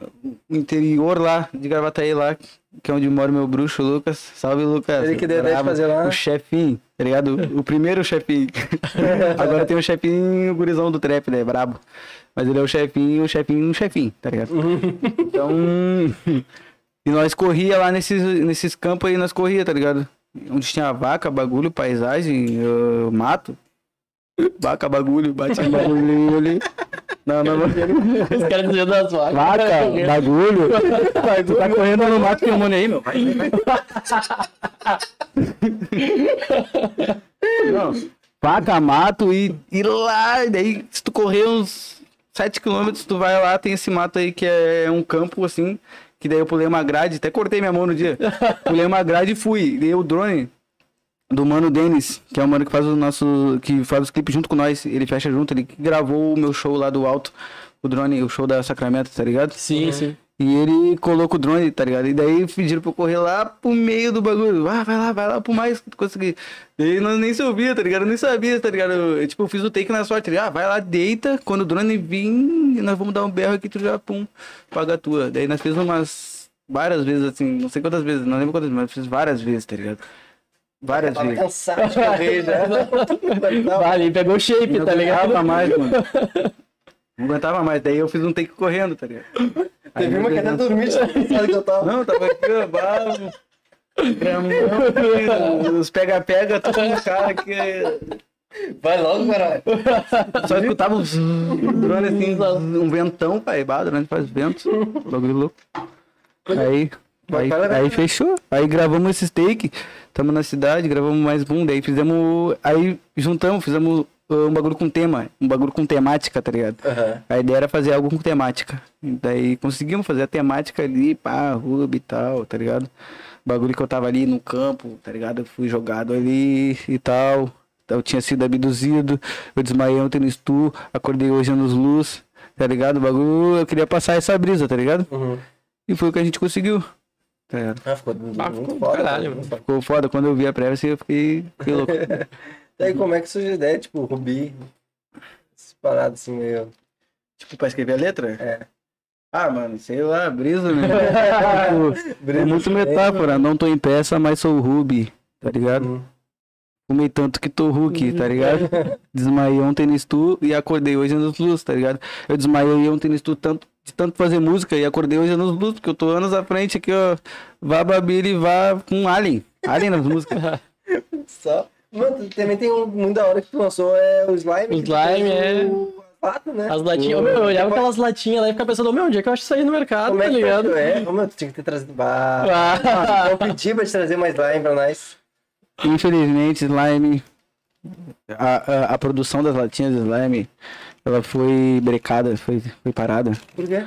o interior lá, de Gravataí lá, que é onde mora meu bruxo, Lucas. Salve, Lucas. Ele que deu ideia de fazer lá. O chefinho, tá ligado? O primeiro chefinho. Agora tem o chefinho, o gurizão do trap, né? Brabo. Mas ele é o chefinho, o chefinho, o chefinho, tá ligado? Então. E nós corria lá nesses, nesses campos aí, nós corria, tá ligado? Onde tinha vaca, bagulho, paisagem, ah, mato. Vaca, bagulho, batia bagulho ali. Não, não, não. Os caras dizendo das vacas. Vaca, bagulho. Tu tá correndo no mato, monte aí, meu. Vai, vai, vai. Não, vaca, mato e, e lá, e daí se tu correr uns 7km, tu vai lá, tem esse mato aí que é um campo assim, que daí eu pulei uma grade, até cortei minha mão no dia. Pulei uma grade e fui. Dei o drone do mano Denis, que é o mano que faz o nosso. que faz os clipes junto com nós. Ele fecha junto, ele que gravou o meu show lá do alto, o drone, o show da Sacramento, tá ligado? Sim, sim. E ele colocou o drone, tá ligado? E daí pediram pra eu correr lá pro meio do bagulho. Ah, vai lá, vai lá pro mais que tu conseguir. Daí nós nem se ouvia, tá ligado? Eu nem sabia, tá ligado? Eu, tipo, eu fiz o take na sorte. Ele, ah, vai lá, deita. Quando o drone vir, nós vamos dar um berro aqui, tu já, pum, paga a tua. Daí nós fizemos umas várias vezes, assim, não sei quantas vezes, não lembro quantas vezes, mas fiz várias vezes, tá ligado? Várias Tava vezes. cansado de correr já. Não, Vale, pegou o shape, Não tá ligado? aguentava mais, mano. Não aguentava mais. Daí eu fiz um take correndo, tá ligado? Aí Teve uma que até dormi, já sabe que eu tava. Não, tava aqui, ó, bravo. Gramão, Os pega-pega, tudo no cara que. Vai logo, caralho. Só escutava os drone assim, um ventão, pai. Bah, drone faz vento. Bagulho louco. Aí. Aí, aí fechou. Aí gravamos esse take. Tamo na cidade, gravamos mais um. Daí fizemos. Aí juntamos, fizemos uh, um bagulho com tema. Um bagulho com temática, tá ligado? Aham. A ideia era fazer algo com temática. Daí conseguimos fazer a temática ali, pá, Ruby e tal, tá ligado? Bagulho que eu tava ali no campo, tá ligado? Eu fui jogado ali e tal. Eu tinha sido abduzido, eu desmaiei ontem no estu, acordei hoje nos luz, tá ligado? O bagulho, eu queria passar essa brisa, tá ligado? Uhum. E foi o que a gente conseguiu. Ligado? Ah, ficou Ah, muito ficou foda. caralho. Ficou foda, quando eu vi a prévia, assim, eu fiquei, fiquei louco. E aí, como é que surgiu a ideia, tipo, Rubi? Essas paradas assim, meio... tipo, pra escrever a letra? É. Ah, mano, sei lá, brisa, né? Tipo, É muito metáfora. Não tô em peça, mas sou o Ruby, tá ligado? Hum. Fumei tanto que tô Hulk, tá ligado? Desmaiei ontem no estu e acordei hoje nos luz, tá ligado? Eu desmaiei ontem no estu tanto, de tanto fazer música e acordei hoje nos luz, porque eu tô anos à frente aqui, ó. Vá Babili e vá com Alien. Alien nas músicas. Só. Mano, também tem um muito da hora que tu lançou, é o Slime. O Slime, é. o Pato, né? As latinhas. Ô, meu, eu olhava aquelas latinhas lá e ficava pensando, meu, onde é que eu acho isso aí no mercado, Como é tá que ligado? tu é? Ô, meu, tu tinha que ter trazido... Bah. Ah. Vou pedir pra te trazer mais slime pra nós. Infelizmente, Slime. A, a, a produção das latinhas de Slime, ela foi brecada, foi, foi parada. Por quê?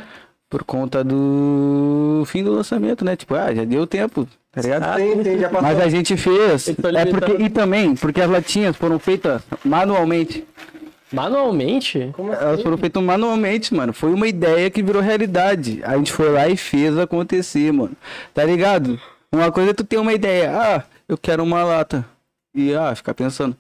Por conta do fim do lançamento, né? Tipo, ah, já deu tempo, tá ligado? Ah, Sim, sim, já passou. Mas a gente fez. É porque, limitando. e também, porque as latinhas foram feitas manualmente. Manualmente? Como Elas assim? foram feitas manualmente, mano. Foi uma ideia que virou realidade. A gente foi lá e fez acontecer, mano. Tá ligado? Uma coisa é tu ter uma ideia. Ah, eu quero uma lata. E ah, ficar pensando.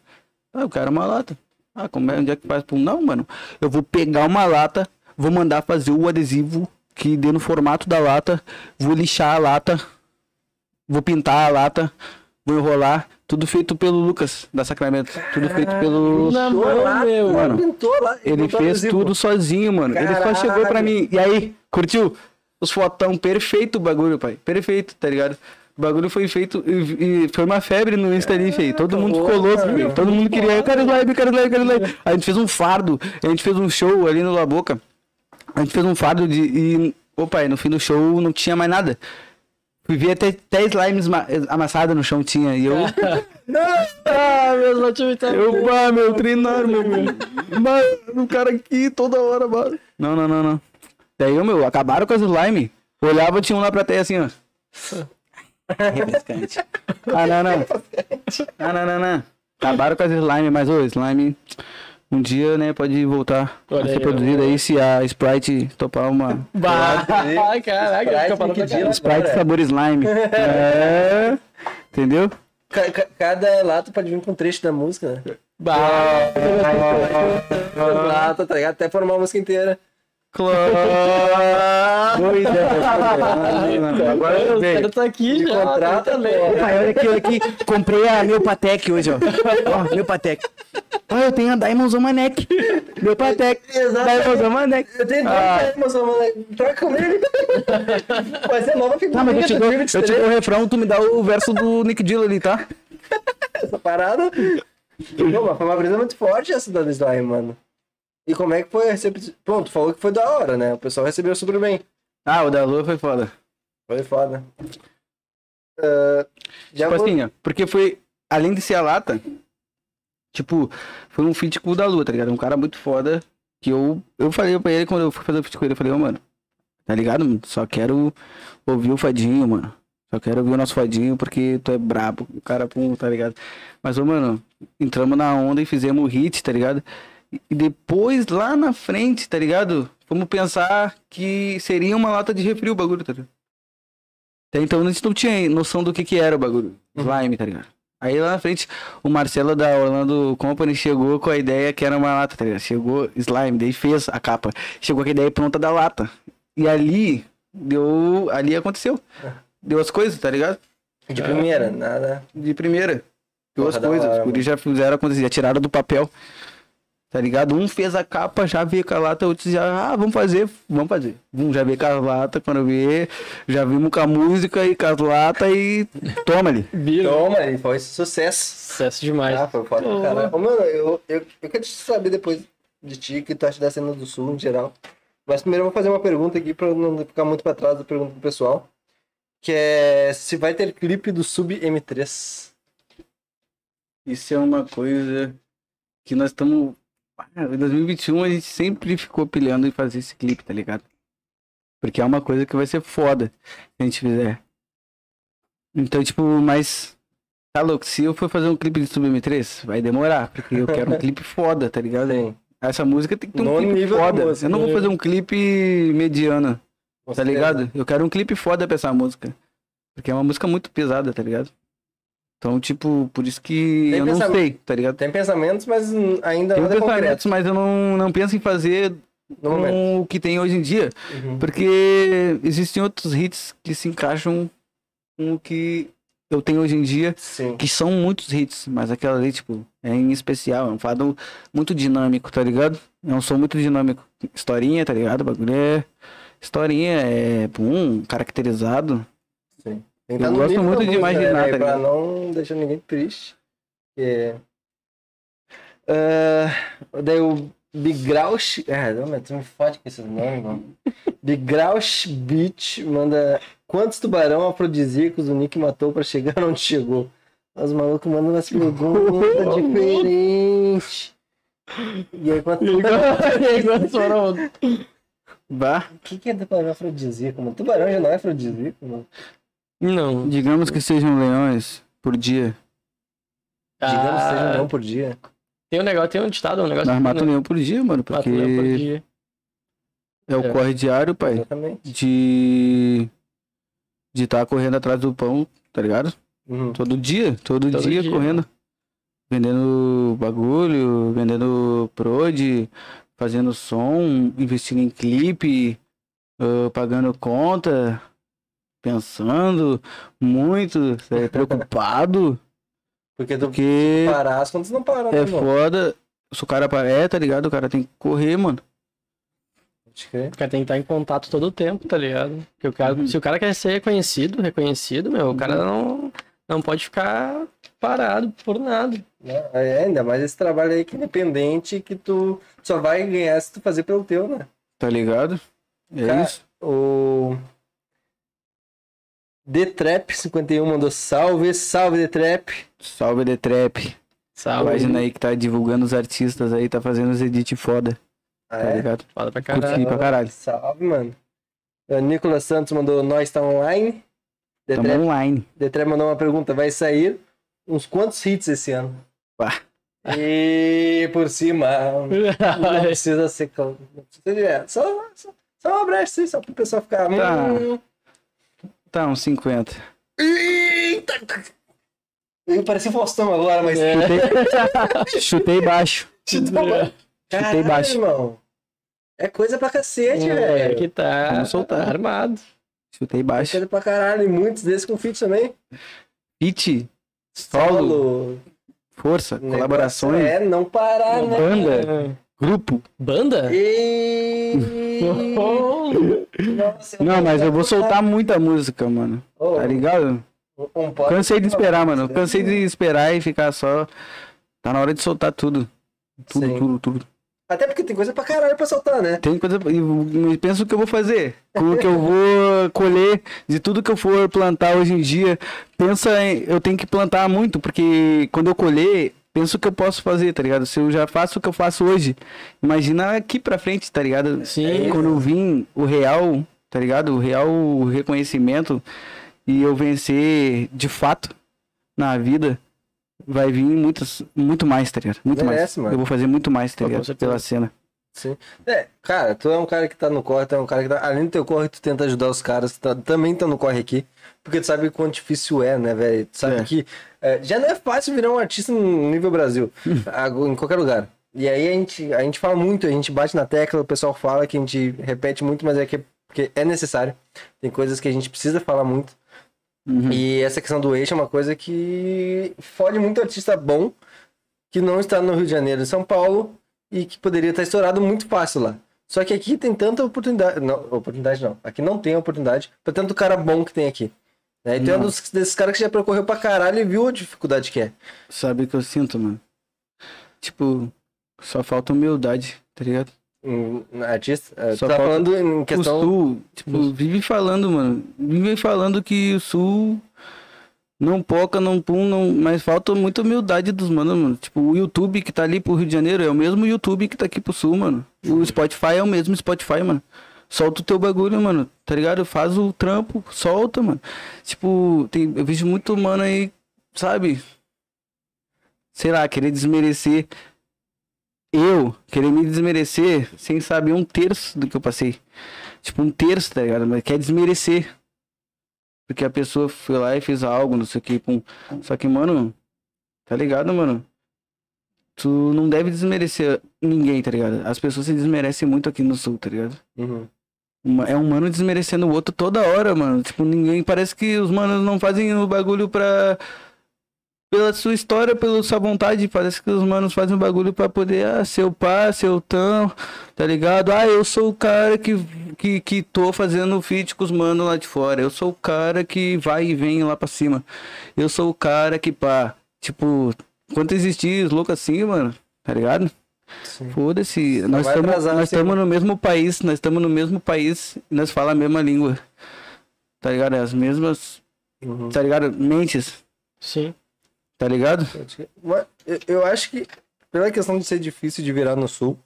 Ah, eu quero uma lata. Ah, como é? Onde é que faz? Não, mano. Eu vou pegar uma lata, vou mandar fazer o adesivo que dê no formato da lata, vou lixar a lata, vou pintar a lata, vou enrolar, tudo feito pelo Lucas da Sacramento, tudo feito pelo lá, meu. Mano, pintou lá. ele pintou fez adesivo. tudo sozinho, mano. Ele só chegou pra Caralho. mim. E aí, curtiu? Os fotão perfeito o bagulho, pai. Perfeito, tá ligado? O bagulho foi feito e, e foi uma febre no Insta ali, feio. Todo mundo ficou louco. Todo mundo queria, eu quero live, eu quero live, eu quero live. A gente fez um fardo, a gente fez um show ali no La Boca. A gente fez um fardo de. E, ô pai, no fim do show não tinha mais nada. Fui ver até 10 slimes ma- amassadas no chão tinha. E eu. Ah, meus motivos tá Eu, bah, meu, treinaram, meu. Mano, o cara aqui toda hora, mano. Não, não, não, não. Daí, ô, meu, acabaram com as slime. Olhava, tinha um lá pra terra assim, ó. Refrescante. Ah, não, não. Ah, não, não, não. Acabaram com as slime, mas, ô, slime, um dia, né, pode voltar Olha a ser aí, produzido aí se a Sprite topar uma... Bah, Sprite, caraca, falando Sprite, pra Sprite Agora. sabor slime. É... Entendeu? Ca- ca- Cada lata pode vir com um trecho da música, né? Bah, Lata, tá ligado? Até formar a música inteira. Claro! Boa ideia. Agora o veio. cara tá aqui Me já. contrata, tá pô. também. Pai, olha aqui, olha aqui. Comprei a meu Patek hoje, ó. Ó, meu Patek. Ó, eu tenho a Diamonds on my neck. Meu Patek. Exatamente. Diamonds on my neck. Eu tenho Ah. dois emoção, mano. Troca comigo. Vai ser nova figurinha Tá, mas eu te, dou, eu te 2023, dou o refrão, tu me dá o verso do Nick Dill ali, tá? essa parada. Mas foi uma brisa muito forte essa da Slime, mano. E como é que foi a recepção? Tu falou que foi da hora, né? O pessoal recebeu super bem. Ah, o da Lua foi foda. Foi foda. Ah, já tipo vou- assim, ó. Porque foi, além de ser a lata, tipo, foi um feat com o da Lua, tá ligado? Um cara muito foda. Que eu, eu falei pra ele quando eu fui fazer o feat com ele, eu falei, ô, mano, tá ligado? Só quero ouvir o Fadinho, mano. Só quero ouvir o nosso Fadinho porque tu é brabo, o cara, pum, tá ligado? Mas, ô, mano, entramos na onda e fizemos o hit, tá ligado? E depois, lá na frente, tá ligado? Vamos pensar que seria uma lata de refri o bagulho, tá ligado? Até então a gente não tinha noção do que que era o bagulho. Slime, tá ligado? Aí lá na frente, o Marcelo da Orlando Company chegou com a ideia que era uma lata, tá ligado? Chegou slime, daí fez a capa. Chegou com a ideia pronta da lata. E ali, deu... Ali aconteceu. Deu as coisas, tá ligado? De primeira, nada. De primeira. Deu Porra, as coisas. isso já fizeram acontecer, já tiraram do papel. Tá ligado? Um fez a capa, já veio com a lata, outros já, ah, vamos fazer, vamos fazer. Um já veio com a lata, quando vê, já vimos com a música e com as latas e toma ali. Toma, e foi sucesso. Sucesso demais. Ah, foi foda Pô. caralho. Ô, Mano, eu, eu, eu quero saber depois de ti, que tu acha da cena do sul em geral. Mas primeiro eu vou fazer uma pergunta aqui pra não ficar muito pra trás da pergunta do pessoal. Que é se vai ter clipe do Sub M3. Isso é uma coisa que nós estamos. Em 2021 a gente sempre ficou pilhando em fazer esse clipe, tá ligado? Porque é uma coisa que vai ser foda se a gente fizer. Então, tipo, mas. Tá louco, se eu for fazer um clipe de Sub M3, vai demorar, porque eu quero um clipe foda, tá ligado? Sim. Essa música tem que ter um No clipe foda. música, Eu não vou fazer um clipe mediano, tá ligado? Eu quero um clipe foda pra essa música. Porque é uma música muito pesada, tá ligado? Então, tipo, por isso que Tem eu não sei, tá ligado? Tem pensamentos, mas ainda Tenho nada é pensamentos, concreto mas eu não, não penso em fazer com o que tem hoje em dia. Uhum. Porque existem outros hits que se encaixam com o que eu tenho hoje em dia, Sim. que são muitos hits, mas aquela ali, tipo, é em especial, é um fado muito dinâmico, tá ligado? É um som muito dinâmico. Historinha, tá ligado? O bagulho é. Historinha, é. Pum, caracterizado. Que Eu gosto muito de música, imaginar, né, tá Pra não deixar ninguém triste. É... Ah, daí o Bigrausch. É, não, mas tu me fode com esses nomes, mano. Bigrausch Beach manda. Quantos tubarão afrodisíacos o Nick matou pra chegar onde chegou? Os malucos mandam umas perguntas diferentes. E aí, quanto foram- Bah, O que, que é tubarão afrodisíaco, mano? Tubarão já não é afrodisíaco, mano. Não. digamos que sejam leões por dia. Digamos que seja um Ah, leão por dia. Tem um negócio, tem um ditado, um negócio. Nós matamos né? leão por dia, mano, Mata porque um leão por dia. é o É. corre diário, pai. Exatamente. de de estar correndo atrás do pão, tá ligado? Uhum. Todo dia, todo, Todo dia, dia. correndo. Vendendo bagulho, vendendo prod, fazendo som, investindo em clipe. ah, pagando conta, pensando muito, é, preocupado, Porque tu porque parar, as contas não param, né, é irmão? foda. Se o cara é, tá ligado? O cara tem que correr, mano. O cara tem que estar em contato todo o tempo, tá ligado? Porque o cara, Uhum. se o cara quer ser reconhecido, reconhecido, meu, o cara não, não pode ficar parado por nada. Né? É, ainda mais esse trabalho aí que é independente, que tu só vai ganhar se tu fazer pelo teu, né? Tá ligado? É Cara, isso. O Detrap51 mandou salve, salve Detrap. Salve The Trap. A Salve. página aí que tá divulgando os artistas aí, tá fazendo os edit foda, Ah, tá é? ligado? Foda pra Curti caralho. pra caralho. Salve, mano. O Nicolas Santos mandou nós tá online. Tamo Detrap, online. Detrap mandou uma pergunta, vai sair uns quantos hits esse ano? Pá. E por cima, não precisa ser. é, só, só, só uma brecha, assim, só pro pessoal ficar. Tá. Hum, Tá, uns 50. Eita! Eu pareci Faustão agora, mas. É. Chutei, chutei baixo. Caralho, Chutei baixo. irmão. É coisa pra cacete, É velho. que tá Vamos soltar. armado. Chutei É baixo. coisa pra caralho. E muitos desses com feat também. Hit, solo, Solo. força, negócio colaborações, É, não parar, né? banda, grupo. Banda? E... Nossa, Não, mas eu vou soltar muita música, mano. Ô, Tá ligado? um Cansei de esperar, mano. Cansei de esperar e ficar só. Tá na hora de soltar tudo. Tudo, Sim. tudo, tudo. Até porque tem coisa pra caralho pra soltar, né? Tem coisa. E pensa o que eu vou fazer. O que eu vou colher de tudo que eu for plantar hoje em dia. Pensa em. Eu tenho que plantar muito, porque quando eu colher, pensa o que eu posso fazer, tá ligado? Se eu já faço o que eu faço hoje, imagina aqui pra frente, tá ligado? Sim. Quando eu vim o real, tá ligado? O real reconhecimento e eu vencer de fato na vida. Vai vir muitas, muito mais, tá ligado? Muito Merece, mais. mano. Eu vou fazer muito mais, tá com ligado? Pela cena. Sim. É, cara, tu é um cara que tá no corre, tu é um cara que tá. Além do teu corre, tu tenta ajudar os caras tá- também estão no corre aqui. Porque tu sabe quão difícil é, né, velho? Tu sabe É. que é, já não é fácil virar um artista no nível Brasil, em qualquer lugar. E aí a gente, a gente fala muito, a gente bate na tecla, o pessoal fala que a gente repete muito, mas é que porque é necessário. Tem coisas que a gente precisa falar muito. Uhum. E essa questão do eixo é uma coisa que fode muito artista bom que não está no Rio de Janeiro e São Paulo e que poderia estar estourado muito fácil lá. Só que aqui tem tanta oportunidade. Não, oportunidade não. Aqui não tem oportunidade pra tanto cara bom que tem aqui. Né? E tu é um dos, desses caras que já percorreu pra caralho e viu a dificuldade que é. Sabe o que eu sinto, mano? Tipo, só falta humildade, tá ligado? Um artista. Tu Só tá falando em questão. O Sul, tipo, vive falando, mano. Vive falando que o Sul não poca, não pum, não... mas falta muita humildade dos manos, mano. Tipo, o YouTube que tá ali pro Rio de Janeiro é o mesmo YouTube que tá aqui pro Sul, mano. O Spotify é o mesmo Spotify, mano. Solta o teu bagulho, mano. Tá ligado? Faz o trampo, solta, mano. Tipo, tem... eu vejo muito mano aí, sabe? Sei lá, querer desmerecer. Eu querer me desmerecer sem saber um terço do que eu passei. Tipo, um terço, tá ligado? Mas quer desmerecer. Porque a pessoa foi lá e fez algo, não sei o que. Pum. Só que, mano, tá ligado, mano? Tu não deve desmerecer ninguém, tá ligado? As pessoas se desmerecem muito aqui no sul, tá ligado? Uhum. É um mano desmerecendo o outro toda hora, mano. Tipo, ninguém. Parece que os manos não fazem o bagulho pra. Pela sua história, pela sua vontade. Parece que os manos fazem o bagulho pra poder. Ah, seu pá, seu tão. Tá ligado? Ah, eu sou o cara que, que, que tô fazendo feat com os manos lá de fora. Eu sou o cara que vai e vem lá pra cima. Eu sou o cara que pá. Tipo, quanto existir louco assim, mano. Tá ligado? Foda-se, nós estamos no mesmo país, nós estamos no mesmo país e nós falamos a mesma língua. Tá ligado? As mesmas, Uhum. tá ligado? Mentes, Sim. tá ligado? Eu- Eu acho que, pela questão de ser difícil de virar no sul,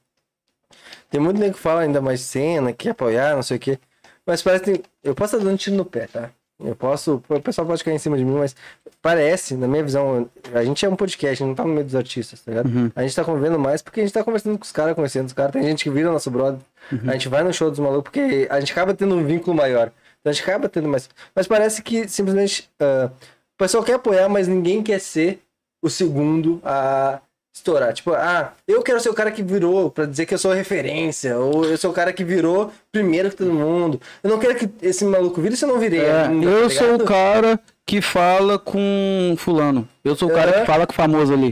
tem muito nego que fala ainda mais cena, que apoiar, não sei o quê. Mas parece que. Eu posso estar dando tiro no pé, tá? Eu posso. O pessoal pode cair em cima de mim, mas parece, na minha visão, a gente é um podcast, a gente não tá no meio dos artistas, tá ligado? Uhum. A gente tá convivendo mais porque a gente tá conversando com os caras, conhecendo os caras. Tem gente que vira nosso brother. A gente vai no show dos malucos porque a gente acaba tendo um vínculo maior. Então a gente acaba tendo mais. Mas parece que simplesmente. ah, o pessoal quer apoiar, mas ninguém quer ser o segundo a estourar. Tipo, ah, eu quero ser o cara que virou pra dizer que eu sou referência, ou eu sou o cara que virou primeiro que todo mundo. Eu não quero que esse maluco vire se eu não virei. É, ainda, eu tá sou o cara que fala com fulano. Eu sou o cara É. que fala com o famoso ali.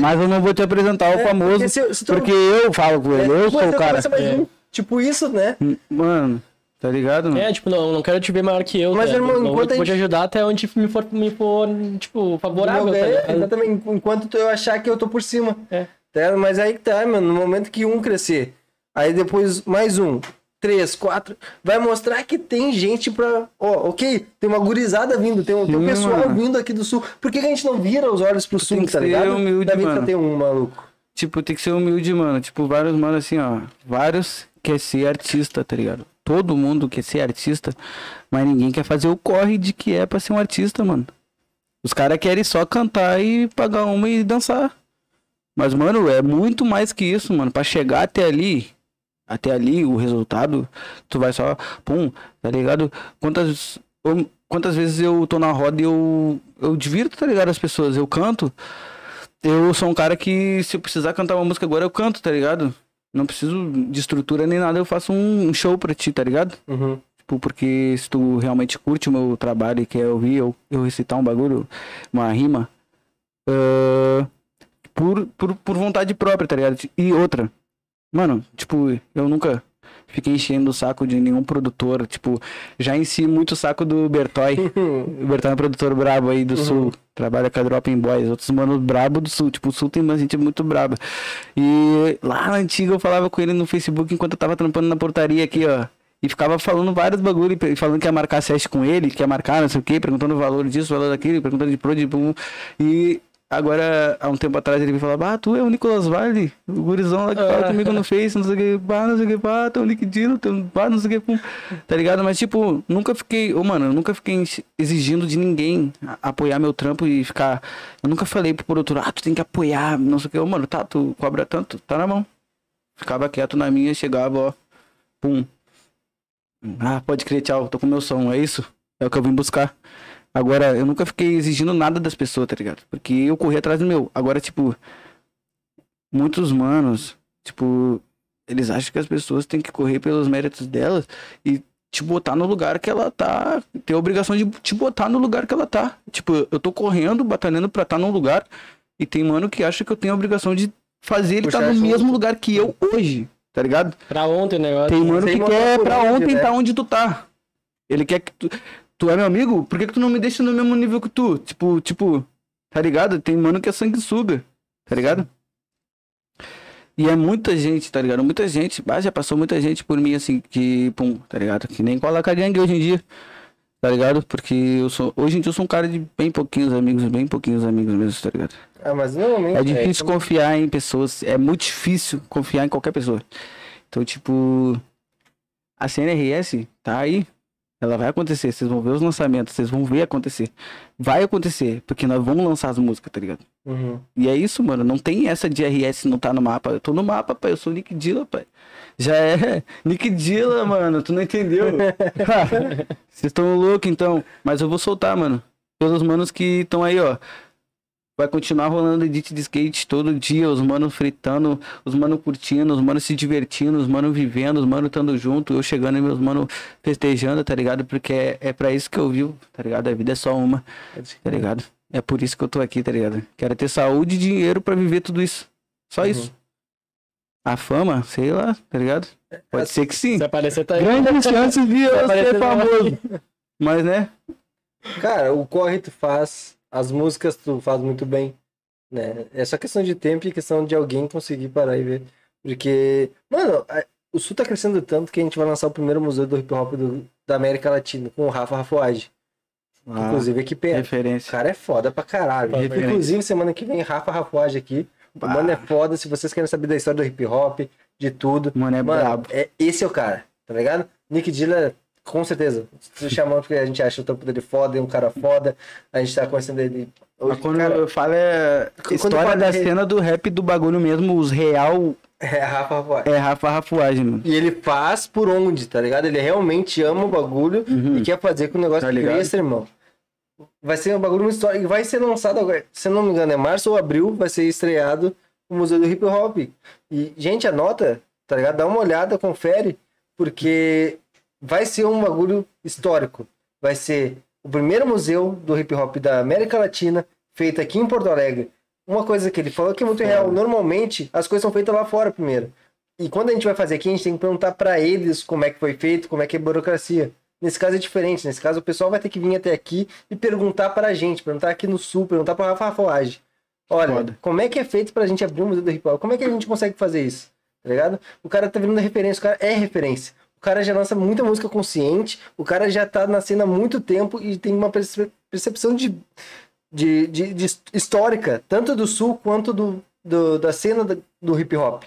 Mas eu não vou te apresentar o É, famoso, porque se- se tu- porque eu falo com é, ele. Eu sou o cara. É. Tipo isso, né? Mano, tá ligado? mano? É, tipo, não, não quero te ver maior que eu. Mas, tá irmão? Não enquanto a vou te gente- ajudar até onde me for, me for tipo, favorável, Meu, tá é, ligado? exatamente. Enquanto eu achar que eu tô por cima. É. Tá? Mas aí que tá, mano. No momento que um crescer, aí depois mais um, três, quatro, vai mostrar que tem gente pra. Ó, ok, tem uma gurizada vindo, tem um, tem um pessoal mano. vindo aqui do sul. Por que, que a gente não vira os olhos pro sul, tem que tá ser ligado? humilde, Da vida mano. tem um maluco. Tipo, tem que ser humilde, mano. Tipo, vários, mano, assim, ó. Vários quer ser artista, tá ligado? Todo mundo quer ser artista, mas ninguém quer fazer o corre de que é pra ser um artista, mano. Os caras querem só cantar e pagar uma e dançar. Mas, mano, é muito mais que isso, mano. Pra chegar até ali, até ali, o resultado, tu vai só, pum, tá ligado? Quantas, eu- quantas vezes eu tô na roda e eu, eu divirto, tá ligado? As pessoas, eu canto. Eu sou um cara que, se eu precisar cantar uma música agora, eu canto, tá ligado? Não preciso de estrutura nem nada, eu faço um show pra ti, tá ligado? Uhum. Tipo, porque se tu realmente curte o meu trabalho e quer ouvir eu, eu recitar um bagulho, uma rima, ah, por, por, por vontade própria, tá ligado? E outra, mano, tipo, eu nunca fiquei enchendo o saco de nenhum produtor, tipo, já enchi muito o saco do Bertoy. O Bertão é um produtor brabo aí do Uhum. sul. Trabalha com a Dropping Boys. Outros manos brabo do sul. Tipo, o sul tem uma gente muito braba. E lá na antiga eu falava com ele no Facebook enquanto eu tava trampando na portaria aqui, ó. E ficava falando vários bagulho, e falando que ia marcar seste com ele, que ia marcar não sei o que, perguntando o valor disso, o valor daquilo, perguntando de pro, de pum. E agora, há um tempo atrás, ele me falava, ah, tu é o Nicolas Vale, o gurizão lá que fala Ah. comigo no Face, não sei o que, pá, não sei o que, tem um liquidino, tem um pá, não sei o que, pum. Tá ligado? Mas, tipo, nunca fiquei, ô, mano, eu nunca fiquei exigindo de ninguém apoiar meu trampo e ficar. Eu nunca falei pro produtor, ah, tu tem que apoiar, não sei o que, ô, mano, tá, tu cobra tanto, tá na mão. Ficava quieto na minha, chegava, ó, pum. Ah, pode crer, tchau, tô com meu som, é isso? É o que eu vim buscar. Agora, eu nunca fiquei exigindo nada das pessoas, tá ligado? Porque eu corri atrás do meu. Agora, tipo, muitos manos, tipo, eles acham que as pessoas têm que correr pelos méritos delas e te botar no lugar que ela tá. Ter a obrigação de te botar no lugar que ela tá. Tipo, eu tô correndo, batalhando pra estar num lugar e tem mano que acha que eu tenho a obrigação de fazer ele estar Puxar no mesmo lugar que eu hoje, tá ligado? Pra ontem o negócio. Tem mano Sem que quer pra ontem né? tá onde tu tá. Ele quer que tu. Tu é meu amigo? Por que, que tu não me deixa no mesmo nível que tu? Tipo, tipo, tá ligado? Tem mano que é sanguessuga, tá ligado? E é muita gente, tá ligado? Muita gente, ah, já passou muita gente por mim, assim, que, pum, tá ligado? Que nem cola com a gangue hoje em dia, tá ligado? Porque eu sou, hoje em dia eu sou um cara de bem pouquinhos amigos, bem pouquinhos amigos mesmo, tá ligado? Ah, mas normalmente. É difícil como- confiar em pessoas, é muito difícil confiar em qualquer pessoa. Então, tipo, a CNRS tá aí, ela vai acontecer, vocês vão ver os lançamentos, vocês vão ver acontecer. Vai acontecer, porque nós vamos lançar as músicas, tá ligado? Uhum. E é isso, mano, não tem essa de RS não tá no mapa. Eu tô no mapa, pai, eu sou Nick Dilla, pai. Já é Nick Dilla, mano, tu não entendeu? Vocês estão loucos, então. Mas eu vou soltar, mano. Pelos manos que estão aí, ó. Vai continuar rolando edit de skate todo dia, os manos fritando, os manos curtindo, os manos se divertindo, os manos vivendo, os manos estando junto, eu chegando e meus manos festejando, tá ligado? Porque é, é pra isso que eu vivo, tá ligado? A vida é só uma, tá ligado? É por isso que eu tô aqui, tá ligado? Quero ter saúde e dinheiro pra viver tudo isso. Só Uhum. isso. A fama, sei lá, tá ligado? Pode ser que sim. Se aparecer, tá aí. Grandes chances de eu ser na- famoso. Mas, né? Cara, o corre tu faz, as músicas tu faz muito bem, né? É só questão de tempo e questão de alguém conseguir parar e ver. Porque, mano, o Sul tá crescendo tanto que a gente vai lançar o primeiro museu do hip hop do- da América Latina, com o Rafa Rafuage. Ah, Inclusive aqui perto. O referência. cara é foda pra caralho. Referência. Inclusive, semana que vem, Rafa Rafuage aqui. O Bah. mano é foda. Se vocês querem saber da história do hip hop, de tudo. Mano, é Mano, brabo. é, esse é o cara, tá ligado? Nick Dilla, com certeza. Se chamando porque a gente acha o trampo dele foda, é um cara foda. A gente tá conhecendo ele. Mas Hoje, quando cara, eu falo é história da de- cena do rap do bagulho mesmo, os real é Rafa Rafuage. é Rafa Rafuagem, mano. E ele faz por onde, tá ligado? Ele realmente ama o bagulho Uhum. e quer fazer que o negócio Tá cresça, irmão. Vai ser um bagulho muito histórico. E vai ser lançado agora, se não me engano, é março ou abril, vai ser estreado o Museu do Hip Hop. E, gente, anota, tá ligado? Dá uma olhada, confere, porque vai ser um bagulho histórico. Vai ser o primeiro museu do hip hop da América Latina, feito aqui em Porto Alegre. Uma coisa que ele falou que é muito real. Normalmente, as coisas são feitas lá fora primeiro. E quando a gente vai fazer aqui, a gente tem que perguntar para eles como é que foi feito, como é que é a burocracia. Nesse caso é diferente. Nesse caso, o pessoal vai ter que vir até aqui e perguntar para a gente, perguntar aqui no Sul, perguntar para Rafa Rafoage. Olha, Foda. como é que é feito pra gente abrir o Museu do Hip Hop? Como é que a gente consegue fazer isso? Tá ligado? O cara tá virando referência, o cara é referência. O cara já lança muita música consciente, o cara já tá na cena há muito tempo e tem uma perce- percepção de, de, de, de histórica, tanto do sul quanto do, do- da cena do, hip hop.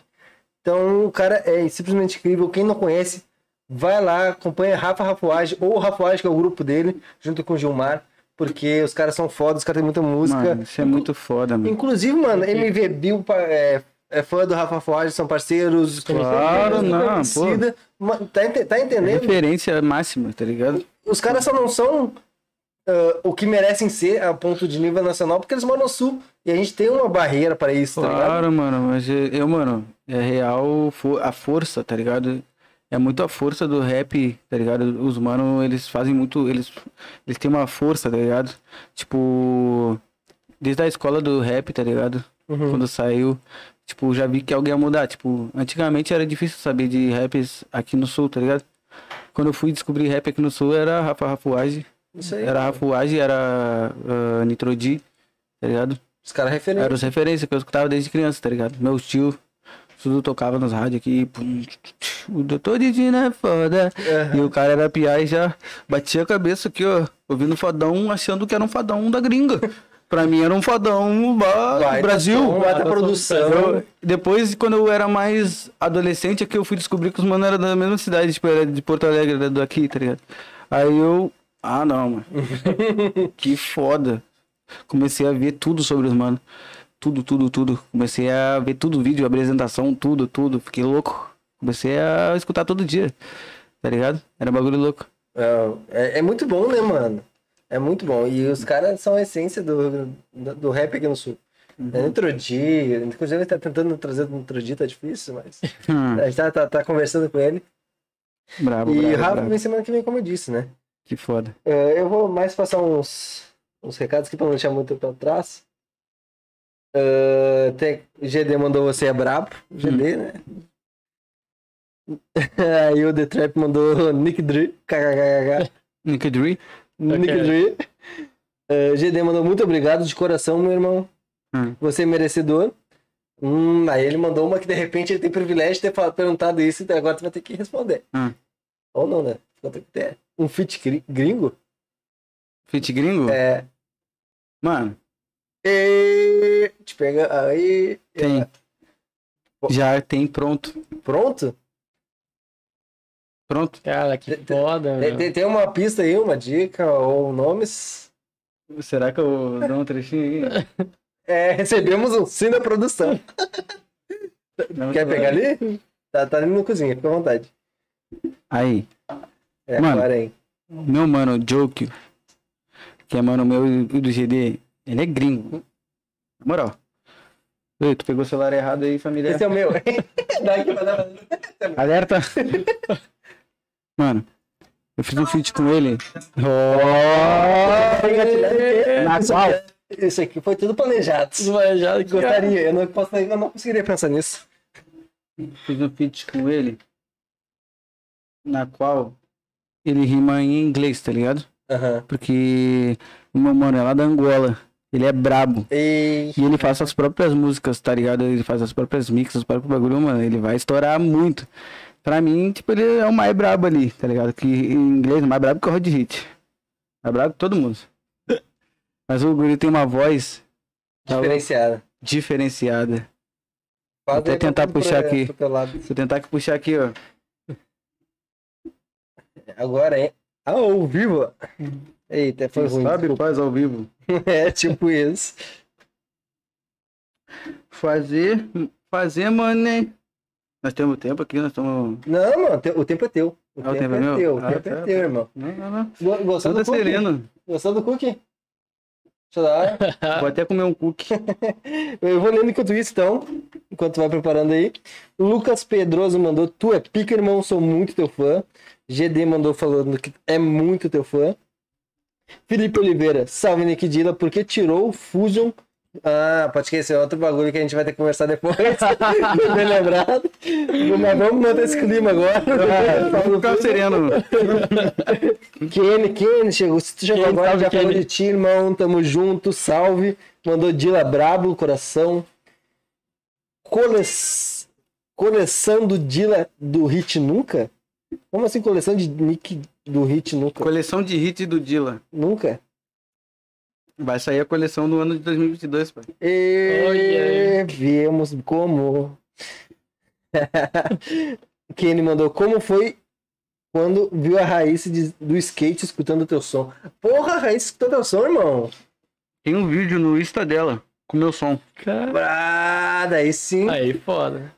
Então o cara é simplesmente incrível. Quem não conhece, vai lá, acompanha Rafa Rafuage ou Rafuage, que é o grupo dele, junto com o Gilmar, porque os caras são foda, os caras têm muita música. Mano, isso é muito foda, mano. Inclusive, mano, MV Bill é, é fã do Rafa Fuage, são parceiros. Claro, não, conhecida. Ma- Tá, tá entendendo? Referência máxima, tá ligado? Os caras só não são ah, o que merecem ser a ponto de nível nacional, porque eles moram no sul. E a gente tem uma barreira pra isso, tá ligado? Claro, mano, mas eu, mano, é real a força, tá ligado? É muito a força do rap, tá ligado? Os mano, eles fazem muito, eles, eles têm uma força, tá ligado? Tipo, desde a escola do rap, tá ligado? Uhum. Quando saiu, tipo, já vi que alguém ia mudar. Tipo, antigamente era difícil saber de raps aqui no sul, tá ligado? Quando eu fui descobrir rap aqui no sul, era Rafa Rafuage, Isso aí. era Rafuage, era uh, Nitro D, tá ligado? Os caras referência. Era as referências que eu escutava desde criança, tá ligado? Meu tio, tudo tocava nos rádios aqui. pum, O doutor Didinho é foda. Aham. E o cara era piá e já batia a cabeça aqui, ó. Ouvindo fadão, achando que era um fadão da gringa. Pra mim era um fadão ba- do Baita Brasil. baita produção. Eu- depois, quando eu era mais adolescente, é que eu fui descobrir que os mano eram da mesma cidade, tipo, era de Porto Alegre, era daqui, tá ligado? Aí eu. Ah, não, mano. que foda. Comecei a ver tudo sobre os mano. Tudo, tudo, tudo. Comecei a ver tudo, vídeo, apresentação, tudo, tudo. Fiquei louco. Comecei a escutar todo dia. Tá ligado? Era um bagulho louco. É, é muito bom, né, mano? É muito bom. E os caras são a essência do, do, do rap aqui no sul. É Nitrodi, inclusive ele tá tentando trazer o Nitrodi, tá difícil, mas Hum, a gente tá, tá, tá conversando com ele. brabo, e o brabo, Rafa vem semana que vem, como eu disse, né? Que foda. É, eu vou mais passar uns, uns recados aqui pra não deixar muito pra trás. É, tem, o GD mandou você é brabo. GD, né? Aí o The Trap mandou Nick Dre. kkkk. Nick Dre? Nick Dre. É, GD mandou muito obrigado de coração, meu irmão. Hum. Você é merecedor. Hum, aí ele mandou uma que de repente ele tem privilégio de ter perguntado isso, então agora tu vai ter que responder. Hum. Ou não, né? Um fit gri- gringo? Fit gringo? É. Mano, E... Te pega aí. tem. Já tem pronto. Pronto? Pronto. Cara, que foda, Tem, meu. tem- tem uma pista aí, uma dica ou nomes? Será que eu dou um trechinho aí? É, recebemos um sim da produção. Não, Quer vai. pegar ali? Tá, tá ali no cozinha, fica à vontade. Aí, É, Mano. agora aí. meu mano, Joke, que é mano meu do GD, ele é gringo. Na moral. Ei, tu pegou o celular errado aí, família. Esse é o meu. Dá aqui pra dar Alerta! Mano, eu fiz um feat com ele. Na qual? Isso aqui foi tudo planejado. Que Gostaria, eu não, posso, eu não conseguiria pensar nisso. Fiz um feat com ele. Na qual ele rima em inglês, tá ligado? Porque o meu mano é lá da Angola. Ele é brabo. E... E ele faz as próprias músicas, tá ligado? Ele faz as próprias mixes, os próprios bagulho, mano. Ele vai estourar muito. Pra mim, tipo, ele é o mais brabo ali, tá ligado? Que em inglês, o mais brabo que o Rod Hit. Mais brabo que todo mundo. Mas o guri tem uma voz tá Diferenciada. diferenciada. Faz até pra tentar puxar aqui. Vou tentar que puxar aqui, ó. Agora, hein? Ah, ao vivo. Eita, foi Quem ruim. sabe faz ao vivo. É, tipo isso. Fazer, fazer, mano, né? Nós temos tempo aqui, nós estamos... Não, mano, o tempo é teu. O Ah, o tempo tempo é é meu? teu. O Ah, tempo é tá, teu, tá. irmão. Não, não, não. Go- Gostou Santa do cookie? Sereno. Gostou do cookie? Deixa eu dar. Vou até comer um cookie. Eu vou lendo enquanto isso, então. Enquanto vai preparando aí. Lucas Pedroso mandou: Tu é pica, irmão, sou muito teu fã. GD mandou falando que é muito teu fã. Felipe Oliveira, salve Nick Dilla, porque tirou o Fusion. Ah, pode esquecer, é outro bagulho que a gente vai ter que conversar depois. Bem lembrado. Mas vamos manter esse clima agora. Vamos ficar sereno. Kenny, Kenny, chegou. Se tu chegou Kenny, agora, já falou Kenny. de ti, irmão. Tamo junto, salve. Mandou Dila Brabo, coração. Cole... Coleção do Dila do Hit Nunca? Como assim, coleção de Nick do Hit Nunca? Coleção de hit do Dilla. Nunca? Vai sair a coleção do ano de 2022, pai. E Olha. viemos como. Kenny mandou como foi quando viu a Raíssa de- do skate escutando teu som. Porra, a Raíssa escutou teu som, irmão. Tem um vídeo no Insta dela com meu som. Cara, Ah, daí sim. Aí, foda.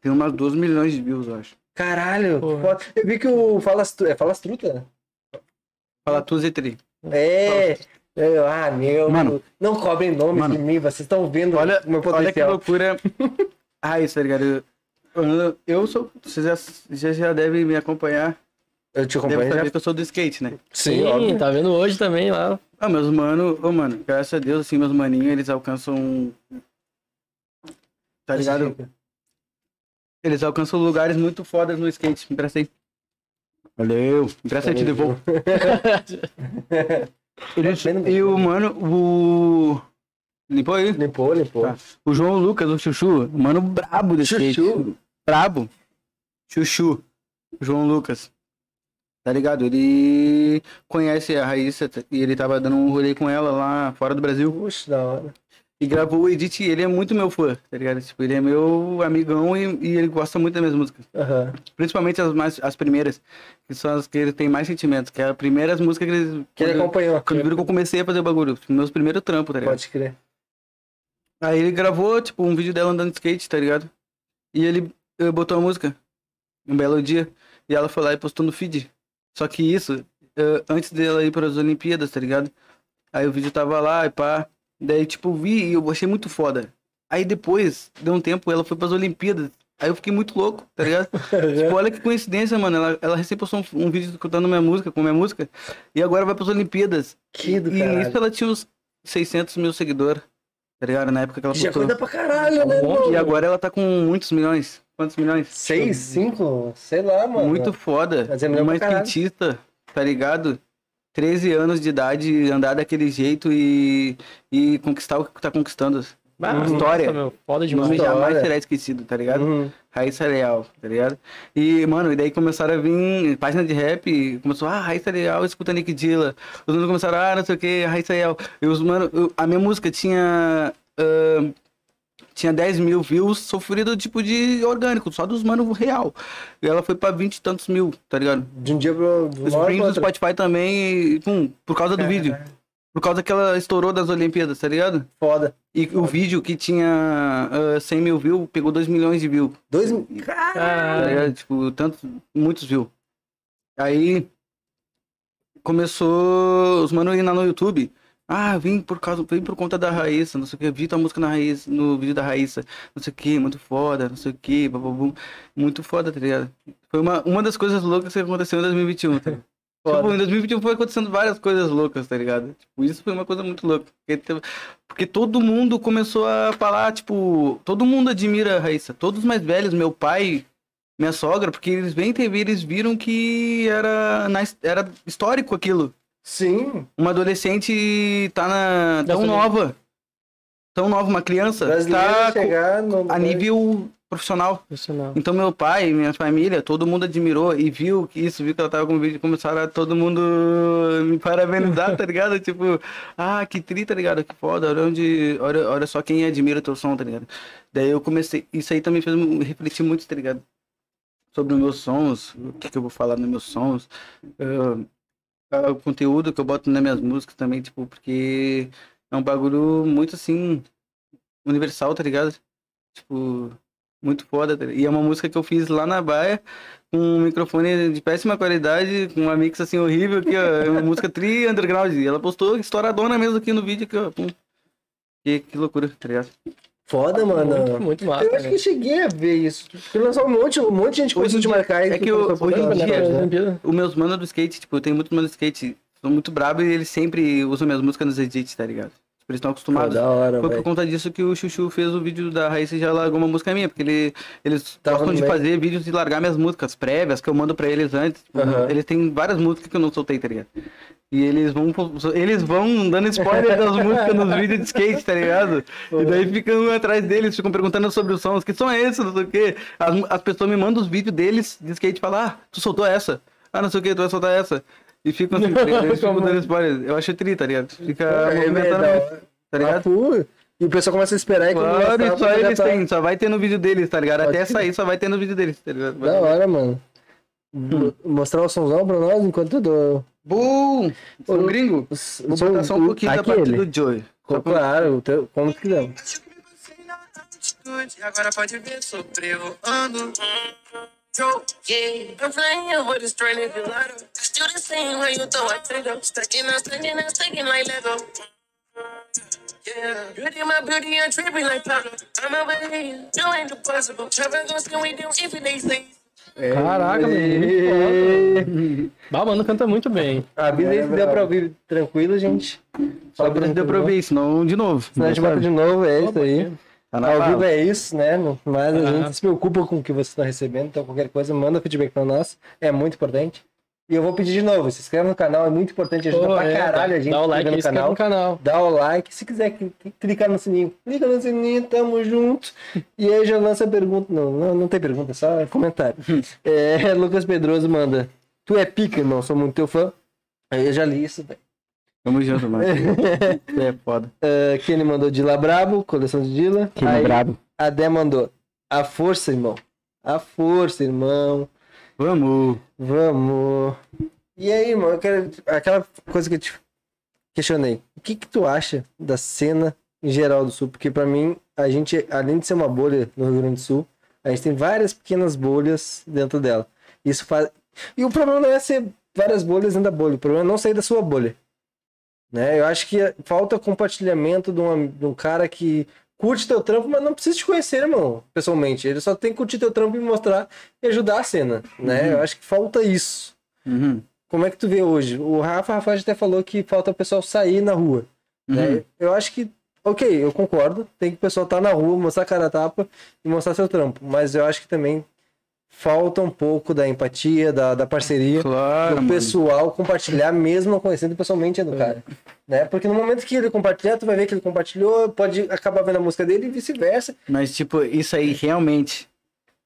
Tem umas 12 milhões de views, eu acho. Caralho, foda. eu vi que o Falas, é Falas Truta? Fala tu, Zetri. É. é, Ah, meu. Mano. não cobrem nome Mano. de mim, vocês estão vendo Olha, o meu olha que potencial. loucura. ah, isso, tá ligado? Eu, eu sou. Vocês já, já, devem me acompanhar. Eu te acompanho saber já. que eu sou do skate, né? Sim, Sim, óbvio. tá vendo hoje também lá. Ah, meus mano, ô mano, graças a Deus, assim, meus maninhos, eles alcançam. Tá ligado? Eles alcançam lugares muito fodas no skate. Me aí. Valeu. Empresta aí, te devolvo. Eles- e o mano, o. Limpou aí? Limpou, limpou. Tá. O João Lucas, o Chuchu, mano brabo desse. Chuchu? Brabo. Chuchu. João Lucas. Tá ligado? Ele conhece a Raíssa e ele tava dando um rolê com ela lá fora do Brasil. Puxa, da hora. E gravou o Edit, ele é muito meu fã, tá ligado? Tipo, ele é meu amigão e, e ele gosta muito das minhas músicas. Aham. Principalmente as, mais, as primeiras, que são as que ele tem mais sentimentos, que é as primeiras músicas que ele... Que ele quando- acompanhou. Quando viram que eu comecei a fazer o bagulho, meus primeiros trampos, tá ligado? Pode crer. Aí ele gravou, tipo, um vídeo dela andando de skate, tá ligado? E ele eh, botou a música, um belo dia, e ela foi lá e postou no feed. Só que isso, eh, antes dela ir para as Olimpíadas, tá ligado? Aí o vídeo tava lá e pá. Daí, tipo, vi e eu achei muito foda. Aí depois, deu um tempo, ela foi para as Olimpíadas. Aí eu fiquei muito louco, tá ligado? tipo, olha que coincidência, mano. Ela, ela recém postou um, um vídeo escutando minha música, com minha música, e agora vai para as Olimpíadas. Que do E nisso caralho. ela tinha uns 600 mil seguidores, tá ligado? Na época que ela Já postou. cuida pra caralho, né, irmão? E agora ela tá com muitos milhões. Quantos milhões? Seis, cinco? Sei lá, mano. Muito foda. Mas é milhão Uma pra caralho. skatista, tá ligado? 13 anos de idade, andar daquele jeito e, e conquistar o que tá conquistando. Ah, História. nossa, meu, foda demais. nome jamais será esquecido, tá ligado? Uhum. Raíssa Leal, tá ligado? E, mano, e daí começaram a vir página de rap, começou, ah, Raíssa Leal, escuta Nick Dilla. Os mano começaram, ah, não sei o que, Raíssa Leal. E os mano, eu- a minha música tinha. ah, tinha 10 mil views, sofrido tipo de orgânico, só dos mano real. E ela foi pra 20 e tantos mil, tá ligado? De um dia pro. Os pra do. Spotify também, e, pum, por causa do vídeo. Por causa que ela estourou das Olimpíadas, tá ligado? Foda. E o vídeo que tinha ah, 100 mil views, pegou 2 milhões de views. Dois. Tá Ah, ligado? Tipo, tanto, muitos viu. Aí começou os mano ir lá no YouTube. Ah, vim por causa, vim por conta da Raíssa, não sei o que, vi tua música na Raíssa, no vídeo da Raíssa, não sei o que, muito foda, não sei o que, bababum, muito foda, tá ligado? Foi uma, uma das coisas loucas que aconteceu em 2021, tá ligado? Foda. Tipo, em 2021 foi acontecendo várias coisas loucas, tá ligado? Tipo, isso foi uma coisa muito louca. Porque, porque todo mundo começou a falar, tipo, todo mundo admira a Raíssa. Todos os mais velhos, meu pai, minha sogra, porque eles vêm TV, eles viram que era, na, era histórico aquilo. Sim. Uma adolescente tá na, tão Dessa nova. Tão nova, uma criança. Brasileiro Tá chegar no. a nível profissional. profissional. Então meu pai, minha família, todo mundo admirou e viu que isso, viu que ela tava com o vídeo, começaram a todo mundo me parabenizar, tá ligado? Tipo, ah, que tri, tá ligado? Que foda, olha onde, olha, olha só quem admira teu som, tá ligado? Daí eu comecei, isso aí também fez me refletir muito, tá ligado? Sobre os meus sons, o que que eu vou falar nos meus sons, ah, o conteúdo que eu boto nas minhas músicas também, tipo, porque é um bagulho muito assim, universal, tá ligado? Tipo, Muito foda, tá ligado? E é uma música que eu fiz lá na Baia, com um microfone de péssima qualidade, com uma mix assim horrível aqui, ó. É uma música tri underground. E ela postou estouradona mesmo aqui no vídeo aqui, ó. Pum. Que, que loucura, tá ligado? Foda, mano. Muito, muito massa. eu acho que né? eu cheguei a ver isso. Porque lançou um monte, um monte de gente começou a te marcar. e é que eu- hoje em dia, né? Os meus manos do skate, tipo, eu tenho muitos manos do skate, são muito bravos e eles sempre usam minhas músicas nos edits, tá ligado? Tipo, eles estão Pô, acostumados. da hora, Foi por velho. conta disso que o Chuchu fez o vídeo da Raíssa e já largou uma música minha, porque ele, eles Tava gostam de meio. fazer vídeos e largar minhas músicas prévias que eu mando pra eles antes. Tipo, Aham. Eles têm várias músicas que eu não soltei, tá ligado? E eles vão, eles vão dando spoiler das músicas nos vídeos de skate, tá ligado? E daí ficam atrás deles, ficam perguntando sobre os sons, que som é esse, não sei o quê. As, as pessoas me mandam os vídeos deles de skate e falam, ah, tu soltou essa. Ah, não sei o que, tu vai soltar essa. E ficam assim, eles ficam dando spoiler. Eu acho tri, tá ligado? Fica É, movimentando é, muito, tá ligado? Ah. E o pessoal começa a esperar e Claro, e só eles tá- têm, só vai ter no vídeo deles, tá ligado? Pode Até sair, só vai ter no vídeo deles, tá ligado? Da hora, mano. Hum. Mostrar o somzão pra nós enquanto eu dou. Boom! Sou um gringo? Vou botar só um pouquinho da parte aquele. do Joey. Pra- Claro, o teu- como tu quiser. E agora pode ver sobre eu ando. Yeah, I'm with a if you let her. Still the same way you throw a potato. Stacking and stacking and stacking like Lego. Yeah, beauty, my beauty, I'm tripping like Pablo. I'm over here, doing the possible. Goes, can we do if they say? Caraca, mano. Bah, mano, canta muito bem. Avisa aí se deu pra ouvir tranquilo, gente. Só pra deu pra ver isso, não de novo. Senão a gente bota de novo, é isso aí. Tá na Ao vivo é isso, né? Mas a Aham. gente se preocupa com o que você está recebendo, então qualquer coisa, manda feedback pra nós. É muito importante. E eu vou pedir de novo, se inscreve no canal, é muito importante, ajuda Pô, pra é, caralho a gente Dá o like no canal. no canal. Dá o like, se quiser cl- clicar no sininho, clica no sininho, tamo junto. E aí já lança a pergunta. Não, não, não tem pergunta, é só comentário. É, Lucas Pedroso manda. Tu é pica, irmão, sou muito teu fã. Aí eu já li isso, velho. Tamo junto, mano. é foda. Uh, Kenny mandou Dila Brabo, coleção de Dila. Aí, brabo. A Dé mandou. A força, irmão. A força, irmão. Vamos. Vamos. E aí, irmão, eu quero. Aquela coisa que eu te questionei. O que que tu acha da cena em geral do Sul? Porque pra mim, a gente, além de ser uma bolha no Rio Grande do Sul, a gente tem várias pequenas bolhas dentro dela. Isso faz. E o problema não é ser várias bolhas dentro da bolha. O problema é não sair da sua bolha. Né? Eu acho que falta compartilhamento de, uma- de um cara que curte teu trampo, mas não precisa te conhecer, irmão, pessoalmente. Ele só tem que curtir teu trampo e mostrar e ajudar a cena, né? Eu acho que falta isso. Uhum. Como é que tu vê hoje? O Rafa, Rafa até falou que falta o pessoal sair na rua. né? Uhum. Eu acho que, ok, eu concordo. Tem que o pessoal estar na rua, mostrar a cara a tapa e mostrar seu trampo. Mas eu acho que também falta um pouco da empatia, da, da parceria Claro, do mano. pessoal compartilhar, mesmo não conhecendo pessoalmente do cara. Né? Porque no momento que ele compartilhar, tu vai ver que ele compartilhou, pode acabar vendo a música dele e vice-versa. Mas, tipo, isso aí realmente.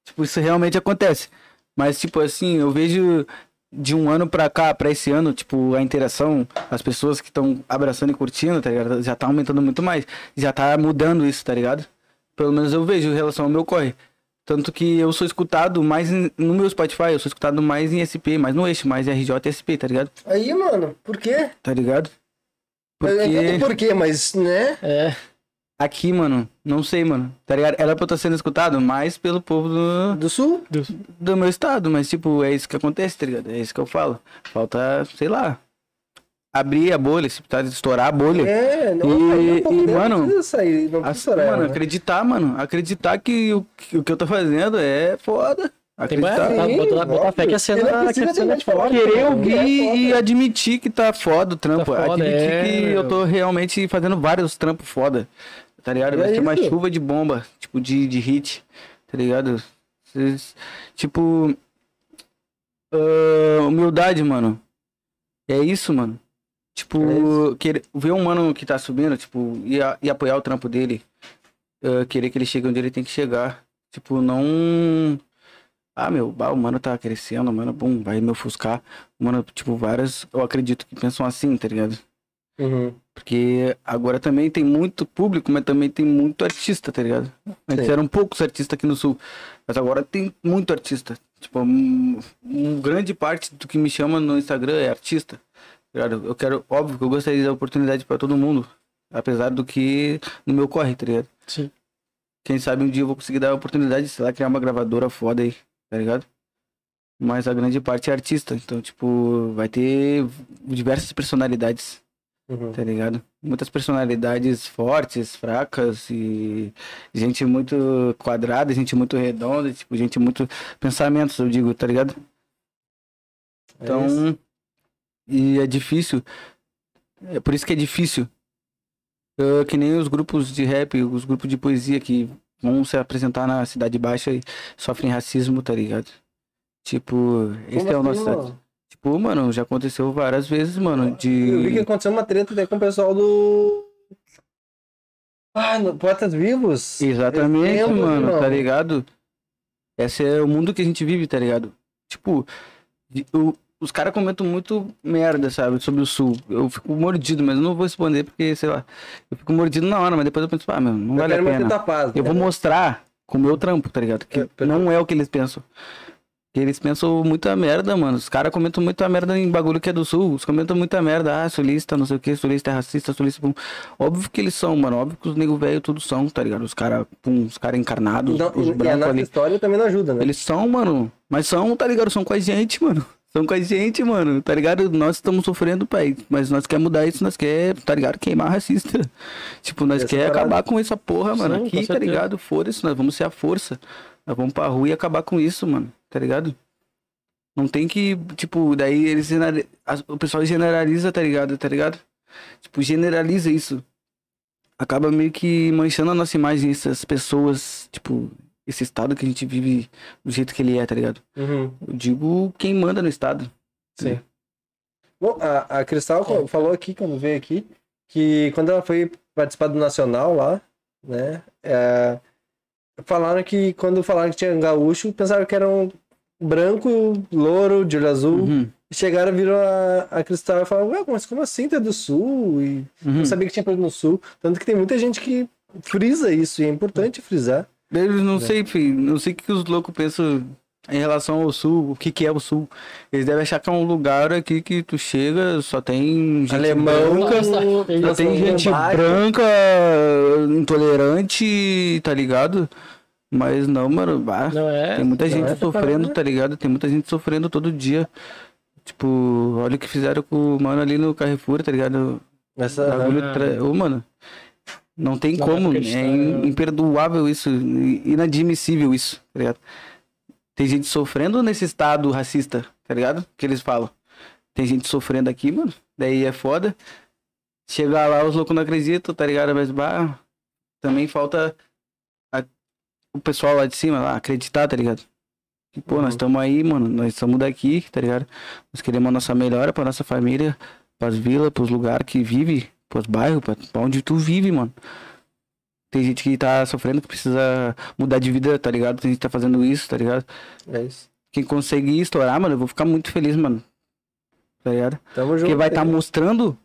Tipo, isso realmente acontece. Mas, tipo, assim, eu vejo de um ano pra cá, pra esse ano, tipo, a interação, as pessoas que estão abraçando e curtindo, tá ligado? Já tá aumentando muito mais. Já tá mudando isso, tá ligado? Pelo menos eu vejo em relação ao meu corre. Tanto que eu sou escutado mais em- no meu Spotify, eu sou escutado mais em SP, mais no eixo, mais RJ e SP, tá ligado? Aí, mano, por quê? Tá ligado? Eu entendo Porque por quê, mas, né? É, aqui, mano, não sei, mano. Tá ligado? Era pra eu estar sendo escutado mais pelo povo do, Do sul? do meu estado, mas tipo, é isso que acontece, tá ligado? É isso que eu falo. Falta, sei lá, abrir a bolha, se tá estourar a bolha. É, não, E- aí é e, mano, não precisa sair, não precisa Assim, estourar, mano, né? acreditar, mano. Acreditar que o, que o que eu tô fazendo é foda. tem Acreditar. botar, Sim, botar, botar fé que a cena, E não que a cena é forte, Querer né? ouvir É e foda. admitir que tá foda o trampo. Tá foda, admitir é, que meu. eu tô realmente fazendo vários trampos foda. Tá ligado? Vai é ser uma chuva de bomba, tipo, de, de hit. Tá ligado? Tipo. ah, humildade, mano. É isso, mano. Tipo, É querer, ver um mano que tá subindo, tipo, e, a- e apoiar o trampo dele. ah, querer que ele chegue onde ele tem que chegar. Tipo, não. Ah, meu, bah, o mano tá crescendo, o mano, bum, vai me ofuscar. Mano, tipo, várias, eu acredito que pensam assim, tá ligado? Uhum. Porque agora também tem muito público, mas também tem muito artista, tá ligado? Antes Sim. eram poucos artistas aqui no sul, mas agora tem muito artista. Tipo, um, um grande parte do que me chama no Instagram é artista. Eu quero, óbvio que eu gostaria de dar oportunidade pra todo mundo, apesar do que no meu corre, tá ligado? Sim. Quem sabe um dia eu vou conseguir dar a oportunidade de, sei lá, criar uma gravadora foda aí, tá ligado? Mas a grande parte é artista. Então, tipo, vai ter diversas personalidades, Uhum. tá ligado? Muitas personalidades fortes, fracas e gente muito quadrada, gente muito redonda, tipo, gente muito pensamentos, eu digo, tá ligado? É Então, isso. E é difícil. É por isso que é difícil. Ah, que nem os grupos de rap, os grupos de poesia que vão se apresentar na Cidade Baixa e sofrem racismo, tá ligado? Tipo, esse é o assim, nosso. mano? Tipo, mano, já aconteceu várias vezes, mano, Eu vi que de. aconteceu uma treta até com o pessoal do. Ah, no Poetas Vivos. Exatamente, Exemplo, mano, irmão. tá ligado? Esse é o mundo que a gente vive, tá ligado? Tipo, de- o- os caras comentam muito merda, sabe, sobre o sul. Eu fico mordido, mas eu não vou responder porque, sei lá, eu fico mordido na hora, mas depois eu penso, ah, meu, não Eu vale a pena. paz. Eu vou mostrar com o meu trampo, tá ligado? Que É, não é o que eles pensam. Que eles pensam muita merda, mano. Os caras comentam muita merda em bagulho que é do sul. Os comentam muita merda. Ah, sulista, não sei o que, sulista é racista, sulista. Pum. Óbvio que eles são, mano. Óbvio que os nego velho tudo são, tá ligado? Os caras, pum, os caras encarnados, Não, os e, e a brancos nossa ali. história também não ajuda, né? Eles são, mano. Mas são, tá ligado? São com a gente, mano. São com a gente, mano. Tá ligado? Nós estamos sofrendo, pai. Mas nós quer mudar isso, nós quer, tá ligado? Queimar racista. Tipo, nós Essa quer parada. acabar com essa porra, mano. Sim, Aqui, tá ligado? Foda-se, nós vamos ser a força. Nós vamos pra rua e acabar com isso, mano. Tá ligado? Não tem que, tipo, daí eles o pessoal generaliza, tá ligado? Tá ligado? Tipo, generaliza isso. Acaba meio que manchando a nossa imagem, essas pessoas, tipo, esse estado que a gente vive do jeito que ele é, tá ligado? Uhum. Eu digo quem manda no estado. Sim. Bom, a, a Cristal co- falou aqui, quando veio aqui, que quando ela foi participar do Nacional lá, né? é, falaram que quando falaram que tinha gaúcho, pensaram que era um branco, louro, de olho azul. Uhum. Chegaram, viram a, a Cristal e falaram, ué, mas como assim? Tu é do sul? E Uhum. não sabia que tinha preto no sul. Tanto que tem muita gente que frisa isso, e é importante frisar. Eles não É. sei, filho, não sei o que os loucos pensam em relação ao sul, o que que é o sul. Eles devem achar que é um lugar aqui que tu chega, só tem gente Alemão, branca, só tem gente bairro. branca, intolerante, tá ligado? Mas não, mano, bah, Não é. tem muita gente é sofrendo, parada. tá ligado? Tem muita gente sofrendo todo dia. Tipo, olha o que fizeram com o mano ali no Carrefour, tá ligado? Essa, Bagulho tra- Ô, mano. Não tem Não como. É in- imperdoável isso. Inadmissível isso, tá ligado? Tem gente sofrendo nesse estado racista, tá ligado? Que eles falam. Tem gente sofrendo aqui, mano. Daí é foda. Chegar lá, os loucos não acreditam, tá ligado? Mas, bah, também falta a- o pessoal lá de cima lá acreditar, tá ligado? Pô, Uhum. nós estamos aí, mano. Nós estamos daqui, tá ligado? Nós queremos a nossa melhora pra nossa família, pras vilas, pros lugares que vive, pros bairros, pra, pra onde tu vive, mano. Tem gente que tá sofrendo, que precisa mudar de vida, tá ligado? Tem gente que tá fazendo isso, tá ligado? É isso. Quem conseguir estourar, mano, eu vou ficar muito feliz, mano. Tá ligado? Tamo junto. Porque vai estar aí. mostrando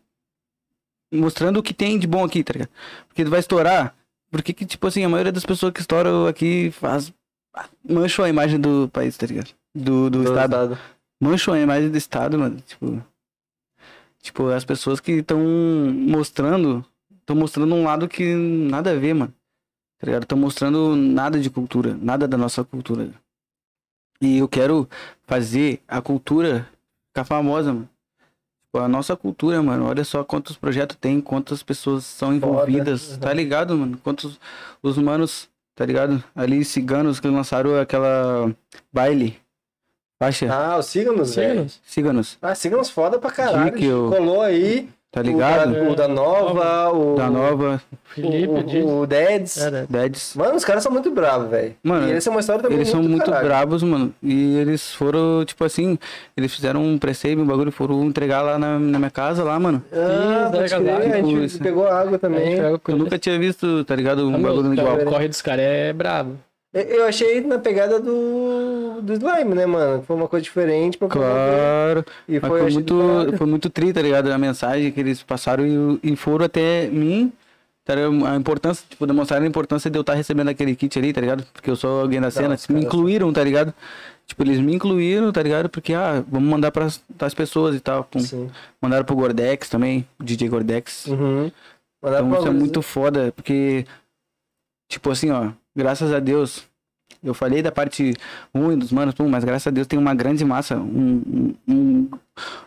mostrando o que tem de bom aqui, tá ligado? Porque tu vai estourar. Porque que, tipo assim, a maioria das pessoas que estouram aqui faz. mancham a imagem do país, tá ligado? Do, do, Do estado. estado. Mancham a imagem do estado, mano. Tipo. Tipo, as pessoas que estão mostrando. Estão mostrando um lado que nada a ver, mano. Tá ligado? Estão mostrando nada de cultura. Nada da nossa cultura. E eu quero fazer a cultura ficar famosa, mano. Tipo, a nossa cultura, mano. Olha só quantos projetos tem, quantas pessoas são envolvidas. Uhum. Tá ligado, mano? Quantos os humanos, tá ligado? Ali, ciganos que lançaram aquela baile. Faixa. Ah, os Síganos, velho. Signos. Ciganos, Ah, Síganos foda pra caralho. Dick, o- Colou aí. tá ligado? O da, o da Nova, o... Da nova, Felipe, o, o, Deads. É? Deads. Mano, os caras são muito bravos, velho. Mano, E eles são uma história também Eles são muito caralho. bravos, mano. E eles foram, tipo assim, eles fizeram um pre-save, um bagulho, foram entregar lá na, na minha casa, lá, mano. Ah, pode tá crer, ligado? a gente Tipo isso. pegou água A também. Eu nunca tinha visto, tá ligado? Um Ah, meu, bagulho igual. cara- O corre dos caras é brabo. Eu- achei na pegada do, do slime, né, mano? Foi uma coisa diferente pra. Claro. E foi, foi, muito, caralho. foi muito tri, tá ligado? A mensagem que eles passaram e, e foram até mim. Tá? A importância, tipo, demonstraram a importância de eu estar recebendo aquele kit ali, tá ligado? Porque eu sou alguém da cena. me incluíram, tá ligado? Tipo, eles me incluíram, tá ligado? Porque, ah, vamos mandar para as pessoas e tal. Pum. Sim. Mandaram pro Gordex também, DJ Gordex. Uhum. Mandaram Então isso é muito foda, porque, tipo assim, ó, graças a Deus, eu falei da parte ruim dos manos, mas graças a Deus tem uma grande massa, um, um- um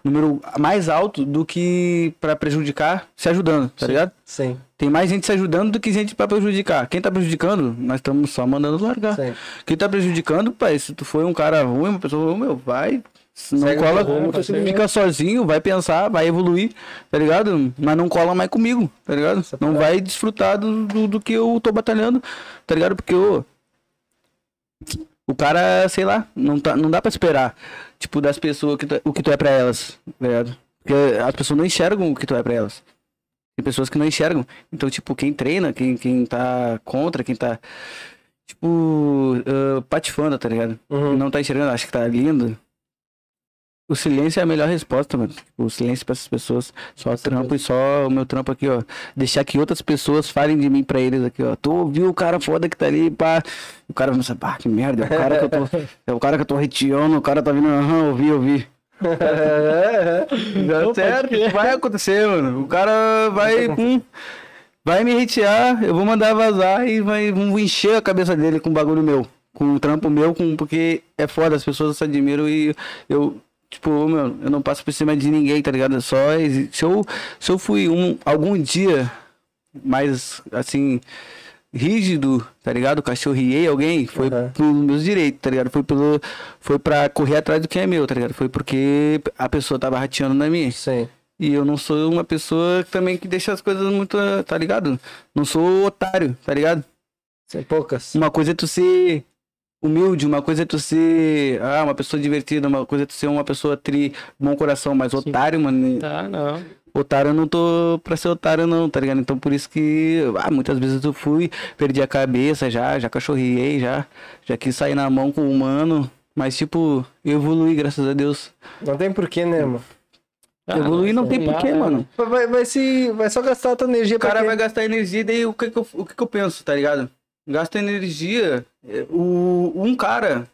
número mais alto do que pra prejudicar se ajudando, tá ligado? Sim, Tem mais gente se ajudando do que gente pra prejudicar. Quem tá prejudicando, nós estamos só mandando largar. sim. Quem tá prejudicando, pai, se tu foi um cara ruim, uma pessoa ruim, meu, vai. Se não Segue cola, rumo, tá fica sozinho, vai pensar, vai evoluir, tá ligado? Mas não cola mais comigo, tá ligado? Não vai desfrutar do, do, do que eu tô batalhando, tá ligado? Porque ô, o cara, sei lá, não, tá, não dá pra esperar, tipo, das pessoas que tu- o que tu é pra elas, tá ligado? Porque as pessoas não enxergam o que tu é pra elas. Tem pessoas que não enxergam. Então, tipo, quem treina, quem, quem tá contra, quem tá, tipo, ah, patifando, tá ligado? Uhum. Não tá enxergando, acha que tá lindo. O silêncio é a melhor resposta, mano. O silêncio pra essas pessoas. Só trampo e só o meu trampo aqui, ó. Deixar que outras pessoas falem de mim pra eles aqui, ó. Tu ouviu o cara foda que tá ali, pá. O cara vai pá, que merda. É o cara que eu tô. É o cara que eu tô reteando, o cara tá vindo, aham, ouvi, ouvi. Dá certo, vai acontecer, mano. O cara vai, pum, vai me hatear, eu vou mandar vazar e vai, vão encher a cabeça dele com bagulho meu. Com um trampo meu, com, porque é foda, as pessoas se admiram e eu, tipo, meu, eu não passo por cima de ninguém, tá ligado? Só se eu, se eu fui um, algum dia mais, assim, rígido, tá ligado? Cachorriei alguém, foi Uhum. pelos meus direitos, tá ligado? Foi pelo, foi pra correr atrás do que é meu, tá ligado? Foi porque a pessoa tava rateando na minha. Sim. E eu não sou uma pessoa também que deixa as coisas muito, tá ligado? Não sou otário, tá ligado? Sim, poucas. Uma coisa é tu ser humilde, uma coisa é tu ser ah, uma pessoa divertida, uma coisa é tu ser uma pessoa tri, bom coração, mas otário, mano, Tá, não. otário eu não tô pra ser otário não, tá ligado? Então por isso que ah, muitas vezes eu fui, perdi a cabeça já, já cachorriei, já, já quis sair na mão com o humano, mas tipo, eu evoluí, graças a Deus. Não tem porquê, né, mano? Ah, evoluir não tem porquê, né? mano. Vai, vai, se, vai só gastar a tua energia O cara vai gastar energia, daí o que que eu, o que que eu penso, tá ligado? Gasta energia, é, o, um cara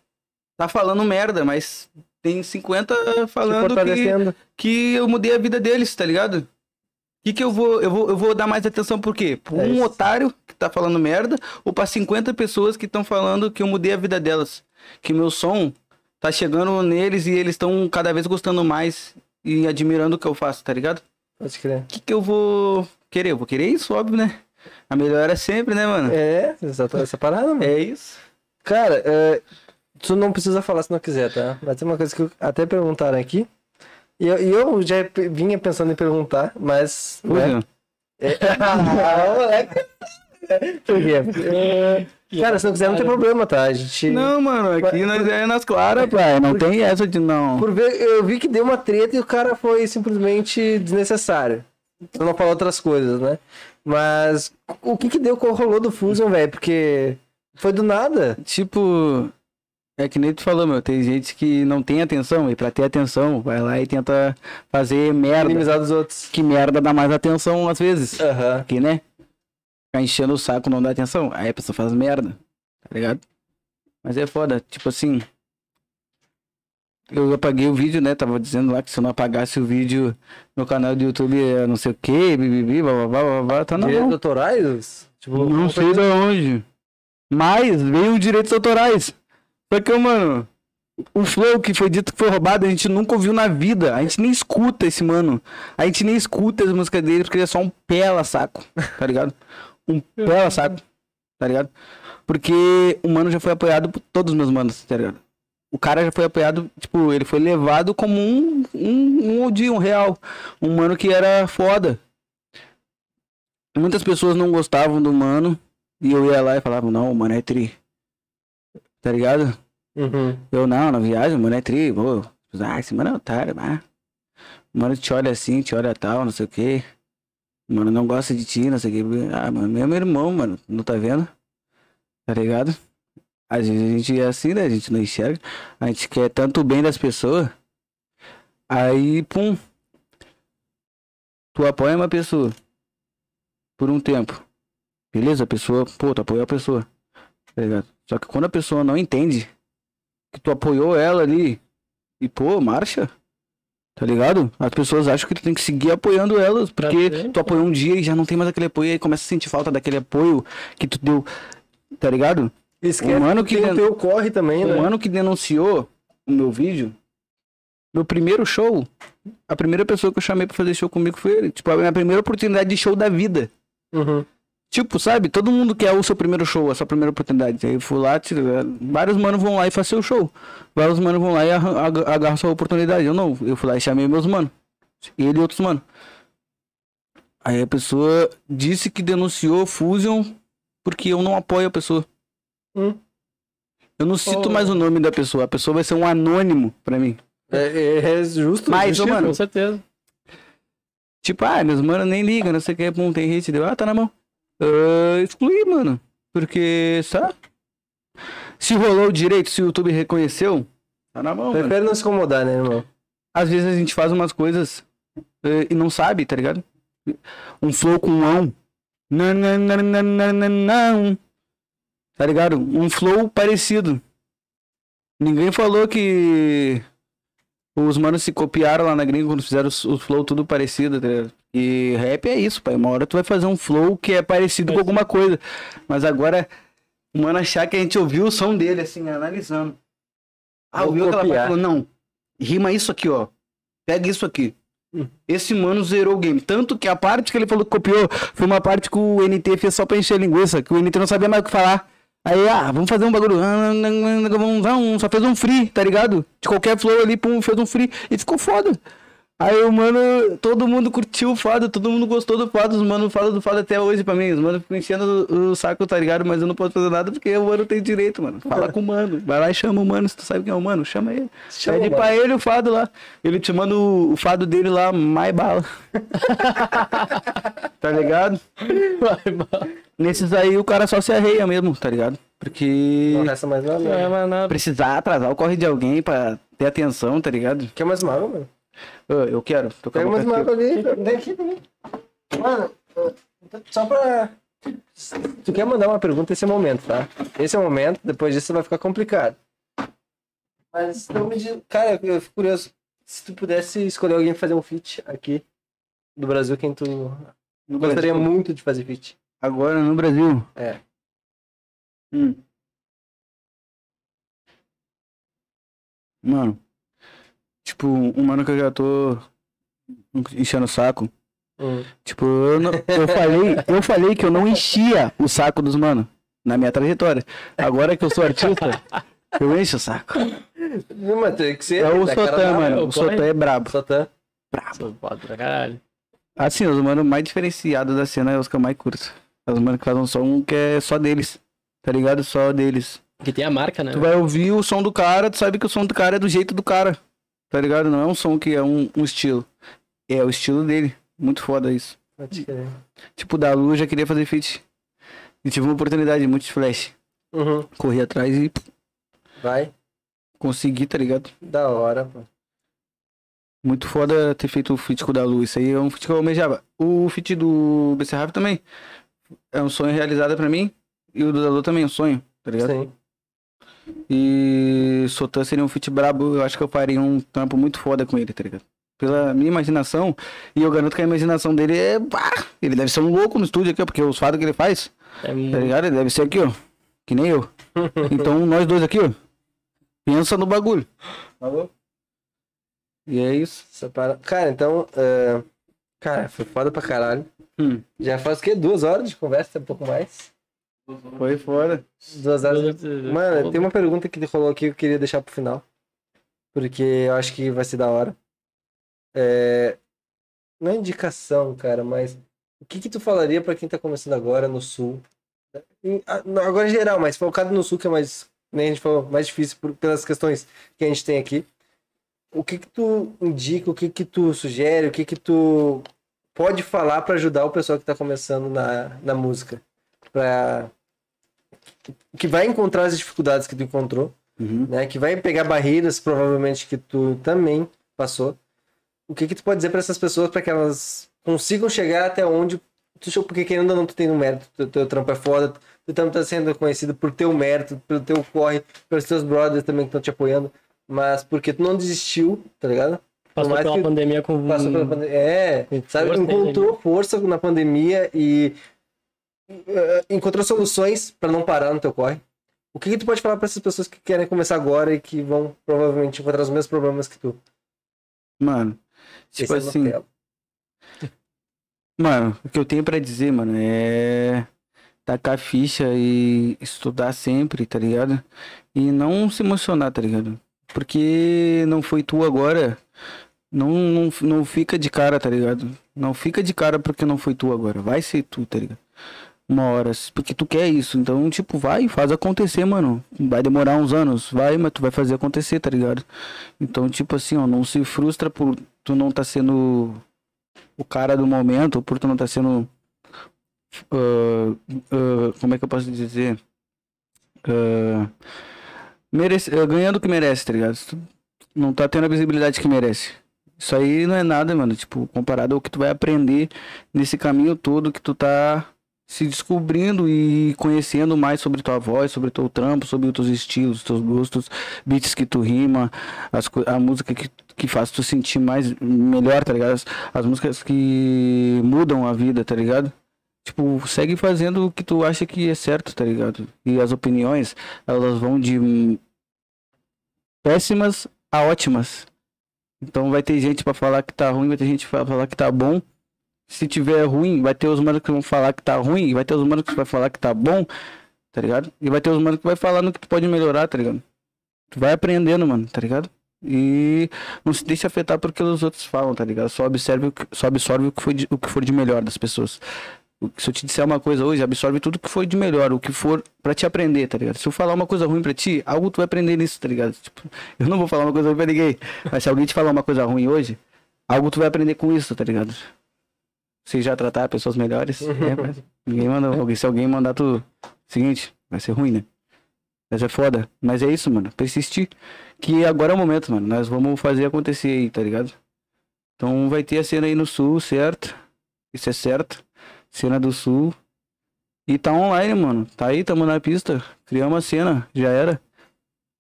tá falando merda, mas tem 50 Te falando que, que eu mudei a vida deles, tá ligado? O que que eu vou, eu vou, eu vou dar mais atenção por quê? Por É um otário que tá falando merda ou pra 50 pessoas que estão falando que eu mudei a vida delas? Que meu som tá chegando neles e eles estão cada vez gostando mais e admirando o que eu faço, tá ligado? Pode crer. O que, que eu vou querer? Eu vou querer isso, óbvio, né? A melhor é sempre, né, mano? É, essa, essa parada, mano. É isso. Cara, é, tu não precisa falar se não quiser, tá? Mas tem uma coisa que eu- até perguntaram aqui. E eu, eu já vinha pensando em perguntar, mas. né? É, ah, moleque. Por quê? Cara, se não quiser, não tem problema, tá? A gente. Não, mano, aqui nós é nas claras, pai. Não tem essa de não. Por ver, eu vi que deu uma treta e o cara foi simplesmente desnecessário. Pra não falar outras coisas, né? Mas o que que deu, qual rolou do Fusion, velho? Porque foi do nada. Tipo, é que nem tu falou, meu. Tem gente que não tem atenção e pra ter atenção vai lá e tenta fazer merda. Minimizar dos outros. Que merda dá mais atenção às vezes. Aham. Aqui, né? Ficar enchendo o saco não dá atenção. Aí a pessoa faz merda. Tá ligado? Mas é foda. Tipo assim. Eu apaguei o vídeo, né? Tava dizendo lá que se eu não apagasse o vídeo no canal do YouTube, é não sei o que, bibibi, blá blá blá blá blá, tá na Direitos autorais? Tipo, Não sei de onde. Mas veio direitos autorais. Só que, mano, o flow que foi dito que foi roubado, a gente nunca ouviu na vida. A gente nem escuta esse mano. A gente nem escuta as músicas dele porque ele é só um pela saco, tá ligado? Um pela saco, tá ligado? Porque o mano já foi apoiado por todos os meus manos, tá ligado? O cara já foi apoiado, tipo, ele foi levado como um, um, um de um real. Um mano que era foda. Muitas pessoas não gostavam do mano. E eu ia lá e falava, não, o mano é tri. Tá ligado? Uhum. Eu não, na viagem, o mano é tri. Pô, ah, esse mano é otário, ah. O mano te olha assim, te olha tal, não sei o quê. O mano não gosta de ti, não sei o quê. Ah, mano, meu irmão, mano, não tá vendo? Tá ligado? Às vezes a gente é assim, né? A gente não enxerga. A gente quer tanto o bem das pessoas. Aí, pum. Tu apoia uma pessoa. Por um tempo. Beleza? A pessoa, pô, tu apoiou a pessoa. Tá ligado? Só que quando a pessoa não entende que tu apoiou ela ali e, pô, marcha. Tá ligado? As pessoas acham que tu tem que seguir apoiando elas, porque frente, tu apoiou um dia e já não tem mais aquele apoio, aí começa a sentir falta daquele apoio que tu deu tá ligado? Esquece O mano que que o den- teu corre também, O né? mano que denunciou o meu vídeo, meu primeiro show, a primeira pessoa que eu chamei pra fazer show comigo foi ele. Tipo, a minha primeira oportunidade de show da vida. Uhum. Tipo, sabe? Todo mundo quer o seu primeiro show, a sua primeira oportunidade. Aí eu fui lá, tira- vários manos vão lá e fazem seu show. Vários manos vão lá e agarram sua oportunidade. Eu não, eu fui lá e chamei meus manos. Ele e outros manos. Aí a pessoa disse que denunciou Fusion porque eu não apoio a pessoa. Hum. Eu não cito Oh. mais o nome da pessoa. A pessoa vai ser um anônimo pra mim. É, é justo. Mas, justiça. mano, Com certeza. Tipo, ah, meus manos nem ligam, não sei o que, pum, tem hate, deu, ah, tá na mão. Ah, excluí, mano. Porque, sabe? Se rolou direito, se o YouTube reconheceu, tá na mão, mano. Prefere não se incomodar, né, irmão? Às vezes a gente faz umas coisas eh, e não sabe, tá ligado? Um flow com um ão. Não, não, não, não, não, não, não. Tá ligado? Um flow parecido. Ninguém falou que os manos se copiaram lá na gringa quando fizeram os flow tudo parecido, tá ligado? E rap é isso, pai. Uma hora tu vai fazer um flow que é parecido com alguma coisa. Mas agora, o mano achar que a gente ouviu o som dele, assim, analisando. Ah, Vou ouviu aquela parte não. Rima isso aqui, ó. Pega isso aqui. Esse mano zerou o game. Tanto que a parte que ele falou que copiou foi uma parte que o NT fez só pra encher linguiça, que o NT não sabia mais o que falar. Aí, ah, vamos fazer um bagulho. ah, vamos- Só fez um free, tá ligado? De qualquer flow ali, pum, fez um free. E ficou foda. Aí o mano, todo mundo curtiu o fado, todo mundo gostou do fado, os mano falam do fado até hoje pra mim. Os mano ficam enchendo o, o saco, tá ligado? Mas eu não posso fazer nada porque o mano tem direito, mano. Fala com o mano. Vai lá e chama o mano, se tu sabe quem é o mano, chama ele. Chama Pede pra ele o fado lá. Ele te manda o, o fado dele lá, mais bala. tá ligado? Vai, vai. Nesses aí o cara só se arreia mesmo, tá ligado? Porque Não resta mais nada. Não é né? mais nada. precisar atrasar o corre de alguém pra ter atenção, tá ligado? Quer mais uma água, mano? Eu quero. Tô Pega mais uma água ali. Vem aqui também. Mano, só pra. Tu quer mandar uma pergunta, esse é o momento, tá? Esse é o momento, depois disso vai ficar complicado. Mas não me diz. Cara, eu fico curioso. Se tu pudesse escolher alguém pra fazer um feat aqui do Brasil, quem tu No gostaria Brasil. muito de fazer feat? Agora no Brasil. É. Hum. Mano. Tipo, um mano que eu já tô enchendo o saco. Hum. Tipo, eu, não- eu falei, eu falei que eu não enchia o saco dos mano na minha trajetória. Agora que eu sou artista, eu encho o saco. Não, mas tem que ser. É o Sotan, da- mano. O Sotan é brabo. Sotan. Sou foda pra caralho. Assim, os mano mais diferenciados da cena é os que eu mais curto. Os mano que fazem um som que é só deles. Tá ligado? Só deles. Porque tem a marca, né? Tu vai ouvir o som do cara, tu sabe que o som do cara é do jeito do cara. Tá ligado? Não é um som que é um, um estilo. É o estilo dele. Muito foda isso. Pode crer. Tipo, da Lu eu já queria fazer feat. E tive uma oportunidade, muito flash. Uhum. Corri atrás e Vai. consegui, tá ligado? Da hora, pô. Muito foda ter feito o feat com o da Lu. Isso aí é um feat que eu almejava. O feat do BC Rap também. É um sonho realizado pra mim. E o do também é um sonho, tá ligado? Sim. E Sotan seria um feat brabo, eu acho que eu faria um trampo muito foda com ele, tá ligado? Pela minha imaginação, e eu garanto que a imaginação dele é. Pá, ele deve ser um louco no estúdio aqui, ó, porque os fados que ele faz, É tá ligado? Ele deve ser aqui, ó. Que nem eu. Então nós dois aqui, ó. Pensa no bagulho. Falou? E é isso. Essa para- Cara, então. é, Cara, foi foda pra caralho. Hum. Já faz o quê? Duas horas de conversa, um pouco mais. Foi fora. Duas horas. Mano, tem uma pergunta que rolou aqui que eu queria deixar pro final. Porque eu acho que vai ser da hora. É... Não é indicação, cara, mas o que que tu falaria pra quem tá começando agora no sul? Agora em geral, mas focado no sul que é mais, nem a gente falou, mais difícil por- pelas questões que a gente tem aqui. O que que tu indica, o que que tu sugere, o que que tu pode falar pra ajudar o pessoal que tá começando na, na música? Pra... Que vai encontrar as dificuldades que tu encontrou, Uhum. né? Que vai pegar barreiras, provavelmente, que tu também passou. O que que tu pode dizer para essas pessoas para que elas consigam chegar até onde tu? Porque querendo ou não, tu tem um mérito, teu, teu trampo é foda, tu também tá sendo reconhecido por teu mérito, pelo teu corre, pelos teus brothers também que estão te apoiando, mas porque tu não desistiu, tá ligado? Passou mais pela pandemia com... Passou pela pandemia. É, com sabe? força, Encontrou força na pandemia e eh, encontrou soluções pra não parar no teu corre. O que, que tu pode falar pra essas pessoas que querem começar agora e que vão provavelmente encontrar os mesmos problemas que tu? Mano, tipo Esse é assim, Nutella. mano, o que eu tenho pra dizer, mano, é tacar ficha e estudar sempre, tá ligado? E não se emocionar, tá ligado? Porque não foi tu agora, não, não, não fica de cara, tá ligado? Não fica de cara porque não foi tu agora, vai ser tu, tá ligado? Uma hora, porque tu quer isso, então, tipo, vai, faz acontecer, mano. Vai demorar uns anos, vai, mas tu vai fazer acontecer, tá ligado? Então, tipo assim, ó, não se frustra por tu não tá sendo o cara do momento, por tu não tá sendo. ah, ah, como é que eu posso dizer? Ah, merece, ganhando o que merece, tá ligado? Não tá tendo a visibilidade que merece. Isso aí não é nada, mano. Tipo, comparado ao que tu vai aprender nesse caminho todo que tu tá se descobrindo e conhecendo mais sobre tua voz, sobre teu trampo, sobre os teus estilos, teus gostos, beats que tu rima, as, a música que, que faz tu sentir mais melhor, tá ligado? As, as músicas que mudam a vida, tá ligado? Tipo, segue fazendo o que tu acha que é certo, tá ligado? E as opiniões, elas vão de péssimas a ótimas. Então vai ter gente pra falar que tá ruim, vai ter gente pra falar que tá bom. Se tiver ruim, vai ter os manos que vão falar que tá ruim, vai ter os manos que vai falar que tá bom, tá ligado? E vai ter os manos que vai falar no que tu pode melhorar, tá ligado? Tu vai aprendendo, mano, tá ligado? E não se deixe afetar porque os outros falam, tá ligado? Só observe que, só absorve o que, foi de- o que for de melhor das pessoas. Se eu te disser uma coisa hoje, absorve tudo que foi de melhor, o que for pra te aprender, tá ligado? Se eu falar uma coisa ruim pra ti, algo tu vai aprender nisso, tá ligado? Tipo, eu não vou falar uma coisa ruim pra ninguém, mas se alguém te falar uma coisa ruim hoje, algo tu vai aprender com isso, tá ligado? Se já tratar pessoas melhores, é, mas ninguém manda, alguém, se alguém mandar tu, seguinte, vai ser ruim, né? Mas é foda. Mas é isso, mano. Persistir. Que agora é o momento, mano. Nós vamos fazer acontecer aí, tá ligado? Então vai ter a cena aí no sul, certo? Isso é certo. Cena do sul. E tá online, mano. Tá aí, tamo na pista. Criamos uma cena, já era.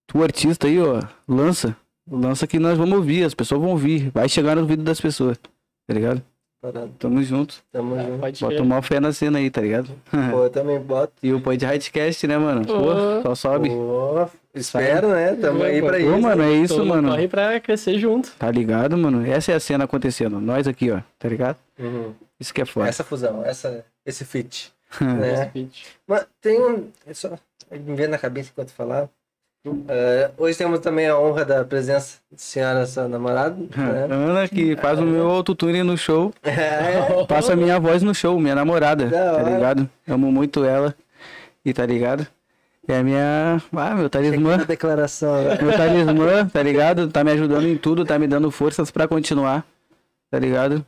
Tu artista aí, ó, lança. Lança que nós vamos ouvir, as pessoas vão ouvir. Vai chegar no ouvido das pessoas, tá ligado? Parado. Tamo junto. Tamo junto. Pode Bota uma fé na cena aí, tá ligado? Pô, eu também boto. E o Point Rightcast, né, mano? Pô, Ô. só sobe. Pô, espero, né? Tamo aí pra isso. mano, é isso, Todo mano. Corre pra crescer junto. Tá ligado, mano? Essa é a cena acontecendo. Nós aqui, ó. Tá ligado? Uhum. Isso que é foda. Essa fusão, essa, esse fit. Esse né? pitch. Mas tem um. é Só me veio na cabeça enquanto falava. É, hoje temos também a honra da presença da senhora, sua namorada. Né? Ana que faz o meu autotune no show. É, Passa a minha voz no show, minha namorada. Da Tá hora. ligado? Amo muito ela. E tá ligado? É a minha. Ah, meu a talismã. declaração. né? Meu talismã, tá ligado? Tá me ajudando em tudo, tá me dando forças pra continuar. Tá ligado?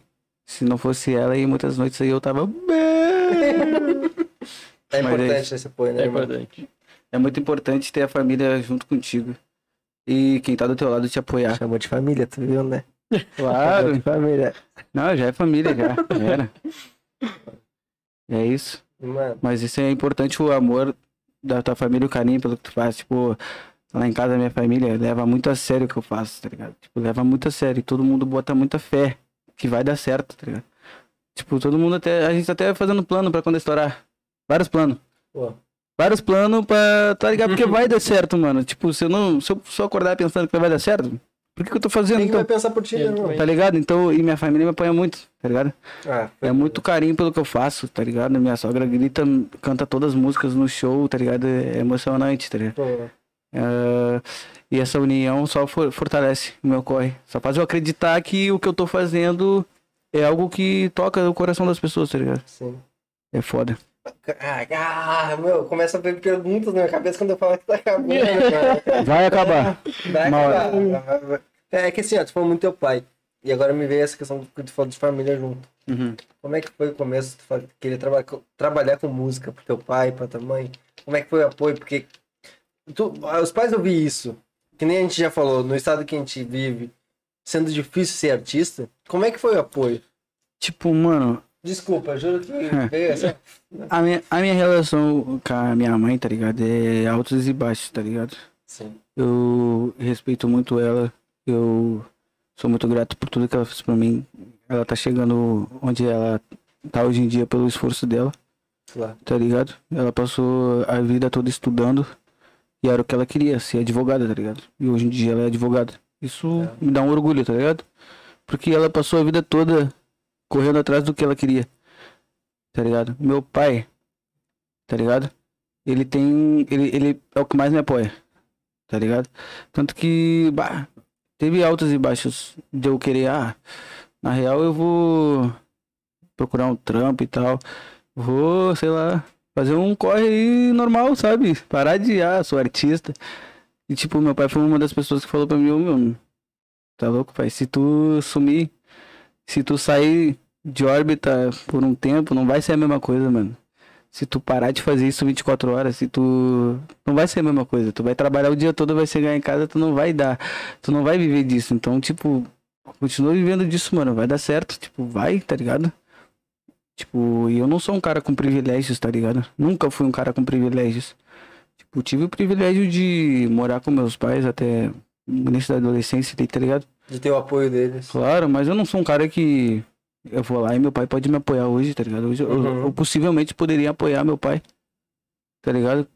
Se não fosse ela aí, muitas noites aí eu tava. É é importante isso. esse apoio, né? É irmão? importante. É muito importante ter a família junto contigo. E quem tá do teu lado te apoiar. Chamou de família, tu viu, né? Claro. Chamou de família. Não, já é família, já. já Era. É isso. Mano, Mas isso é importante o amor da tua família, o carinho pelo que tu faz. Tipo, lá em casa a minha família leva muito a sério o que eu faço, tá ligado? Tipo, leva muito a sério. E todo mundo bota muita fé que vai dar certo, tá ligado? Tipo, todo mundo até. A gente tá até fazendo plano pra quando estourar. Vários planos. pô. Vários planos pra. Tá ligado? Porque vai dar certo, mano. Tipo, se eu não. Se eu só acordar pensando que vai dar certo, por que, que eu tô fazendo Quem então? vai pensar por ti, né, Eu irmão? também. Tá ligado? Então, e minha família me apoia muito, tá ligado? Ah, É muito carinho pelo que eu faço, tá ligado? Minha sogra grita, canta todas as músicas no show, tá ligado? É emocionante, tá ligado? Pô, É, E essa união só for- fortalece o meu corre. Só faz eu acreditar que o que eu tô fazendo é algo que toca o coração das pessoas, tá ligado? sim. É foda. Ah, ah, meu, começa a ver perguntas na minha cabeça quando eu falo que tá acabando, cara. Vai acabar. Vai Uma hora. acabar. É que assim, ó, tu falou muito teu pai. E agora me veio essa questão que tu falou de família junto. Uhum. Como é que foi o começo? Tu queria traba trabalhar com música pro teu pai, pra tua mãe. Como é que foi o apoio? Porque tu, os pais ouvir isso, que nem a gente já falou, no estado que a gente vive, sendo difícil ser artista, como é que foi o apoio? Tipo, mano, Desculpa, juro que veio essa. a minha, a minha relação com a minha mãe, tá ligado? É altos e baixos, tá ligado? Sim. Eu respeito muito ela. Eu sou muito grato por tudo que ela fez pra mim. Ela tá chegando onde ela tá hoje em dia pelo esforço dela. Claro. tá ligado? Ela passou a vida toda estudando e era o que ela queria, ser advogada, tá ligado? E hoje em dia ela é advogada. Isso É. me dá um orgulho, tá ligado? Porque ela passou a vida toda correndo atrás do que ela queria, tá ligado? Meu pai, tá ligado? Ele tem. Ele, ele é o que mais me apoia, tá ligado? Tanto que, bah, teve altos e baixos de eu querer, ah, na real eu vou procurar um trampo e tal. Vou, sei lá, fazer um corre aí normal, sabe? Parar de, ah, sou artista. E tipo, meu pai foi uma das pessoas que falou pra mim, ô meu, tá louco, pai? Se tu sumir, se tu sair de órbita por um tempo, não vai ser a mesma coisa, mano. Se tu parar de fazer isso 24 horas, se tu. Não vai ser a mesma coisa. Tu vai trabalhar o dia todo, vai chegar em casa, tu não vai dar. Tu não vai viver disso. Então, tipo, continua vivendo disso, mano. Vai dar certo. Tipo, vai, tá ligado? Tipo, e eu não sou um cara com privilégios, tá ligado? Nunca fui um cara com privilégios. Tipo, tive o privilégio de morar com meus pais até início da adolescência, tá ligado? De ter o apoio deles. Claro, mas eu não sou um cara que eu vou lá e meu pai pode me apoiar hoje, tá ligado? Hoje eu- eu, Uhum. eu possivelmente poderia apoiar meu pai, tá ligado?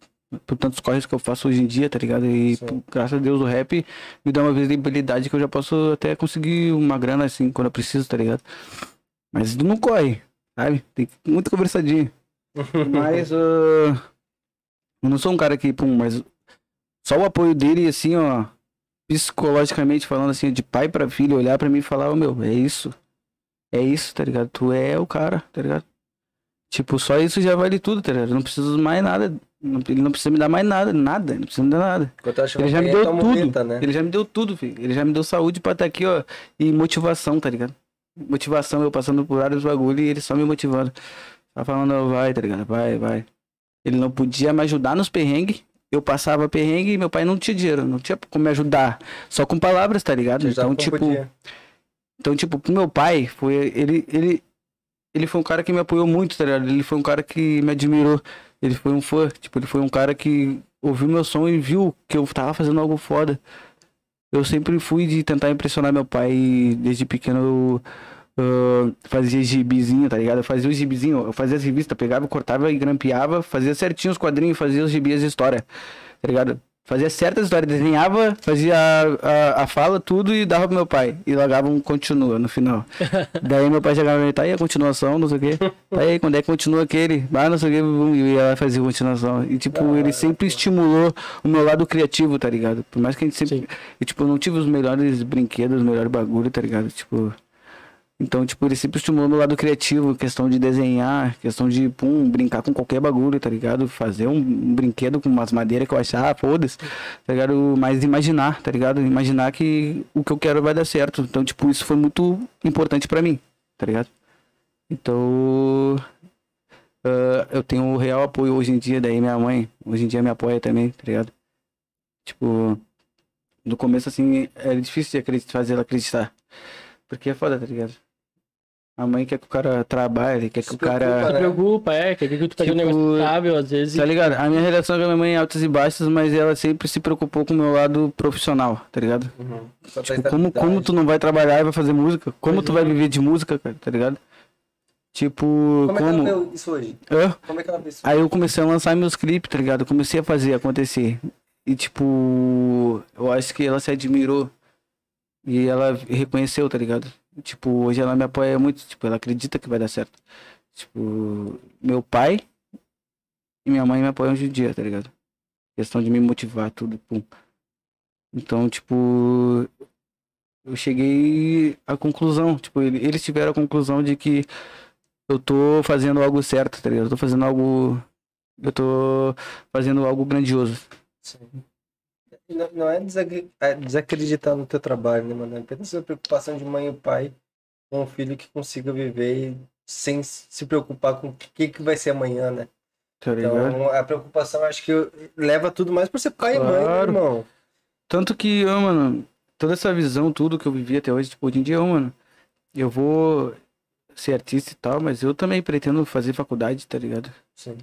Por tantos corres que eu faço hoje em dia, tá ligado? E pô, graças a Deus o rap me dá uma visibilidade que eu já posso até conseguir uma grana assim quando eu preciso, tá ligado? Mas não corre, sabe? Tem muito conversadinho. Mas ah, eu não sou um cara que, pum, mas só o apoio dele, assim, ó, psicologicamente falando assim, de pai pra filho, olhar pra mim e falar, ô meu, é isso. É isso, tá ligado? Tu é o cara, tá ligado? Tipo, só isso já vale tudo, tá ligado? Eu não preciso mais nada. não- Ele não precisa me dar mais nada, nada. Não precisa me dar nada. Ele já me deu toma tudo. né? Ele já me deu tudo, filho. Ele já me deu saúde pra estar aqui, ó. E motivação, tá ligado? Motivação, eu passando por vários bagulho e ele só me motivando. Tá falando, ó, vai, tá ligado? Vai, vai. Ele não podia me ajudar nos perrengues. Eu passava perrengue e meu pai não tinha dinheiro, não tinha como me ajudar. Só com palavras, tá ligado? Então, tipo, podia. então, tipo, pro meu pai, foi. Ele, ele, ele foi um cara que me apoiou muito, tá ligado? Ele foi um cara que me admirou. Ele foi um fã. Tipo, ele foi um cara que ouviu meu som e viu que eu tava fazendo algo foda. Eu sempre fui de tentar impressionar meu pai. Desde pequeno eu ah, fazia gibizinho, tá ligado? Eu fazia os gibizinho, eu fazia as revistas, pegava, cortava e grampeava, fazia certinho os quadrinhos, fazia os gibis de história, tá ligado? Fazia certas histórias, desenhava, fazia a, a, a fala, tudo e dava pro meu pai. E largava um continua no final. Daí meu pai chegava e tá aí a continuação, não sei o quê. Tá aí, quando é que continua aquele? Ah, não sei o quê, e ia lá fazer continuação. E tipo, ele sempre estimulou o meu lado criativo, tá ligado? Por mais que a gente sempre. Sim. E tipo, eu não tive os melhores brinquedos, os melhores bagulho, tá ligado? Tipo. Então, tipo, ele sempre estimulou meu lado criativo, questão de desenhar, questão de, pum, brincar com qualquer bagulho, tá ligado? Fazer um, um brinquedo com umas madeiras que eu achar, ah, foda-se, tá ligado? Mas imaginar, tá ligado? Imaginar que o que eu quero vai dar certo. Então, tipo, isso foi muito importante pra mim, tá ligado? Então, ah, eu tenho o real apoio hoje em dia, daí minha mãe, hoje em dia me apoia também, tá ligado? Tipo, no começo, assim, era difícil de fazer ela acreditar. Porque é foda, tá ligado? A mãe quer que o cara trabalhe, quer que Se o cara. preocupa, Se né? preocupa, é, que que tu pega um Tipo, negócio estável, às vezes. Tá ligado? A minha relação com a minha mãe é altas e baixas, mas ela sempre se preocupou com o meu lado profissional, tá ligado? Uhum. Só Tipo, como, como tu não vai trabalhar e vai fazer música? Como Pois tu vai é. viver de música, cara, tá ligado? Tipo, Como é que ela como. isso hoje? Hã? Como é que ela viu isso? Aí eu comecei a lançar meus clipes, tá ligado? Comecei a fazer acontecer. E tipo, eu acho que ela se admirou. E ela reconheceu, tá ligado? Tipo, hoje ela me apoia muito, tipo, ela acredita que vai dar certo. Tipo, meu pai e minha mãe me apoiam hoje em dia, tá ligado? Questão de me motivar, tudo, pum. Então, tipo, eu cheguei à conclusão, tipo, ele- eles tiveram a conclusão de que eu tô fazendo algo certo, tá ligado? Eu tô fazendo algo. Eu tô fazendo algo grandioso. Sim. Não, não é é desacreditar no teu trabalho, né, mano? É apenas a preocupação de mãe e pai com um filho que consiga viver sem se preocupar com o que, que vai ser amanhã, né? Tá? Então, a preocupação acho que leva tudo mais por ser pai e mãe, né, Claro. irmão? Tanto que, ó, mano, toda essa visão, tudo que eu vivi até hoje, tipo, hoje em dia, ó, mano, eu vou ser artista e tal, mas eu também pretendo fazer faculdade, tá ligado? Sim.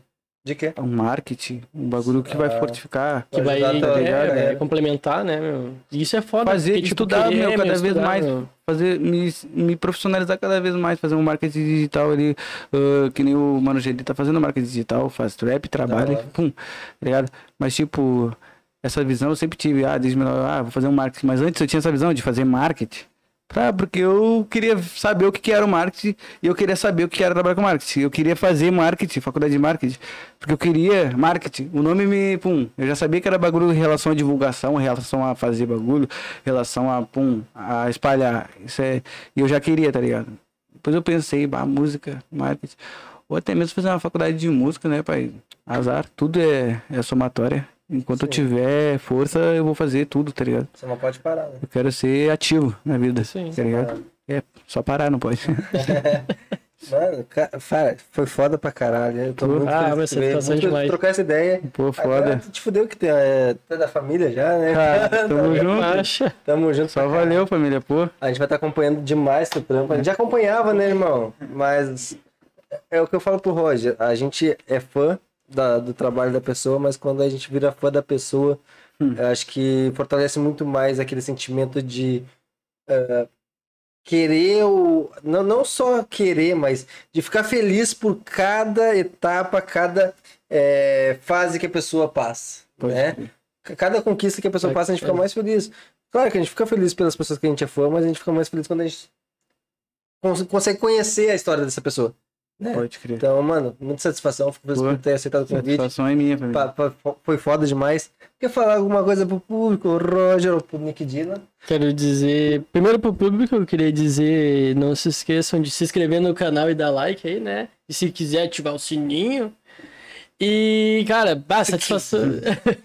De quê? um marketing, um bagulho que vai fortificar. Que vai Vai ajudar é, também, é, complementar, né, meu? Isso é foda. Fazer, porque, tipo, estudar, querer, meu, cada vez estudar, mais. meu. Fazer, me, me profissionalizar cada vez mais, fazer um marketing digital ali, ah, que nem o Mano GD tá fazendo marketing digital, faz trap, trabalha, hora. pum, tá ligado? Mas tipo, essa visão eu sempre tive, ah, desde menor, ah, vou fazer um marketing, mas antes eu tinha essa visão de fazer marketing. Pra, porque eu queria saber o que, era o marketing e eu queria saber o que era trabalhar com marketing. Eu queria fazer marketing, faculdade de marketing, porque eu queria marketing. O nome me, pum, eu já sabia que era bagulho em relação à divulgação, em relação a fazer bagulho, em relação a, pum, a espalhar. Isso é, eu já queria, tá ligado? Depois eu pensei, bah, música, marketing, ou até mesmo fazer uma faculdade de música, né, pai? Azar, tudo é, é somatória. Enquanto eu Sim. tiver força, eu vou fazer tudo, tá ligado? Você não pode parar, né? Eu quero ser ativo na vida, Sim. tá ligado? É, só parar não pode. Mano, ca- cara, foi foda pra caralho. Eu tô Pô. muito Ah, feliz mas satisfação muito demais. trocar essa ideia. Pô, Agora foda. tu te fudeu que tem, é, tu é da família já, né? Ah, tamo junto. Acha? Tamo junto. Só valeu, família, pô. A gente vai estar acompanhando demais teu trampo. A gente já acompanhava, né, irmão? Mas é o que eu falo pro Roger. A gente é fã da- do trabalho da pessoa, mas quando a gente vira fã da pessoa, eu acho que fortalece muito mais aquele sentimento de eh, querer o. Não, não só querer, mas de ficar feliz por cada etapa, cada eh, fase que a pessoa passa. Pode né? Cada conquista que a pessoa É, passa, a gente fica é. mais feliz. Claro que a gente fica feliz pelas pessoas que a gente é fã, mas a gente fica mais feliz quando a gente cons- consegue conhecer a história dessa pessoa. Né? Pode crer. Então, mano, muita satisfação. Feliz Boa. por ter aceitado o convite. Satisfação é minha, família. Pa- pa- Foi foda demais. Quer falar alguma coisa pro público, Roger, ou pro Nick Dina? Quero dizer, primeiro pro público, eu queria dizer, não se esqueçam de se inscrever no canal e dar like aí, né? E se quiser ativar o sininho. E, cara, bah, satisfação.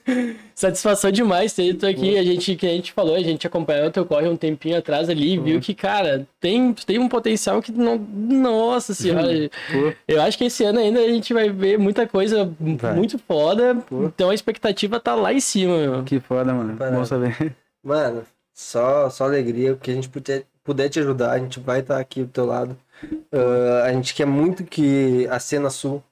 satisfação demais ter tu aqui. A gente, que a gente falou, a gente acompanhou o teu corre um tempinho atrás ali e viu que, cara, tem, tem um potencial que não. Nossa senhora. Pô. Eu acho que esse ano ainda a gente vai ver muita coisa Vai. muito foda. Pô. Então a expectativa tá lá em cima, meu. Que foda, mano. Parado. Bom saber. Mano, só, só alegria. O que a gente puder, puder te ajudar, a gente vai estar aqui do teu lado. Ah, a gente quer muito que a cena sul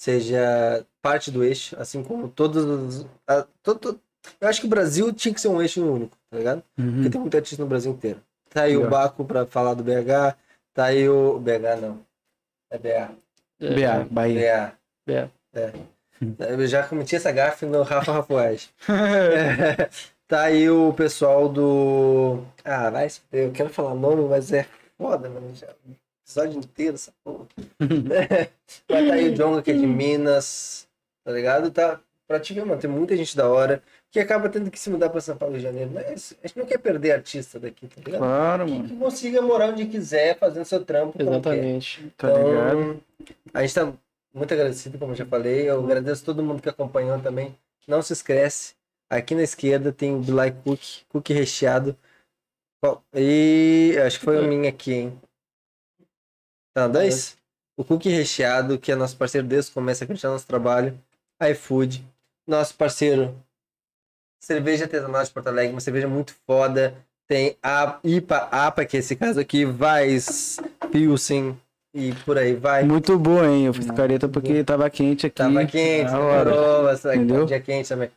seja parte do eixo, assim como todos os. a- to- to- eu acho que o Brasil tinha que ser um eixo único, tá ligado? Porque Uhum. tem muito artista no Brasil inteiro. Tá aí o Legal. Baco pra falar do BH, tá aí o. BH não. É BA. BA, Bahia. BA. É. É. Eu já cometi essa gafe no Rafa Rapoage. tá aí o pessoal do. Ah, vai eu quero falar nome, mas é foda, mano. Já... Episódio inteiro, essa porra. Vai tá aí o Jonga, que é de Minas, tá ligado? Tá, pra te ver, mano, tem muita gente da hora que acaba tendo que se mudar pra São Paulo e Janeiro. Mas a gente não quer perder artista daqui, tá ligado? Claro, Que, mano. que consiga morar onde quiser, fazendo seu trampo. quer. Exatamente. Tá ligado? Então, a gente tá muito agradecido, como eu já falei. Eu agradeço todo mundo que acompanhou também. Não se esquece, aqui na esquerda tem o Black Cookie, cookie recheado. Ó, E acho que foi o minha aqui, hein? Dois? O cookie recheado, que é nosso parceiro desde o começo, acreditar no nosso trabalho. iFood, nosso parceiro Cerveja Artesanal de Porto Alegre, uma cerveja muito foda. Tem a IPA, APA, que é esse caso aqui, Vais, Pilsen e por aí vai. Muito boa, hein? Eu fiz careta porque tava quente aqui. Tava quente, demorou, mas tá um Entendeu? dia quente também.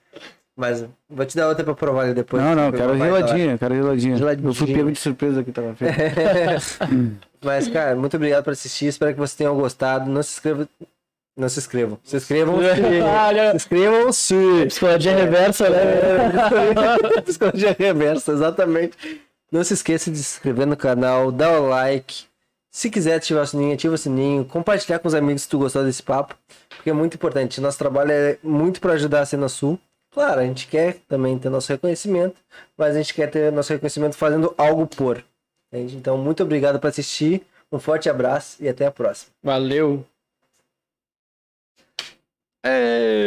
Mas vou te dar outra pra provar ali depois. Não, não, quero uma baita geladinha, quero geladinha. Eu fui pego de surpresa aqui, tava feio. Mas, cara, muito obrigado por assistir. Espero que vocês tenham gostado. Não se inscrevam. Não se inscrevam. Se inscrevam se. se inscrevam se. Psicologia reversa, né? Psicologia reversa, exatamente. Não se esqueça de se inscrever no canal, dar o like. Se quiser ativar o sininho, ativa o sininho. Compartilhar com os amigos se tu gostou desse papo. Porque é muito importante. Nosso trabalho é muito para ajudar a Cena Sul. Claro, a gente quer também ter nosso reconhecimento, mas a gente quer ter nosso reconhecimento fazendo algo por. Entende? Então, muito obrigado por assistir. Um forte abraço e até a próxima. Valeu. É...